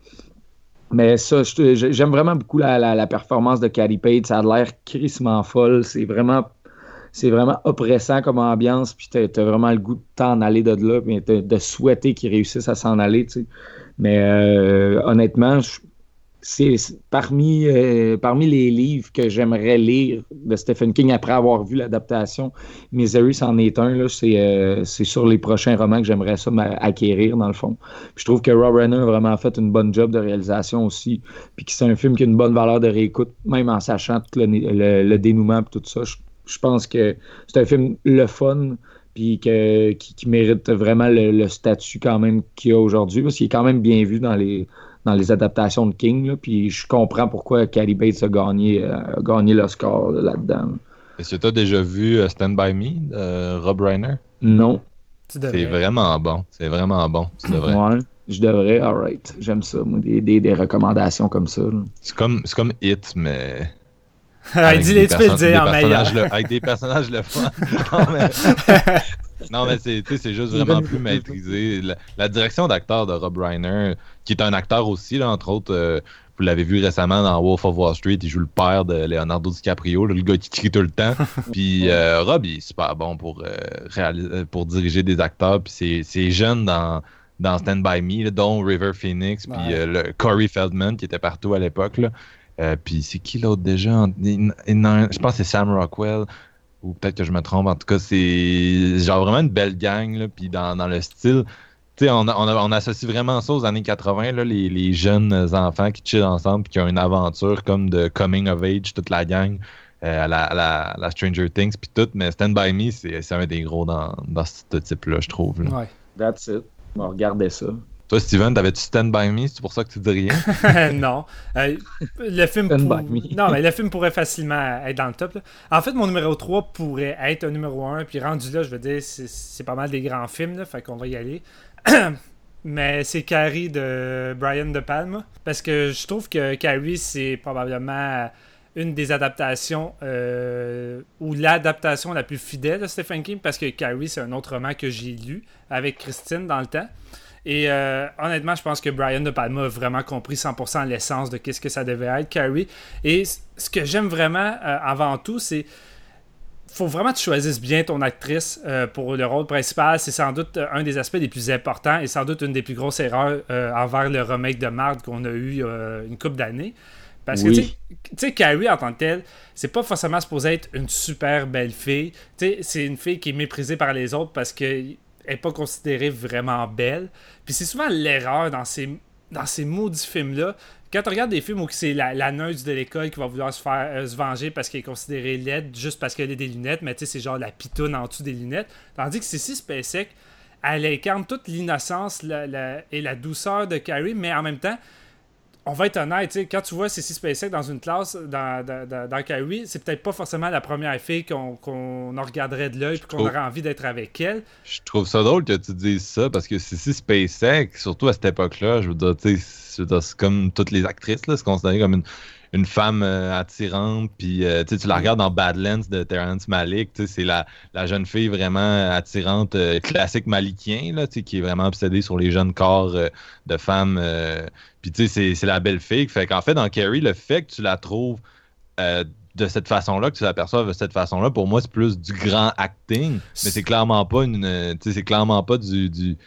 Mais ça, je- je- j'aime vraiment beaucoup la, la- la performance de Caddy Page. Ça a l'air crissement folle. C'est vraiment, c'est vraiment oppressant comme ambiance. Puis t'as, t'as vraiment le goût de t'en aller de là, mais de, de souhaiter qu'ils réussissent à s'en aller, tu sais. Mais euh, honnêtement, je- c'est parmi, euh, parmi les livres que j'aimerais lire de Stephen King après avoir vu l'adaptation. Misery, c'en est un. C'est euh, sur les prochains romans que j'aimerais ça m'acquérir, dans le fond. Puis je trouve que Rob Reiner a vraiment fait une bonne job de réalisation aussi. Puis que c'est un film qui a une bonne valeur de réécoute, même en sachant tout le, le- le dénouement et tout ça. Je, je pense que c'est un film le fun, puis que, qui, qui mérite vraiment le, le statut quand même qu'il a aujourd'hui, parce qu'il est quand même bien vu dans les, dans les adaptations de King. là. Puis je comprends pourquoi Cady Bates a gagné, euh, a gagné l'Oscar là, là-dedans. Est-ce que tu as déjà vu euh, Stand By Me de Rob Reiner? Non. Tu devrais. C'est vraiment bon. C'est vraiment bon. Tu devrais. Ouais, je devrais, alright. J'aime ça, moi, des, des, des recommandations comme ça. C'est comme, c'est comme Hit, mais. Avec des tu peux le perso- dire des en meilleur. personnages le- Avec des personnages le fun. non, mais, non, mais c'est, tu sais, c'est juste vraiment plus maîtrisé. La, la direction d'acteur de Rob Reiner, qui est un acteur aussi, là, entre autres, euh, vous l'avez vu récemment dans Wolf of Wall Street, il joue le père de Leonardo DiCaprio, le gars qui crie tout le temps. Puis euh, Rob, il est super bon pour, euh, réalis- euh, pour diriger des acteurs. Puis c'est, jeune dans, dans Stand By Me, là, dont River Phoenix, puis Ouais. euh, le Corey Feldman, qui était partout à l'époque. puis c'est qui l'autre déjà? Il- il- je pense que c'est Sam Rockwell. Ou peut-être que je me trompe. En tout cas, c'est genre vraiment une belle gang. Là, puis dans, dans le style. Tu sais, on, on, associe vraiment ça aux années 80, là, les, les jeunes enfants qui chillent ensemble puis qui ont une aventure comme de coming of age, toute la gang, euh, à, la, à la- à la Stranger Things puis tout. Mais Stand By Me, c'est c'est un des gros dans, dans ce type-là, je trouve. là. Ouais. That's it. On va regarder ça. Toi, Steven, t'avais-tu Stand By Me? C'est pour ça que tu dis rien? non. Euh, le film Stand pour- by me. Non, mais le film pourrait facilement être dans le top. là. En fait, mon numéro 3 pourrait être un numéro 1. Puis rendu là, je veux dire, c'est- c'est pas mal des grands films. Là, fait qu'on va y aller. mais c'est Carrie de Brian De Palma. Parce que je trouve que Carrie, c'est probablement une des adaptations euh, ou l'adaptation la plus fidèle de Stephen King parce que Carrie c'est un autre roman que j'ai lu avec Christine dans le temps et euh, honnêtement, je pense que Brian De Palma a vraiment compris 100% l'essence de qu'est-ce que ça devait être, Carrie. Et ce que j'aime vraiment euh, avant tout, c'est faut vraiment que tu choisisses bien ton actrice euh, pour le rôle principal. C'est sans doute euh, un des aspects les plus importants et sans doute une des plus grosses erreurs euh, envers le remake de Marde qu'on a eu euh, une couple d'années. Parce que, Oui. tu sais- tu sais, Carrie en tant que telle, c'est pas forcément supposé être une super belle fille. Tu sais, c'est une fille qui est méprisée par les autres parce qu'elle n'est pas considérée vraiment belle. Puis c'est souvent l'erreur dans ces, dans ces maudits films-là. Quand tu regardes des films où c'est la, la de l'école qui va vouloir se faire euh, se venger parce qu'elle est considérée laide juste parce qu'elle a des lunettes, mais tu sais, c'est genre la pitoune en dessous des lunettes. Tandis que c'est si SpaceX, elle incarne toute l'innocence et la douceur de Carrie, mais en même temps, on va être honnête, quand tu vois Cissy SpaceX dans une classe, dans, dans, dans, c'est peut-être pas forcément la première fille qu'on en regarderait de l'œil et qu'on aurait envie d'être avec elle. Je trouve ça drôle que tu dises ça parce que si SpaceX, surtout à cette époque-là, je veux dire, c'est comme toutes les actrices, c'est considéré comme une, une femme euh, attirante. Puis euh, tu la regardes dans Badlands de Terrence Malick, c'est la, jeune fille vraiment attirante, euh, classique malikien, là, qui est vraiment obsédée sur les jeunes corps de femmes. puis tu sais, c'est- la belle fille. Fait qu'en fait, dans Carrie, le fait que tu la trouves de cette façon-là, que tu l'aperçoives de cette façon-là, pour moi, c'est plus du grand acting, mais c'est clairement pas une. c'est clairement pas du. du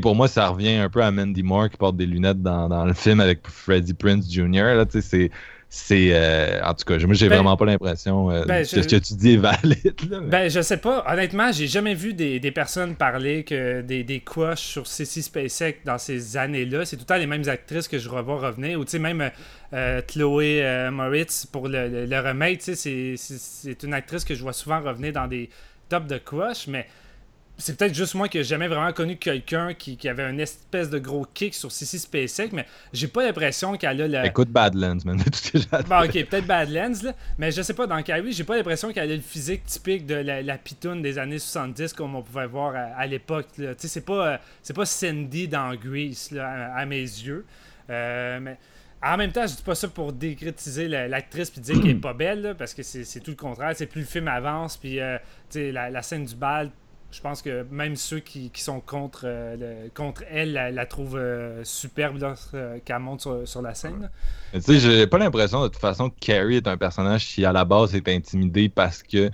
pour moi, ça revient un peu à Mandy Moore qui porte des lunettes dans, le film avec Freddie Prince Jr. Là, c'est. C'est. euh, en tout cas, moi, j'ai Ben- vraiment pas l'impression euh, ben, que je- ce que tu dis est valide. Là, mais- Ben, je sais pas. Honnêtement, j'ai jamais vu des, des personnes parler que des, des sur Cissy SpaceX dans ces années-là. C'est tout le temps les mêmes actrices que je revois revenir. Ou tu sais, même euh, Chloé Moritz pour le, le, le remake, tu sais, c'est- une actrice que je vois souvent revenir dans des tops de crush, mais c'est peut-être juste moi qui n'ai jamais vraiment connu quelqu'un qui, qui avait une espèce de gros kick sur Cissy SpaceX, mais j'ai pas l'impression qu'elle a le. Écoute Badlands, man. Bon, dire. ok, peut-être Badlands, là. Mais je sais pas, dans Carrie, j'ai pas l'impression qu'elle a le physique typique de la, la pitoune des années 70 comme on pouvait voir à, à l'époque. Tu sais, c'est pas, euh, c'est pas Cindy dans Grease, là, à, à mes yeux. Euh, mais En même temps, je dis pas ça pour décritiser la- l'actrice puis dire qu'elle est pas belle, là, parce que c'est tout le contraire. C'est plus le film avance, puis euh, tu sais, la, la scène du bal, je pense que même ceux qui, qui sont contre, euh, le- contre elle la, la trouvent euh, superbe lorsqu'elle monte sur, sur la scène. Tu sais, j'ai pas l'impression de toute façon que Carrie est un personnage qui à la base est intimidé parce que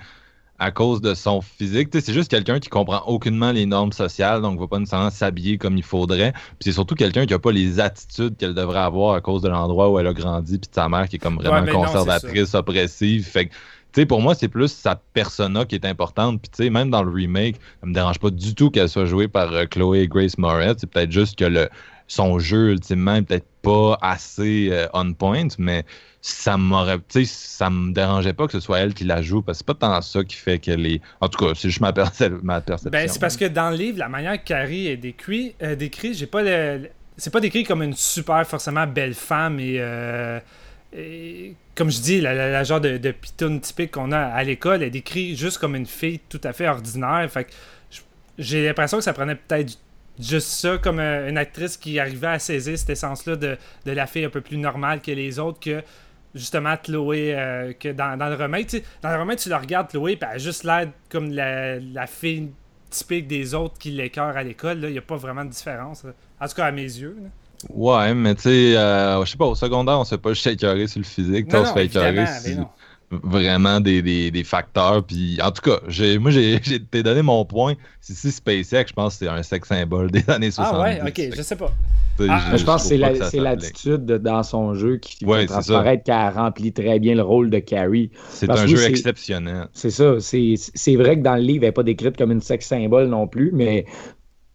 à cause de son physique, c'est juste quelqu'un qui comprend aucunement les normes sociales, donc va pas nécessairement s'habiller comme il faudrait. Puis c'est surtout quelqu'un qui a pas les attitudes qu'elle devrait avoir à cause de l'endroit où elle a grandi, puis de sa mère qui est comme vraiment non, conservatrice, oppressive. Fait que tu sais, pour moi, c'est plus sa persona qui est importante. Puis, tu même dans le remake, ça me dérange pas du tout qu'elle soit jouée par euh, Chloé Grace Moretz. C'est peut-être juste que son jeu, ultimement, est peut-être pas assez euh, on point, mais ça m'aurait, ça me dérangeait pas que ce soit elle qui la joue, parce que c'est pas tant ça qui fait qu'elle est. En tout cas, c'est juste ma, perce- ma perception. Ben, c'est parce que dans le livre, la manière que Carrie est décrit, euh, décrit j'ai pas le- c'est pas décrit comme une super forcément belle femme et, euh, et comme je dis, la, genre de, de pitoune typique qu'on a à l'école est décrit juste comme une fille tout à fait ordinaire. Fait j'ai l'impression que ça prenait peut-être juste ça comme euh, une actrice qui arrivait à saisir cette essence-là de, la fille un peu plus normale que les autres que justement Chloé euh, que dans, le remake. tu sais, Dans le remake, tu la regardes Chloé, puis elle a juste l'air comme la, fille typique des autres qui l'écœurent à l'école. Il n'y a pas vraiment de différence. En tout cas, à mes yeux. Ouais, mais tu sais, euh, je sais pas, au secondaire, on se fait pas écœurer sur le physique, Non, on se fait écœurer sur vraiment des, des, des facteurs. Puis, en tout cas, j'ai, moi, j'ai, j'ai t'ai donné mon point. Si c'est SpaceX, je pense que c'est un sex symbole des années 70. Ah ouais, ok, je sais pas. Ah, Je pense que c'est la- l'attitude de- dans son jeu qui Ouais, transparaître qu'elle remplit très bien le rôle de Carrie. C'est Parce un jeu c'est- exceptionnel. C'est ça. C'est c'est vrai que dans le livre, elle n'est pas décrite comme une sexe symbole non plus, mais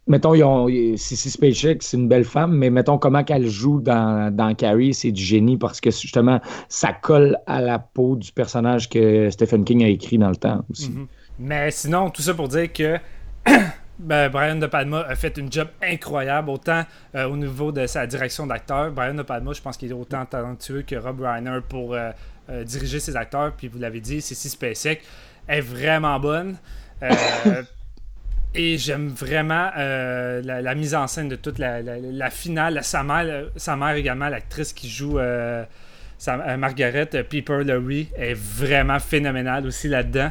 mettons, ils ont, si si SpaceX, c'est une belle femme, mais mettons comment qu'elle joue dans, dans Carrie, c'est du génie parce que justement, ça colle à la peau du personnage que Stephen King a écrit dans le temps aussi. Mhm. Mais sinon, tout ça pour dire que ben, Brian De Palma a fait une job incroyable, autant euh, au niveau de sa direction d'acteur. Brian De Palma, je pense qu'il est autant talentueux que Rob Reiner pour euh, euh, diriger ses acteurs. Puis vous l'avez dit, Cécile Spacek est vraiment bonne. Euh, et j'aime vraiment euh, la, mise en scène de toute la, finale. Sa mère, sa mère également, l'actrice qui joue euh, euh, Margaret euh, Piper Laurie, est vraiment phénoménale aussi là-dedans.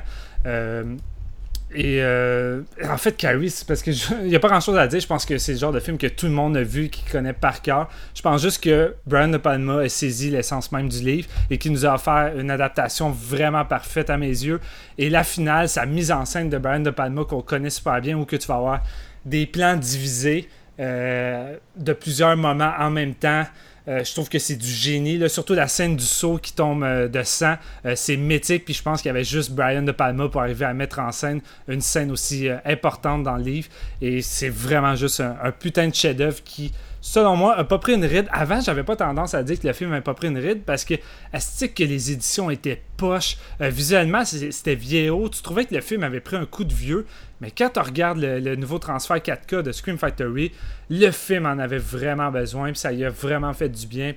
Et euh, en fait, Carrie, parce que il n'y a pas grand chose à dire. Je pense que c'est le genre de film que tout le monde a vu, qui connaît par cœur. Je pense juste que Brian De Palma a saisi l'essence même du livre et qui nous a offert une adaptation vraiment parfaite à mes yeux. Et la finale, sa mise en scène de Brian De Palma qu'on connaît super bien, où que tu vas avoir des plans divisés euh, de plusieurs moments en même temps. Euh, je trouve que c'est du génie, surtout la scène du saut qui tombe euh, de sang. Euh, c'est mythique, puis je pense qu'il y avait juste Brian De Palma pour arriver à mettre en scène une scène aussi importante dans le livre. Et c'est vraiment juste un putain de chef-d'œuvre qui, selon moi, a pas pris une ride. Avant, j'avais pas tendance à dire que le film n'avait pas pris une ride parce que, est que les éditions étaient poches? Euh, visuellement, c'était vieillot. Tu trouvais que le film avait pris un coup de vieux. Mais quand tu regardes le, nouveau transfert 4K de Scream Factory, le film en avait vraiment besoin, puis ça y a vraiment fait du bien.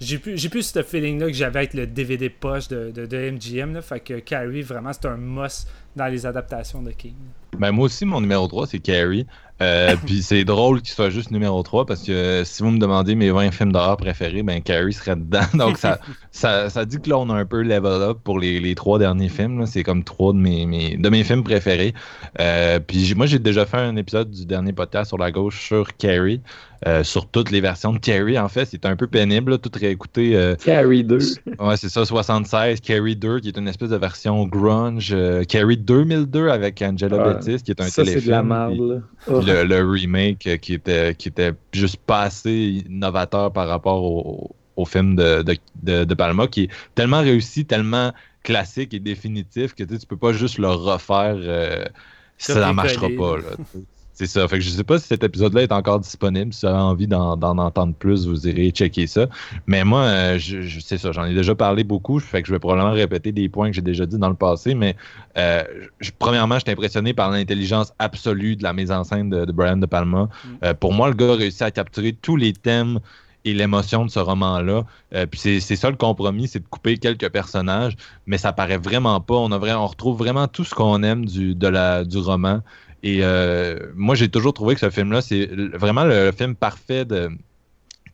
J'ai plus, plus ce feeling-là que j'avais avec le DVD poche de, de, MGM. Fait que Carrie, vraiment, c'est un must dans les adaptations de King. Ben, moi aussi, mon numéro 3, c'est Carrie. Euh, Puis c'est drôle qu'il soit juste numéro 3 parce que euh, si vous me demandez mes 20 films d'horreur préférés, ben Carrie serait dedans. Donc ça, ça, ça dit que là, on a un peu level up pour les, les trois derniers films. C'est comme trois de mes, mes, de mes films préférés. Euh, puis moi, j'ai déjà fait un épisode du dernier podcast sur la gauche sur Carrie. euh, sur toutes les versions de Carrie, en fait, c'est un peu pénible, là, tout réécouter. euh, Carrie 2. Ouais, c'est ça, 76, Carrie 2, qui est une espèce de version grunge. euh, Carrie 2002 avec Angela. Bettis, qui est un Ça, c'est téléfilm. de la merde. Oh. Le, le remake qui était, qui était juste pas assez novateur par rapport au, au film de, de, de- de Palma, qui est tellement réussi, tellement classique et définitif que tu peux pas juste le refaire. euh, ça ne marchera pas. là. C'est ça. Fait que je sais pas si cet épisode-là est encore disponible. Si vous avez envie d'en entendre plus, vous irez checker ça. Mais moi, euh, je, je- c'est ça. J'en ai déjà parlé beaucoup. Fait que je vais probablement répéter des points que j'ai déjà dit dans le passé. Mais euh, je- premièrement, j'étais impressionné par l'intelligence absolue de la mise en scène de, de Brian De Palma. Euh, pour moi, le gars a réussi à capturer tous les thèmes et l'émotion de ce roman-là. Euh, puis c'est ça le compromis, c'est de couper quelques personnages, mais ça paraît vraiment pas. On, a vra- on retrouve vraiment tout ce qu'on aime du, de la, du roman. Et euh, moi, j'ai toujours trouvé que ce film-là, c'est vraiment le, film parfait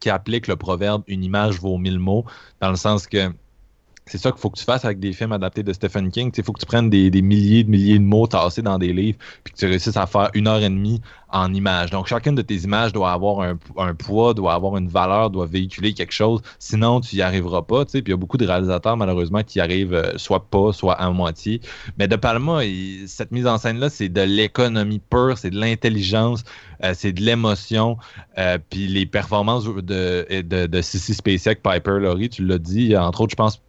qui applique le proverbe une image vaut mille mots, dans le sens que c'est ça qu'il faut que tu fasses avec des films adaptés de Stephen King. Il faut que tu prennes des, des, milliers de milliers de mots tassés dans des livres, puis que tu réussisses à faire une heure et demie en images. Donc, chacune de tes images doit avoir un, un, poids, doit avoir une valeur, doit véhiculer quelque chose. Sinon, tu n'y arriveras pas. Puis il y a beaucoup de réalisateurs, malheureusement, qui arrivent euh, soit pas, soit à moitié. Mais De Palma, cette mise en scène-là, c'est de l'économie pure, c'est de l'intelligence, euh, c'est de l'émotion. Euh, puis les performances de, de, de Sissy Spacek, Piper Laurie, tu l'as dit, entre autres, je pense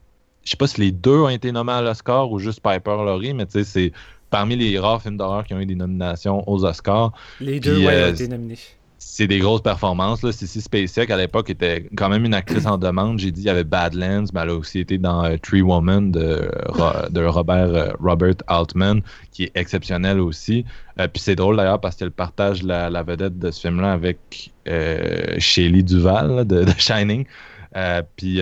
je sais pas si les deux ont été nommés à l'Oscar ou juste Piper Laurie, mais tu sais, c'est parmi les rares films d'horreur qui ont eu des nominations aux Oscars. Les deux, Puis, ouais, euh, ont été nominés. C'est des grosses performances. Là. Sissy Spacek, à l'époque, était quand même une actrice en demande. J'ai dit il y avait Badlands, mais elle a aussi été dans euh, Tree Woman de, de Robert, euh, Robert Altman, qui est exceptionnel aussi. puis c'est drôle d'ailleurs parce qu'elle partage la, la, vedette de ce film-là avec Shelley Duval là, de, de, Shining. puis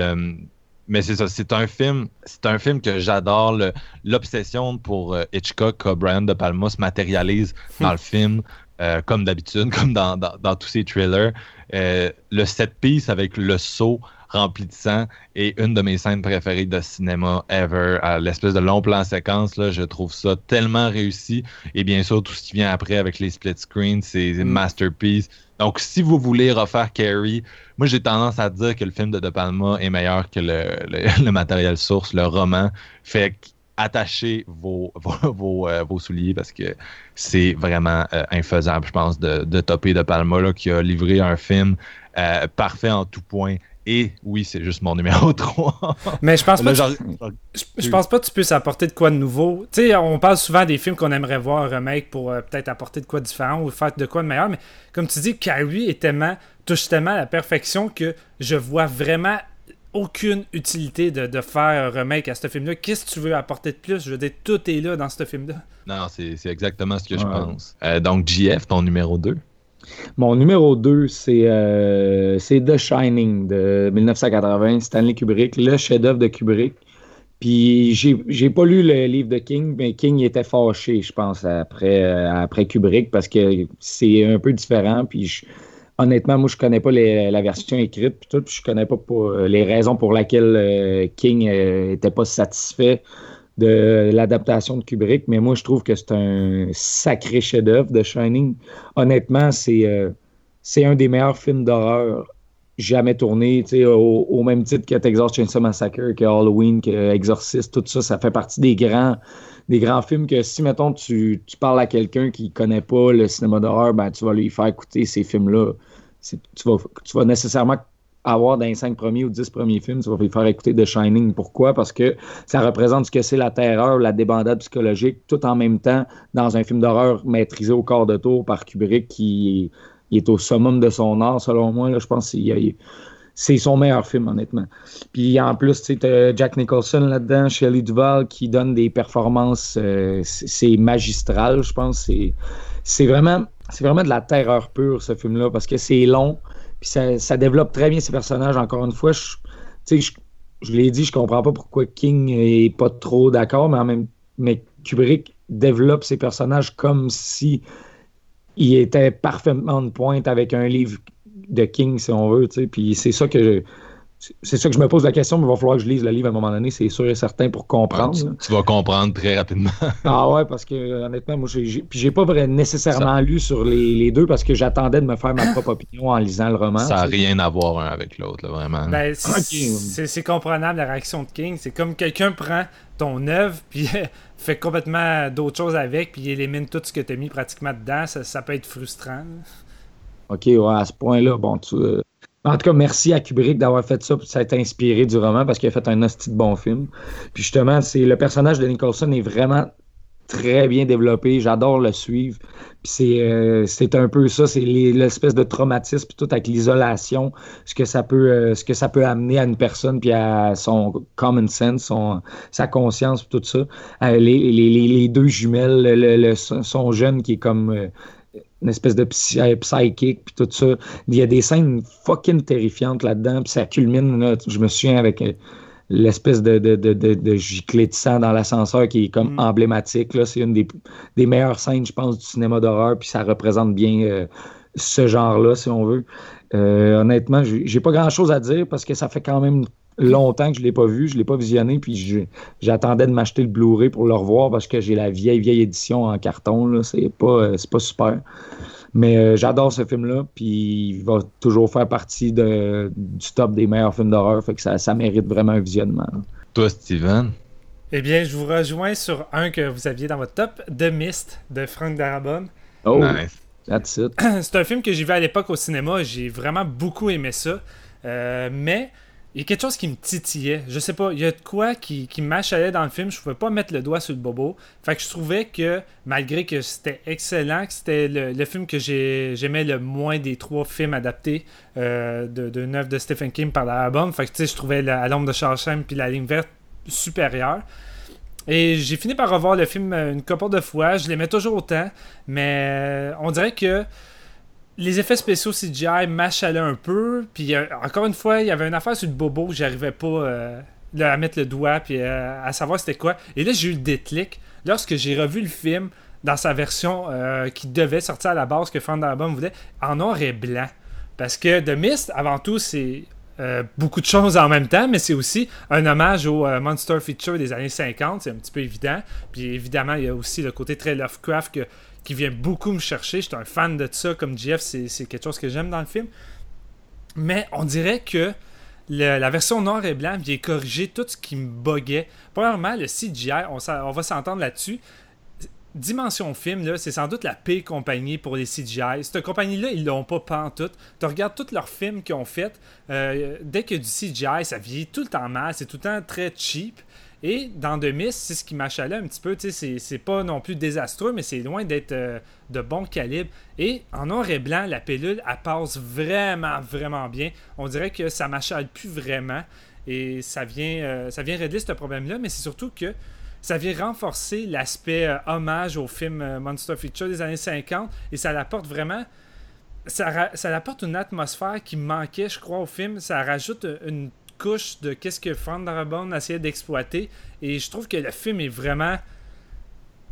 mais c'est ça, c'est un film, c'est un film que j'adore. L'obsession pour euh, Hitchcock, que Brian De Palma se matérialise dans le film, euh, comme d'habitude, comme dans, dans, dans, tous ses thrillers. Euh, le set piece avec le saut rempli de sang est une de mes scènes préférées de cinéma ever. L'espèce de long plan séquence, là, je trouve ça tellement réussi. Et bien sûr, tout ce qui vient après avec les split screens, c'est une mm. masterpiece. Donc, si vous voulez refaire Carrie, moi j'ai tendance à dire que le film de De Palma est meilleur que le, le, le matériel source, le roman. Fait attachez vos, vos, vos, euh, vos, souliers parce que c'est vraiment euh, infaisable, je pense, de, de topper De Palma là, qui a livré un film euh, parfait en tout point. Et oui, c'est juste mon numéro 3. Mais je pense pas. Là, tu, je, pense pas que tu puisses apporter de quoi de nouveau. Tu sais, on parle souvent des films qu'on aimerait voir un remake pour euh, peut-être apporter de quoi de différent ou faire de quoi de meilleur. Mais comme tu dis, Carrie est tellement, touche tellement à la perfection que je vois vraiment aucune utilité de, de faire un remake à ce film-là. Qu'est-ce que tu veux apporter de plus? Je veux dire, tout est là dans ce film-là. Non, c'est exactement ce que je pense. Euh, donc, JF, ton numéro 2. Mon numéro 2, euh, c'est The Shining de 1980, Stanley Kubrick, le chef-d'œuvre de Kubrick. Puis j'ai pas lu le livre de King, mais King était fâché, je pense, après, euh, après Kubrick, parce que c'est un peu différent. Puis honnêtement, moi, je connais pas la version écrite, puis tout, puis je connais pas, les raisons pour lesquelles euh, King était pas satisfait de l'adaptation de Kubrick, mais moi, je trouve que c'est un sacré chef-d'œuvre de Shining. Honnêtement, c'est euh, un des meilleurs films d'horreur jamais tournés, au, au même titre que Texas Chainsaw Massacre, que Halloween, que Exorcist, tout ça, ça fait partie des grands des grands films que si, mettons, tu, tu parles à quelqu'un qui connaît pas le cinéma d'horreur, ben, tu vas lui faire écouter ces films-là. Tu tu vas nécessairement avoir dans les cinq premiers ou dix premiers films, tu vas lui faire écouter The Shining. Pourquoi? Parce que ça représente ce que c'est la terreur, la débandade psychologique, tout en même temps dans un film d'horreur maîtrisé au corps de tour par Kubrick qui est au summum de son art, selon moi. Je pense que c'est son meilleur film, honnêtement. Puis en plus, tu sais, Jack Nicholson là-dedans, Shelley Duvall qui donne des performances, euh, c'est magistral, je pense. C'est vraiment, vraiment de la terreur pure, ce film-là, parce que c'est long, puis ça, développe très bien ses personnages. Encore une fois, je, je, je l'ai dit, je comprends pas pourquoi King est pas trop d'accord, mais en même mais Kubrick développe ses personnages comme si il était parfaitement de pointe avec un livre de King, si on veut. Puis c'est ça que c'est ça que je me pose la question, mais il va falloir que je lise le livre à un moment donné, c'est sûr et certain pour comprendre. tu, vas comprendre très rapidement. ah ouais, parce que honnêtement, moi, j'ai, j'ai pas nécessairement lu sur les, deux parce que j'attendais de me faire ma propre opinion en lisant le roman. Ça n'a rien à voir un avec l'autre, vraiment. Ben, c'est, comprenable la réaction de King. C'est comme quelqu'un prend ton œuvre puis fait complètement d'autres choses avec puis il élimine tout ce que tu as mis pratiquement dedans. Ça, peut être frustrant. Ok, ouais, à ce point-là, bon, tu. Euh, en tout cas, merci à Kubrick d'avoir fait ça, ça a été inspiré du roman parce qu'il a fait un hostie de bon film. Puis justement, c'est le personnage de Nicholson est vraiment très bien développé. J'adore le suivre. Puis c'est, euh, c'est un peu ça, c'est l'espèce de traumatisme, puis tout avec l'isolation, ce que ça peut, euh, ce que ça peut amener à une personne, puis à son common sense, son, sa conscience, puis tout ça. Euh, les, les, les, deux jumelles, le, son jeune qui est comme une espèce de euh, psychique, puis tout ça. Il y a des scènes fucking terrifiantes là-dedans, puis ça culmine, là, je me souviens, avec euh, l'espèce de, de, de, de, giclée de sang dans l'ascenseur qui est comme mm. emblématique. Là. C'est une des, des, meilleures scènes, je pense, du cinéma d'horreur, puis ça représente bien euh, ce genre-là, si on veut. Euh, honnêtement, j'ai pas grand-chose à dire parce que ça fait quand même longtemps que je l'ai pas vu, je l'ai pas visionné, puis j'attendais de m'acheter le Blu-ray pour le revoir parce que j'ai la vieille, vieille édition en carton, là. C'est pas, euh, c'est pas super. Mais euh, j'adore ce film-là, puis il va toujours faire partie de- du top des meilleurs films d'horreur, fait que ça, ça mérite vraiment un visionnement. là. Toi, Steven? Eh bien, je vous rejoins sur un que vous aviez dans votre top, The Mist de Frank Darabont. Oh, Nice. that's it. c'est un film que j'ai vu à l'époque au cinéma. J'ai vraiment beaucoup aimé ça. Euh, mais il y a quelque chose qui me titillait. Je sais pas, il y a de quoi qui, qui m'achalait dans le film. Je pouvais pas mettre le doigt sur le bobo. Fait que je trouvais que, malgré que c'était excellent, que c'était le, le film que j'ai- j'aimais le moins des trois films adaptés euh, de, de œuvre de Stephen King par l'album. Fait que tu sais, je trouvais la, À l'ombre de Shawshank puis La ligne verte supérieure. Et j'ai fini par revoir le film euh, une couple de fois. Je l'aimais toujours autant. Mais euh, on dirait que les effets spéciaux CGI m'achalaient un peu. Puis euh, encore une fois, il y avait une affaire sur le bobo que j'arrivais pas euh, à mettre le doigt puis euh, à savoir c'était quoi. Et là, j'ai eu le déclic lorsque j'ai revu le film dans sa version qui devait sortir à la base que Frank Darabont voulait en noir et blanc. Parce que The Mist, avant tout, c'est beaucoup de choses en même temps, mais c'est aussi un hommage au Monster Feature des années 50, c'est un petit peu évident. Puis évidemment, il y a aussi le côté très Lovecraft que- qui vient beaucoup me chercher. Je suis un fan de ça, comme Jeff, c'est quelque chose que j'aime dans le film. Mais on dirait que la version noir et blanc vient corriger tout ce qui me buguait. Premièrement, le CGI, on, va s'entendre là-dessus. Dimension Film, c'est sans doute la pire compagnie pour les CGI. Cette compagnie-là, ils l'ont pas pantoute. Tu regardes tous leurs films qu'ils ont fait, euh, dès a du CGI, ça vieillit tout le temps mal, c'est tout le temps très cheap. Et dans The Mist, c'est ce qui m'achalait un petit peu. C'est, pas non plus désastreux, mais c'est loin d'être euh, de bon calibre. Et en noir et blanc, la pilule, elle passe vraiment, vraiment bien. On dirait que ça m'achale plus vraiment. Et ça vient, euh, régler ce problème-là, mais c'est surtout que ça vient renforcer l'aspect euh, hommage au film Monster Feature des années 50 et ça l'apporte vraiment ça, ça apporte une atmosphère qui manquait je crois au film ça rajoute une de qu'est-ce que Frank essayait d'exploiter. Et je trouve que le film est vraiment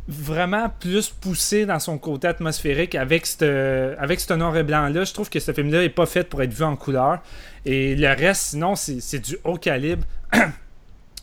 vraiment plus poussé dans son côté atmosphérique avec ce avec ce noir et blanc là je trouve que ce film là est pas fait pour être vu en couleur. Et le reste sinon c'est du haut calibre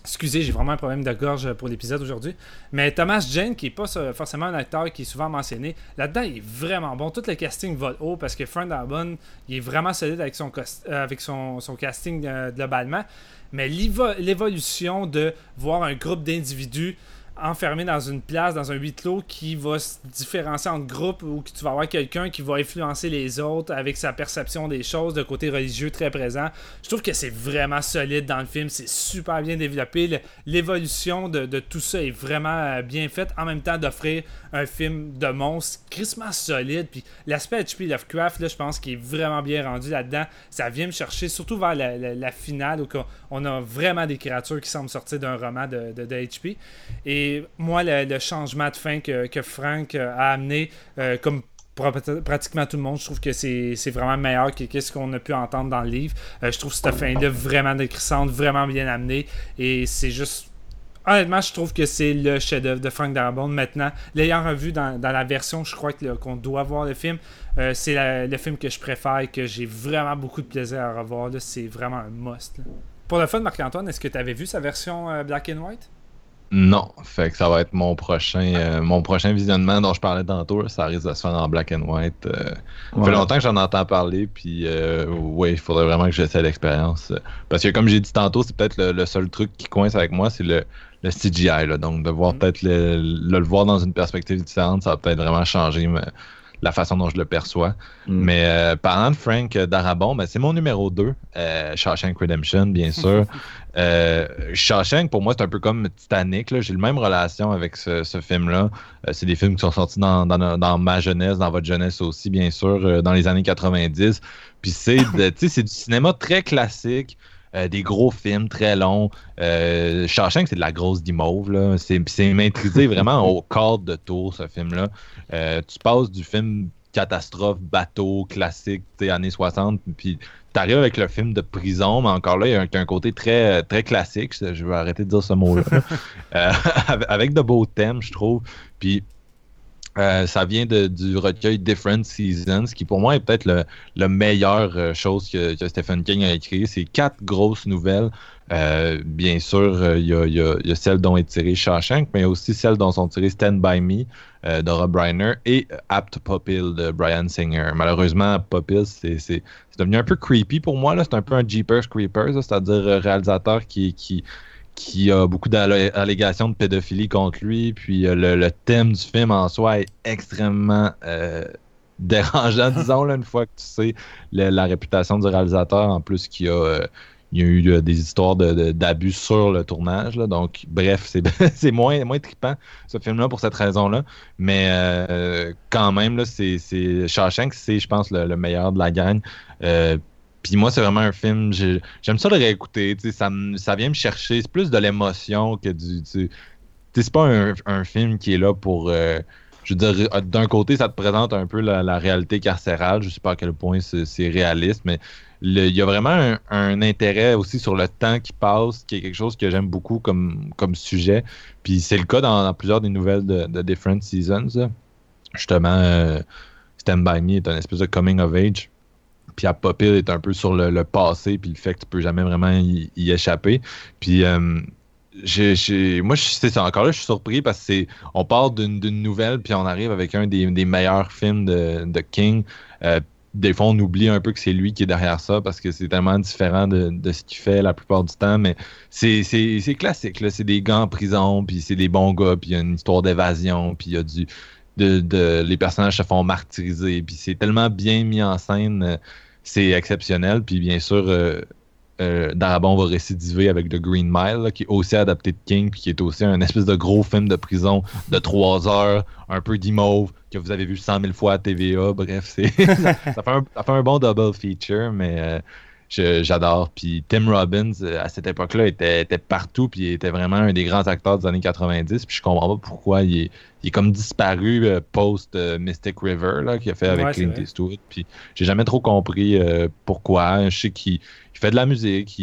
Excusez, j'ai vraiment un problème de gorge pour l'épisode aujourd'hui. Mais Thomas Jane, qui n'est pas forcément un acteur qui est souvent mentionné, là-dedans, il est vraiment bon. Tout le casting vole haut parce que Frank Darabont, il est vraiment solide avec son, euh, casting euh, globalement. Mais l'évo- l'évolution de voir un groupe d'individus enfermés dans une place, dans un huis clos, qui va se différencier entre groupes ou que tu vas avoir quelqu'un qui va influencer les autres avec sa perception des choses, de côté religieux très présent. Je trouve que c'est vraiment solide dans le film, c'est super bien développé. L'évolution de, tout ça est vraiment euh, bien faite, en même temps d'offrir un film de monstre crissement solide. Puis l'aspect HP Lovecraft, là, je pense qu'il est vraiment bien rendu là-dedans. Ça vient me chercher, surtout vers la, finale où on a vraiment des créatures qui semblent sortir d'un roman de, HP. Moi, le, changement de fin que, Frank a amené, euh, comme pratiquement tout le monde, je trouve que c'est vraiment meilleur que qu'est-ce qu'on a pu entendre dans le livre. Euh, je trouve cette fin-là vraiment décrissante, vraiment bien amenée. Et c'est juste. Honnêtement, je trouve que c'est le chef-d'œuvre de Frank Darabont. Maintenant, l'ayant revu dans, la version, je crois qu'on doit voir le film, euh, c'est le film que je préfère et que j'ai vraiment beaucoup de plaisir à revoir. C'est vraiment un must. Pour le fun, Marc-Antoine, est-ce que tu avais vu sa version black and white? Non, fait que ça va être mon prochain, euh, mon prochain visionnement dont je parlais tantôt. ça risque de se faire en black and white. euh. Ça fait longtemps que j'en entends parler, puis euh, ouais, il faudrait vraiment que j'essaie l'expérience. euh. Parce que comme j'ai dit tantôt, c'est peut-être le, le seul truc qui coince avec moi, c'est le, le CGI. Là. Donc de voir Mhm. peut-être le, le, le voir dans une perspective différente, ça va peut-être vraiment changer me- la façon dont je le perçois. Mm. Mais euh, parlant de Frank Darabont, ben, c'est mon numéro 2, euh, Shawshank Redemption, bien sûr. Euh, Shawshank, pour moi, c'est un peu comme Titanic. J'ai la même relation avec ce, ce film-là. Euh, c'est des films qui sont sortis dans, dans- dans ma jeunesse, dans votre jeunesse aussi, bien sûr, euh, dans les années 90. Puis c'est du cinéma très classique. Euh, des gros films très longs. Euh, Shawshank, c'est de la grosse guimauve. là. C'est maîtrisé vraiment au cadre de tour, ce film-là. Euh, tu passes du film catastrophe, bateau, classique, années 60, puis t'arrives avec le film de prison, mais encore là, il y a un, un côté très, très classique. Je je vais arrêter de dire ce mot-là. Euh, avec de beaux thèmes, je trouve. Puis Euh, ça vient de, du recueil Different Seasons, qui pour moi est peut-être le, le meilleure euh, chose que, Stephen King a écrit. C'est quatre grosses nouvelles. Euh, bien sûr, il y, a, celle dont est tirée Shawshank, mais aussi celles dont sont tirées Stand By Me de Rob Reiner et Apt Popil de Brian Singer. Malheureusement, Apt Popil, c'est devenu un peu creepy pour moi. C'est un peu un Jeepers Creepers, c'est-à-dire réalisateur qui, qui, qui a beaucoup d'allégations de pédophilie contre lui. Puis euh, le, thème du film en soi est extrêmement euh, dérangeant, disons, là, une fois que tu sais la réputation du réalisateur, en plus qu'il y a. Euh, a eu des histoires d'abus sur le tournage. Là. Donc, bref, c'est moins, moins trippant, ce film-là, pour cette raison-là. Mais quand même, c'est Shawshank, c'est, je pense, le, le, meilleur de la gang. Euh, puis moi, c'est vraiment un film, j'aime ça le réécouter. Ça, ça vient me chercher. C'est plus de l'émotion que du. C'est pas un, film qui est là pour. Euh, je veux dire, d'un côté, ça te présente un peu la, réalité carcérale. Je sais pas à quel point c'est réaliste, mais il y a vraiment un, intérêt aussi sur le temps qui passe, qui est quelque chose que j'aime beaucoup comme, comme sujet. Puis c'est le cas dans, plusieurs des nouvelles de, Different Seasons. Justement, euh, Stand By Me est un espèce de coming of age. À Popil est un peu sur le, passé, puis le fait que tu peux jamais vraiment y, échapper. Puis euh, moi, c'est ça. Encore là, je suis surpris parce que c'est, on part d'une, nouvelle, puis on arrive avec un des, des meilleurs films de, de King. Euh, des fois, on oublie un peu que c'est lui qui est derrière ça parce que c'est tellement différent de, de ce qu'il fait la plupart du temps. Mais c'est, classique. C'est des gars en prison, puis c'est des bons gars, puis il y a une histoire d'évasion, puis il y a du. De, de, les personnages se font martyriser, puis c'est tellement bien mis en scène, c'est exceptionnel. Puis bien sûr, euh, euh, Darabon va récidiver avec The Green Mile, qui est aussi adapté de King, puis qui est aussi un espèce de gros film de prison de trois heures, un peu d'imauve, que vous avez vu 100 000 fois à TVA. Bref, c'est ça, ça, fait un, ça fait un bon double feature, mais euh, j'adore. Puis Tim Robbins, à cette époque-là, était, était, partout, puis il était vraiment un des grands acteurs des années 90. Puis je comprends pas pourquoi il est, il est comme disparu euh, post euh, Mystic River, là, qu'il a fait avec ouais, Clint Eastwood. Puis j'ai jamais trop compris euh, pourquoi. Je sais qu'il il fait de la musique,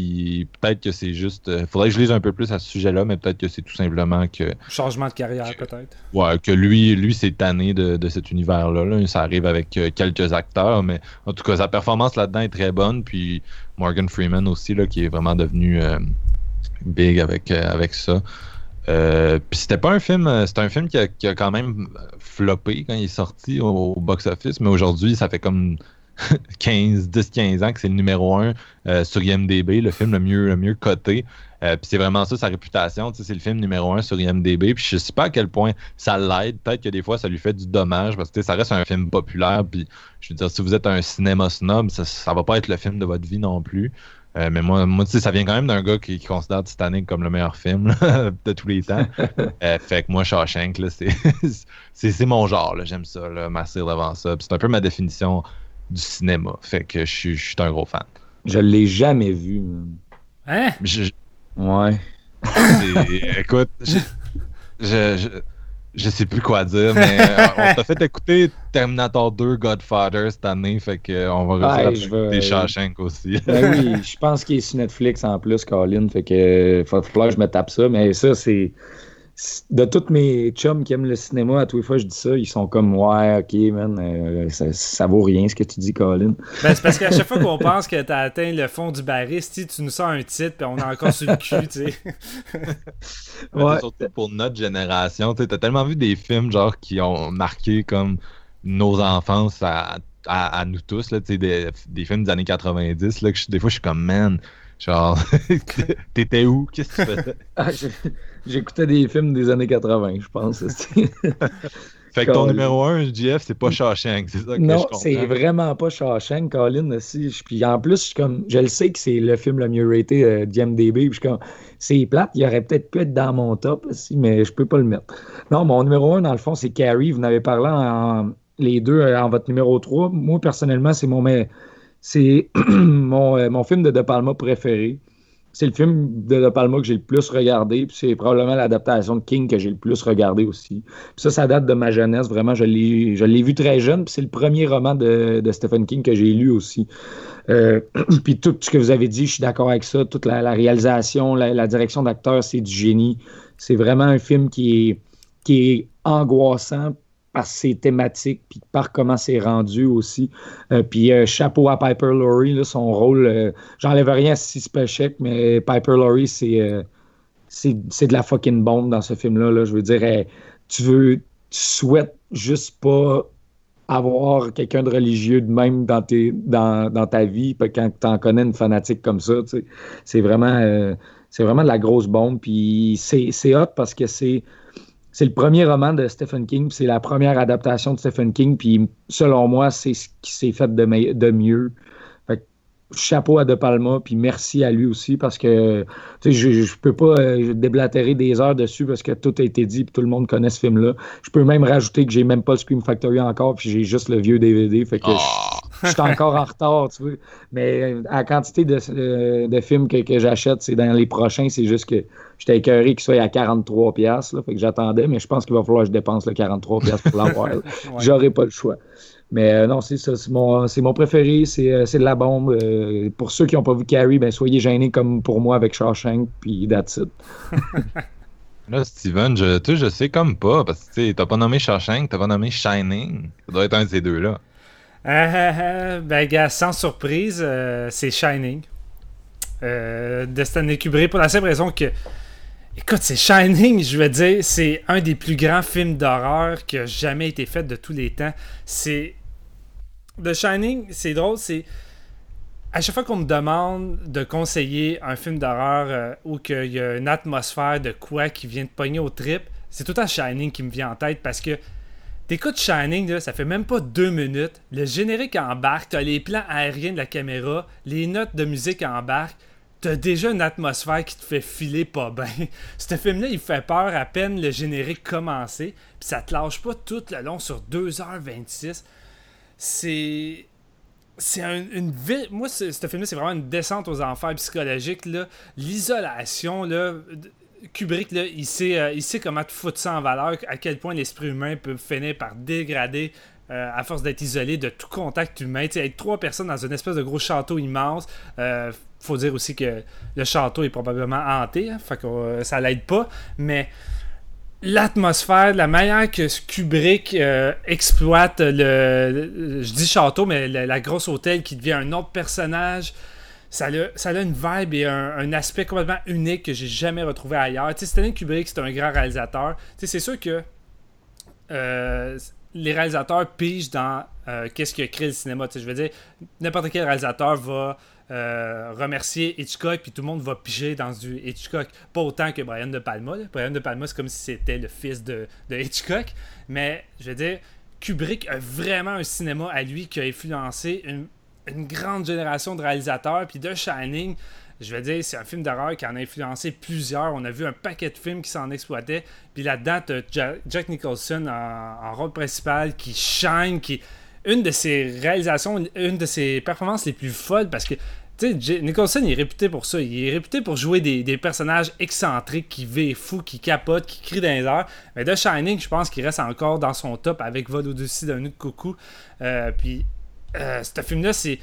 peut-être que c'est juste. Il faudrait que je lise un peu plus à ce sujet-là, mais peut-être que c'est tout simplement que. Changement de carrière, peut-être. Ouais, que lui, lui c'est tanné de, de, cet univers-là. Là. Ça arrive avec quelques acteurs, mais en tout cas, sa performance là-dedans est très bonne. Puis Morgan Freeman aussi, là, qui est vraiment devenu euh, big avec, euh, avec ça. Euh, puis c'était pas un film, c'était un film qui a, qui a, quand même floppé quand il est sorti au, au box-office, mais aujourd'hui, ça fait comme 15, 10, 15 ans que c'est le numéro 1 euh, sur IMDB, le film le mieux, le mieux coté. Euh, puis c'est vraiment ça sa réputation. C'est le film numéro 1 sur IMDB. Puis je sais pas à quel point ça l'aide. Peut-être que des fois ça lui fait du dommage parce que ça reste un film populaire. Puis je veux dire, si vous êtes un cinéma snob, ça, ça va pas être le film de votre vie non plus. Euh, mais moi, moi ça vient quand même d'un gars qui, qui, considère Titanic comme le meilleur film là, de tous les temps. euh, fait que moi, Shawshank, c'est mon genre. J'aime ça, là, devant ça. C'est un peu ma définition du cinéma. Fait que je suis, je suis un gros fan. Je l'ai jamais vu. Hein? Je, ouais. Écoute, je, je, je, sais plus quoi dire, mais euh, on t'a fait écouter Terminator 2 Godfather cette année, fait que on va réussir ouais, des Shawshank aussi. Ben oui, je pense qu'il est sur Netflix en plus, Colin, fait que il va falloir que je me tape ça, mais ça, c'est de tous mes chums qui aiment le cinéma, à tous les fois je dis ça, ils sont comme Ouais, ok, man, euh, ça, ça, vaut rien ce que tu dis, Colin. Ben, c'est parce qu'à chaque fois qu'on pense que tu as atteint le fond du bariste, tu nous sors un titre, puis on est encore sur le cul, tu sais. ouais. Surtout pour notre génération, tu as tellement vu des films genre qui ont marqué comme nos enfances à, à, à nous tous, là, des, des films des années 90, là, que je, des fois je suis comme man. Genre, t'étais où? Qu'est-ce que tu faisais? Ah, J'écoutais des films des années 80, je pense. fait que ton numéro 1, JF, c'est pas Shawshank, c'est ça que non, je comprends. c'est vraiment pas Shawshank, Colin. Aussi. Puis en plus, je, comme, je le sais que c'est le film le mieux raté euh, d'IMDB. Puis comme, c'est plate, il aurait peut-être pu être dans mon top, aussi, mais je peux pas le mettre. Non, mon numéro 1, dans le fond, c'est Carrie. Vous n'avez parlé en, les deux euh, en votre numéro 3. Moi, personnellement, c'est mon... Mais, c'est mon, euh, mon, film de De Palma préféré. C'est le film de De Palma que j'ai le plus regardé, puis c'est probablement l'adaptation de King que j'ai le plus regardé aussi. Ça, ça date de ma jeunesse, vraiment, je l'ai vu très jeune, c'est le premier roman de, Stephen King que j'ai lu aussi. Euh, puis tout ce que vous avez dit, je suis d'accord avec ça, toute la, réalisation, la, la direction d'acteur, c'est du génie. C'est vraiment un film qui est, qui est angoissant, par ses thématiques, puis par comment c'est rendu aussi. Euh, puis euh, chapeau à Piper Laurie, son rôle, euh, j'enlève rien à Six Check, mais Piper Laurie, c'est, c'est, de la fucking bombe dans ce film-là. Là. Je veux dire, tu veux, tu souhaites juste pas avoir quelqu'un de religieux de même dans, tes, dans, dans ta vie quand tu en connais une fanatique comme ça. C'est vraiment, c'est vraiment de la grosse bombe. Puis c'est, c'est hot parce que c'est c'est le premier roman de Stephen King, c'est la première adaptation de Stephen King, puis selon moi, c'est ce qui s'est fait de, de mieux. Fait chapeau à De Palma, puis merci à lui aussi, parce que je ne peux pas euh, déblatérer des heures dessus parce que tout a été dit, puis tout le monde connaît ce film-là. Je peux même rajouter que j'ai même pas le Scream Factory encore, puis j'ai juste le vieux DVD, fait que! Je suis encore en retard, tu vois. Mais euh, la quantité de, euh, de films que, que j'achète, c'est dans les prochains, c'est juste que j'étais écœuré qu'il soit à 43$. pièces fait que j'attendais, mais je pense qu'il va falloir que je dépense le 43$ piastres pour l'avoir. là. J'aurai pas le choix. Mais euh, non, c'est ça. C'est mon, c'est mon préféré. C'est, c'est de la bombe. Euh, pour ceux qui n'ont pas vu Carrie, ben, soyez gênés comme pour moi avec Shawshank, puis that's it. Là, Steven, je, tu sais, je sais comme pas, parce que tu sais, t'as pas nommé Shawshank, t'as pas nommé Shining. Ça doit être un de ces deux-là. Ah, ben, gars, sans surprise, euh, c'est Shining. Euh, de Stanley Kubrick, pour la simple raison que. Écoute, c'est Shining, je veux dire, c'est un des plus grands films d'horreur qui a jamais été fait de tous les temps. C'est. The Shining, c'est drôle, c'est. À chaque fois qu'on me demande de conseiller un film d'horreur euh, où il y a une atmosphère de quoi qui vient de pogner au trip, c'est tout temps Shining qui me vient en tête parce que T'écoutes Shining, là, ça fait même pas deux minutes. Le générique embarque, t'as les plans aériens de la caméra, les notes de musique embarquent. T'as déjà une atmosphère qui te fait filer pas bien. Ce film-là, il fait peur à peine le générique commencé. Puis ça te lâche pas tout le long sur 2h26. C'est. C'est un- une ville. Moi, ce film-là, c'est vraiment une descente aux enfers psychologiques. L'isolation, là. Kubrick, là, il, sait, euh, il sait comment te foutre ça en valeur, à quel point l'esprit humain peut finir par dégrader euh, à force d'être isolé de tout contact humain. Tu sais, être trois personnes dans une espèce de gros château immense. euh, faut dire aussi que le château est probablement hanté, hein, fait que euh, ça l'aide pas. Mais l'atmosphère, la manière que Kubrick exploite le, je dis château, mais la grosse hôtel qui devient un autre personnage, ça a, une vibe et un, aspect complètement unique que j'ai jamais retrouvé ailleurs. Tu Stanley Kubrick, c'est un grand réalisateur. C'est sûr que euh, les réalisateurs pigent dans euh, qu'est-ce qui a créé le cinéma. Je veux dire, n'importe quel réalisateur va euh, remercier Hitchcock, puis tout le monde va piger dans du Hitchcock. Pas autant que Brian De Palma. Brian De Palma, c'est comme si c'était le fils de, de Hitchcock. Mais, je veux dire, Kubrick a vraiment un cinéma à lui qui a influencé une, une grande génération de réalisateurs. Puis The Shining, je veux dire, c'est un film d'horreur qui en a influencé plusieurs. On a vu un paquet de films qui s'en exploitaient. Puis là-dedans, Jack Nicholson en, rôle principal qui shine, qui une de ses réalisations, une de ses performances les plus folles parce que tu sais, Nicholson il est réputé pour ça. Il est réputé pour jouer des, personnages excentriques qui vivent fou, qui capotent, qui crient dans les airs. Mais The Shining, je pense qu'il reste encore dans son top avec Vol au-dessus d'un de coucou. Euh, puis, euh, ce film-là, c'est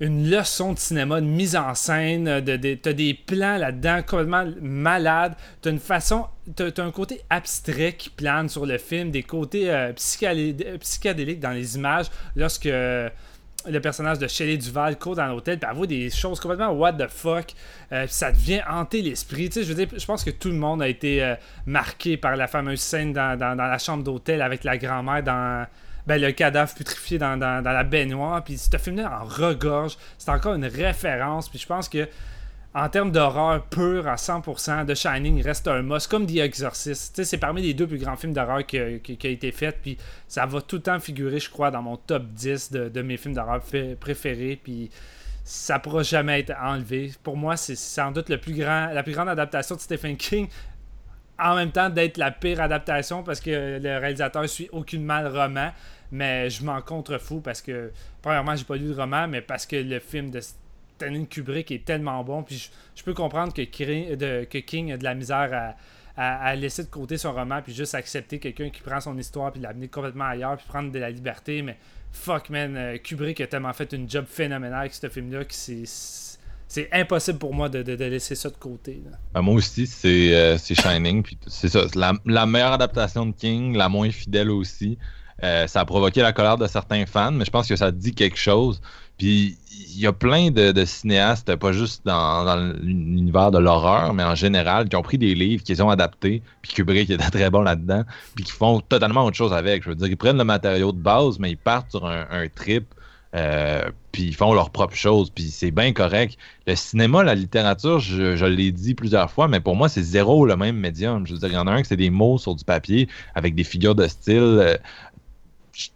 une leçon de cinéma, de mise en scène, de, t'as des plans là-dedans complètement malades, t'as une façon, t'as, un côté abstrait qui plane sur le film, des côtés euh, psychédéliques dans les images, lorsque euh, le personnage de Shelley Duval court dans l'hôtel, puis voit des choses complètement what the fuck, ça devient hanter l'esprit. Tu sais, je veux dire, je pense que tout le monde a été marqué par la fameuse scène dans la chambre d'hôtel avec la grand-mère dans ben, le cadavre putrifié dans, dans- la baignoire. Puis ce film-là en regorge. C'est encore une référence. Puis je pense que en termes d'horreur pure à 100%, The Shining reste un must, comme The Exorcist. C'est parmi les deux plus grands films d'horreur qui, a- été fait. Puis ça va tout le temps figurer, je crois, dans mon top 10 de, mes films d'horreur préférés. Puis ça pourra jamais être enlevé. Pour moi, c'est sans doute le plus grand, la plus grande adaptation de Stephen King. En même temps, d'être la pire adaptation parce que le réalisateur suit aucunement le roman. Mais je m'en contrefous parce que, premièrement, j'ai pas lu le roman, mais parce que le film de Stanley Kubrick est tellement bon. Puis je, peux comprendre que, King a de la misère à, laisser de côté son roman, puis juste accepter quelqu'un qui prend son histoire, puis l'amener complètement ailleurs, puis prendre de la liberté. Mais fuck, man, euh, Kubrick a tellement fait une job phénoménale avec ce film-là que c'est. Impossible pour moi de, laisser ça de côté. là. Ben, moi aussi, c'est euh, Shining. C'est ça, la, la meilleure adaptation de King, la moins fidèle aussi. Euh, ça a provoqué la colère de certains fans, mais je pense que ça dit quelque chose. Puis il y a plein de, cinéastes, pas juste dans, l'univers de l'horreur, mais en général, qui ont pris des livres, qui les ont adaptés, puis Kubrick était très bon là-dedans, puis qui font totalement autre chose avec. Je veux dire, ils prennent le matériau de base, mais ils partent sur un, trip, euh, puis ils font leur propre chose, puis c'est bien correct. Le cinéma, la littérature, je, l'ai dit plusieurs fois, mais pour moi, c'est zéro le même médium. Je veux dire, il y en a un qui c'est des mots sur du papier avec des figures de style.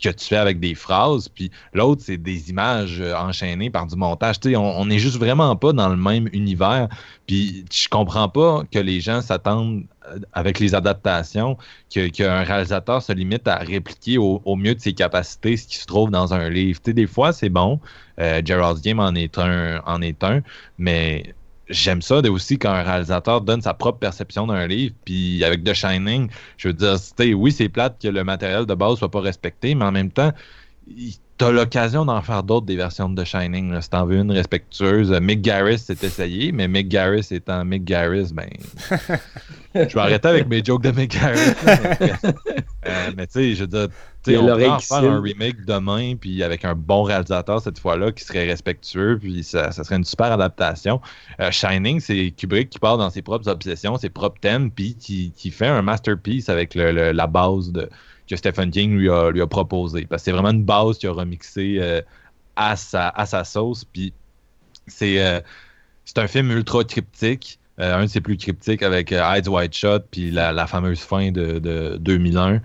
Que tu fais avec des phrases, puis l'autre, c'est des images euh, enchaînées par du montage. On n'est juste vraiment pas dans le même univers. Puis je comprends pas que les gens s'attendent euh, avec les adaptations qu'un réalisateur se limite à répliquer au, mieux de ses capacités ce qui se trouve dans un livre. Des fois, c'est bon. Euh, Gerald's Game en est un, en est un, mais j'aime ça aussi quand un réalisateur donne sa propre perception d'un livre. Puis avec The Shining, je veux dire, oui, c'est plate que le matériel de base soit pas respecté, mais en même temps, t'as l'occasion d'en faire d'autres des versions de The Shining. Là, si t'en veux une respectueuse, Mick Garris s'est essayé, mais Mick Garris étant Mick Garris, ben. je vais arrêter avec mes jokes de Mick Garris. Euh, mais tu sais, je veux dire, on pourrait faire un remake demain, puis avec un bon réalisateur cette fois-là, qui serait respectueux, puis ça, serait une super adaptation. Euh, Shining, c'est Kubrick qui part dans ses propres obsessions, ses propres thèmes, puis qui, qui fait un masterpiece avec le, la base de, que Stephen King lui a, lui a proposé. Parce que c'est vraiment une base qu'il a remixée euh, à, sa, à sa sauce. Puis c'est euh, c'est un film ultra cryptique. Euh, un de ses plus cryptiques avec Eyes Wide Shut, puis la, fameuse fin de, 2001.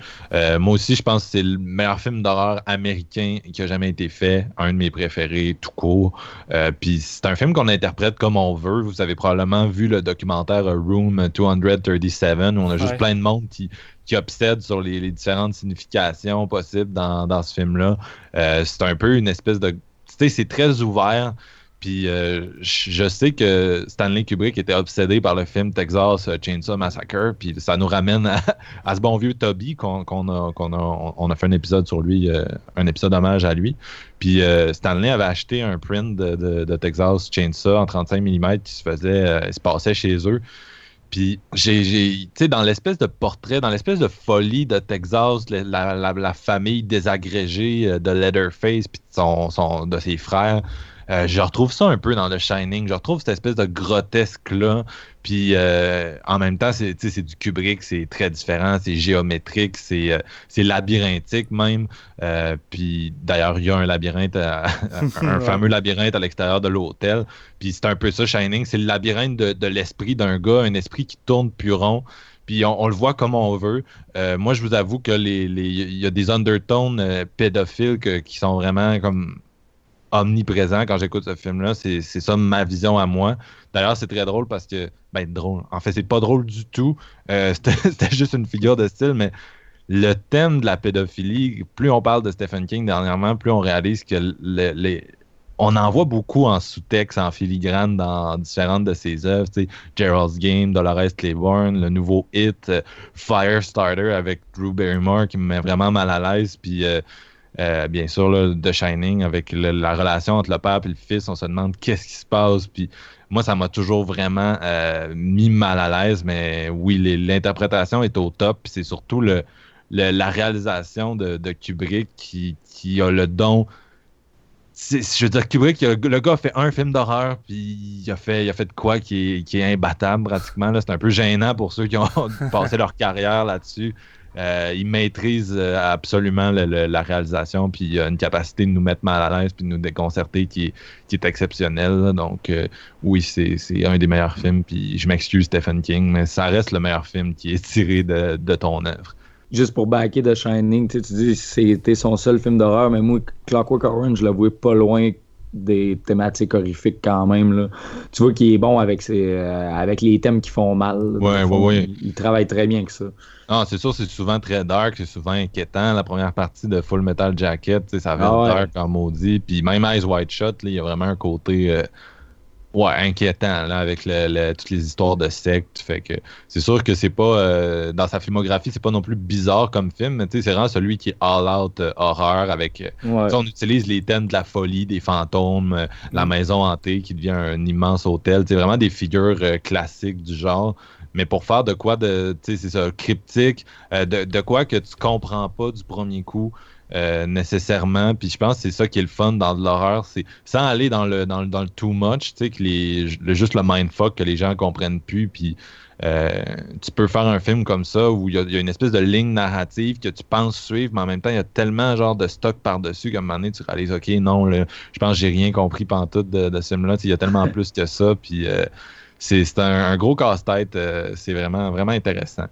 moi aussi, je pense que c'est le meilleur film d'horreur américain qui a jamais été fait. Un de mes préférés, tout court. puis c'est un film qu'on interprète comme on veut. Vous avez probablement vu le documentaire Room 237, où on a juste plein de monde qui, qui obsède sur les, différentes significations possibles dans, ce film-là. Euh, c'est un peu une espèce de. Tu sais, c'est très ouvert. Puis euh, je sais que Stanley Kubrick était obsédé par le film Texas Chainsaw Massacre. Puis ça nous ramène à, ce bon vieux Toby qu'on a, on a fait un épisode sur lui, euh, un épisode hommage à lui. Puis Stanley avait acheté un print de, Texas Chainsaw en 35 mm qui se faisait, se passait chez eux. Puis, j'ai, tu dans l'espèce de portrait, dans l'espèce de folie de Texas, la, famille désagrégée euh, de Leatherface, puis son, de ses frères, euh, je retrouve ça un peu dans The Shining. Je retrouve cette espèce de grotesque-là. Puis euh, en même temps, c'est du Kubrick, c'est très différent, c'est géométrique, c'est euh, labyrinthique même. puis d'ailleurs, il y a un labyrinthe, un fameux labyrinthe à l'extérieur de l'hôtel. Puis c'est un peu ça, Shining, c'est le labyrinthe de, l'esprit d'un gars, un esprit qui tourne plus rond puis on, le voit comme on veut. moi, je vous avoue que les, il y a des undertones pédophiles qui sont vraiment comme omniprésent quand j'écoute ce film-là. C'est ça ma vision à moi. D'ailleurs, c'est très drôle parce que, ben, drôle. En fait, c'est pas drôle du tout. Euh, c'était juste une figure de style, mais le thème de la pédophilie, plus on parle de Stephen King dernièrement, plus on réalise que on en voit beaucoup en sous-texte, en filigrane dans différentes de ses œuvres. Gerald's Game, Dolores Claiborne, le nouveau hit euh, Firestarter avec Drew Barrymore qui me met vraiment mal à l'aise. Puis euh, euh, bien sûr, là, The Shining, avec la relation entre le père et le fils, on se demande qu'est-ce qui se passe. Puis moi, ça m'a toujours vraiment euh, mis mal à l'aise, mais oui, l'interprétation est au top. C'est surtout le, la réalisation de, Kubrick qui, a le don. Je veux dire, Kubrick, le gars a fait un film d'horreur, puis il a fait, il a fait de quoi qui est, qui est imbattable pratiquement. C'est un peu gênant pour ceux qui ont passé leur carrière là-dessus. Euh, il maîtrise euh, absolument la réalisation, puis il a une capacité de nous mettre mal à l'aise, puis de nous déconcerter qui est, exceptionnelle. Donc, euh, oui, c'est un des meilleurs films, puis je m'excuse, Stephen King, mais ça reste le meilleur film qui est tiré de, ton œuvre. Juste pour backer de Shining, tu dis c'était son seul film d'horreur, mais moi, Clockwork Orange, je l'avouais pas loin des thématiques horrifiques quand même. Là. Tu vois qu'il est bon avec, ses, avec les thèmes qui font mal. Ouais, ouais, ouais. il, travaille très bien que ça. Ah, c'est sûr, c'est souvent très dark, c'est souvent inquiétant. La première partie de Full Metal Jacket, ça va ah, dark en maudit. Puis même Eyes White Shot, il y a vraiment un côté euh, ouais, inquiétant là, avec toutes les histoires de sectes. Fait que c'est sûr que c'est pas euh, dans sa filmographie, c'est pas non plus bizarre comme film, mais c'est vraiment celui qui est all-out euh, horreur avec. On utilise les thèmes de la folie, des fantômes, la mm. maison hantée qui devient un immense hôtel. C'est vraiment des figures classiques du genre. mais pour faire de quoi de, tu sais, c'est ça, cryptique, euh, de, de quoi que tu comprends pas du premier coup. Euh, nécessairement puis je pense que c'est ça qui est le fun dans de l'horreur c'est sans aller dans le dans, le- dans le too much tu sais que les le, juste le mindfuck que les gens comprennent plus puis euh, tu peux faire un film comme ça où il y, a- une espèce de ligne narrative que tu penses suivre, mais en même temps, il y a tellement genre de stock par-dessus qu'à un moment donné, tu réalises, OK, non, je pense que j'ai rien compris pantoute de, de ce film-là. Il y a tellement plus que ça, puis euh, c'est un, un gros casse-tête. c'est vraiment, vraiment intéressant.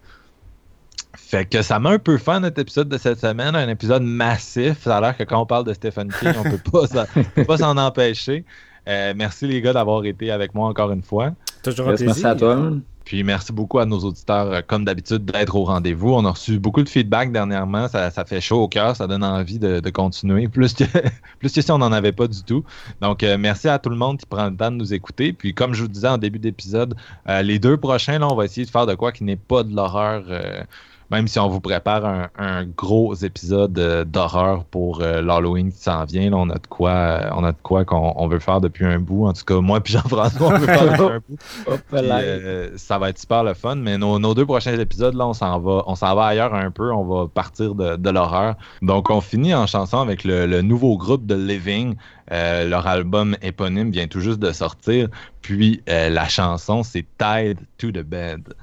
Fait que ça m'a un peu fait notre épisode de cette semaine, un épisode massif. Ça a l'air que quand on parle de Stephen King, on peut pas s'en- peut pas s'en empêcher. Euh, merci les gars d'avoir été avec moi encore une fois. Toujours un plaisir. merci à toi. Puis merci beaucoup à nos auditeurs, euh, comme d'habitude, d'être au rendez-vous. On a reçu beaucoup de feedback dernièrement. Ça, ça fait chaud au cœur, ça donne envie de, de continuer. Plus que, plus que si on n'en avait pas du tout. Donc, euh, merci à tout le monde qui prend le temps de nous écouter. Puis, comme je vous disais en début d'épisode, euh, les deux prochains, là, on va essayer de faire de quoi qui n'est pas de l'horreur. euh, même si on vous prépare un, un gros épisode euh, d'horreur pour euh, l'Halloween qui s'en vient, là, on a de quoi, euh, on a de quoi qu'on on veut faire depuis un bout. En tout cas, moi puis Jean-François, on veut faire depuis un bout. Hop Puis, là. ça va être super le fun, mais nos, nos deux prochains épisodes, là, on s'en va, on s'en va ailleurs un peu. On va partir de, de l'horreur. Donc, on finit en chanson avec le, le nouveau groupe de Living. Leur album éponyme vient tout juste de sortir. Puis, la chanson, c'est Tied to the Bed.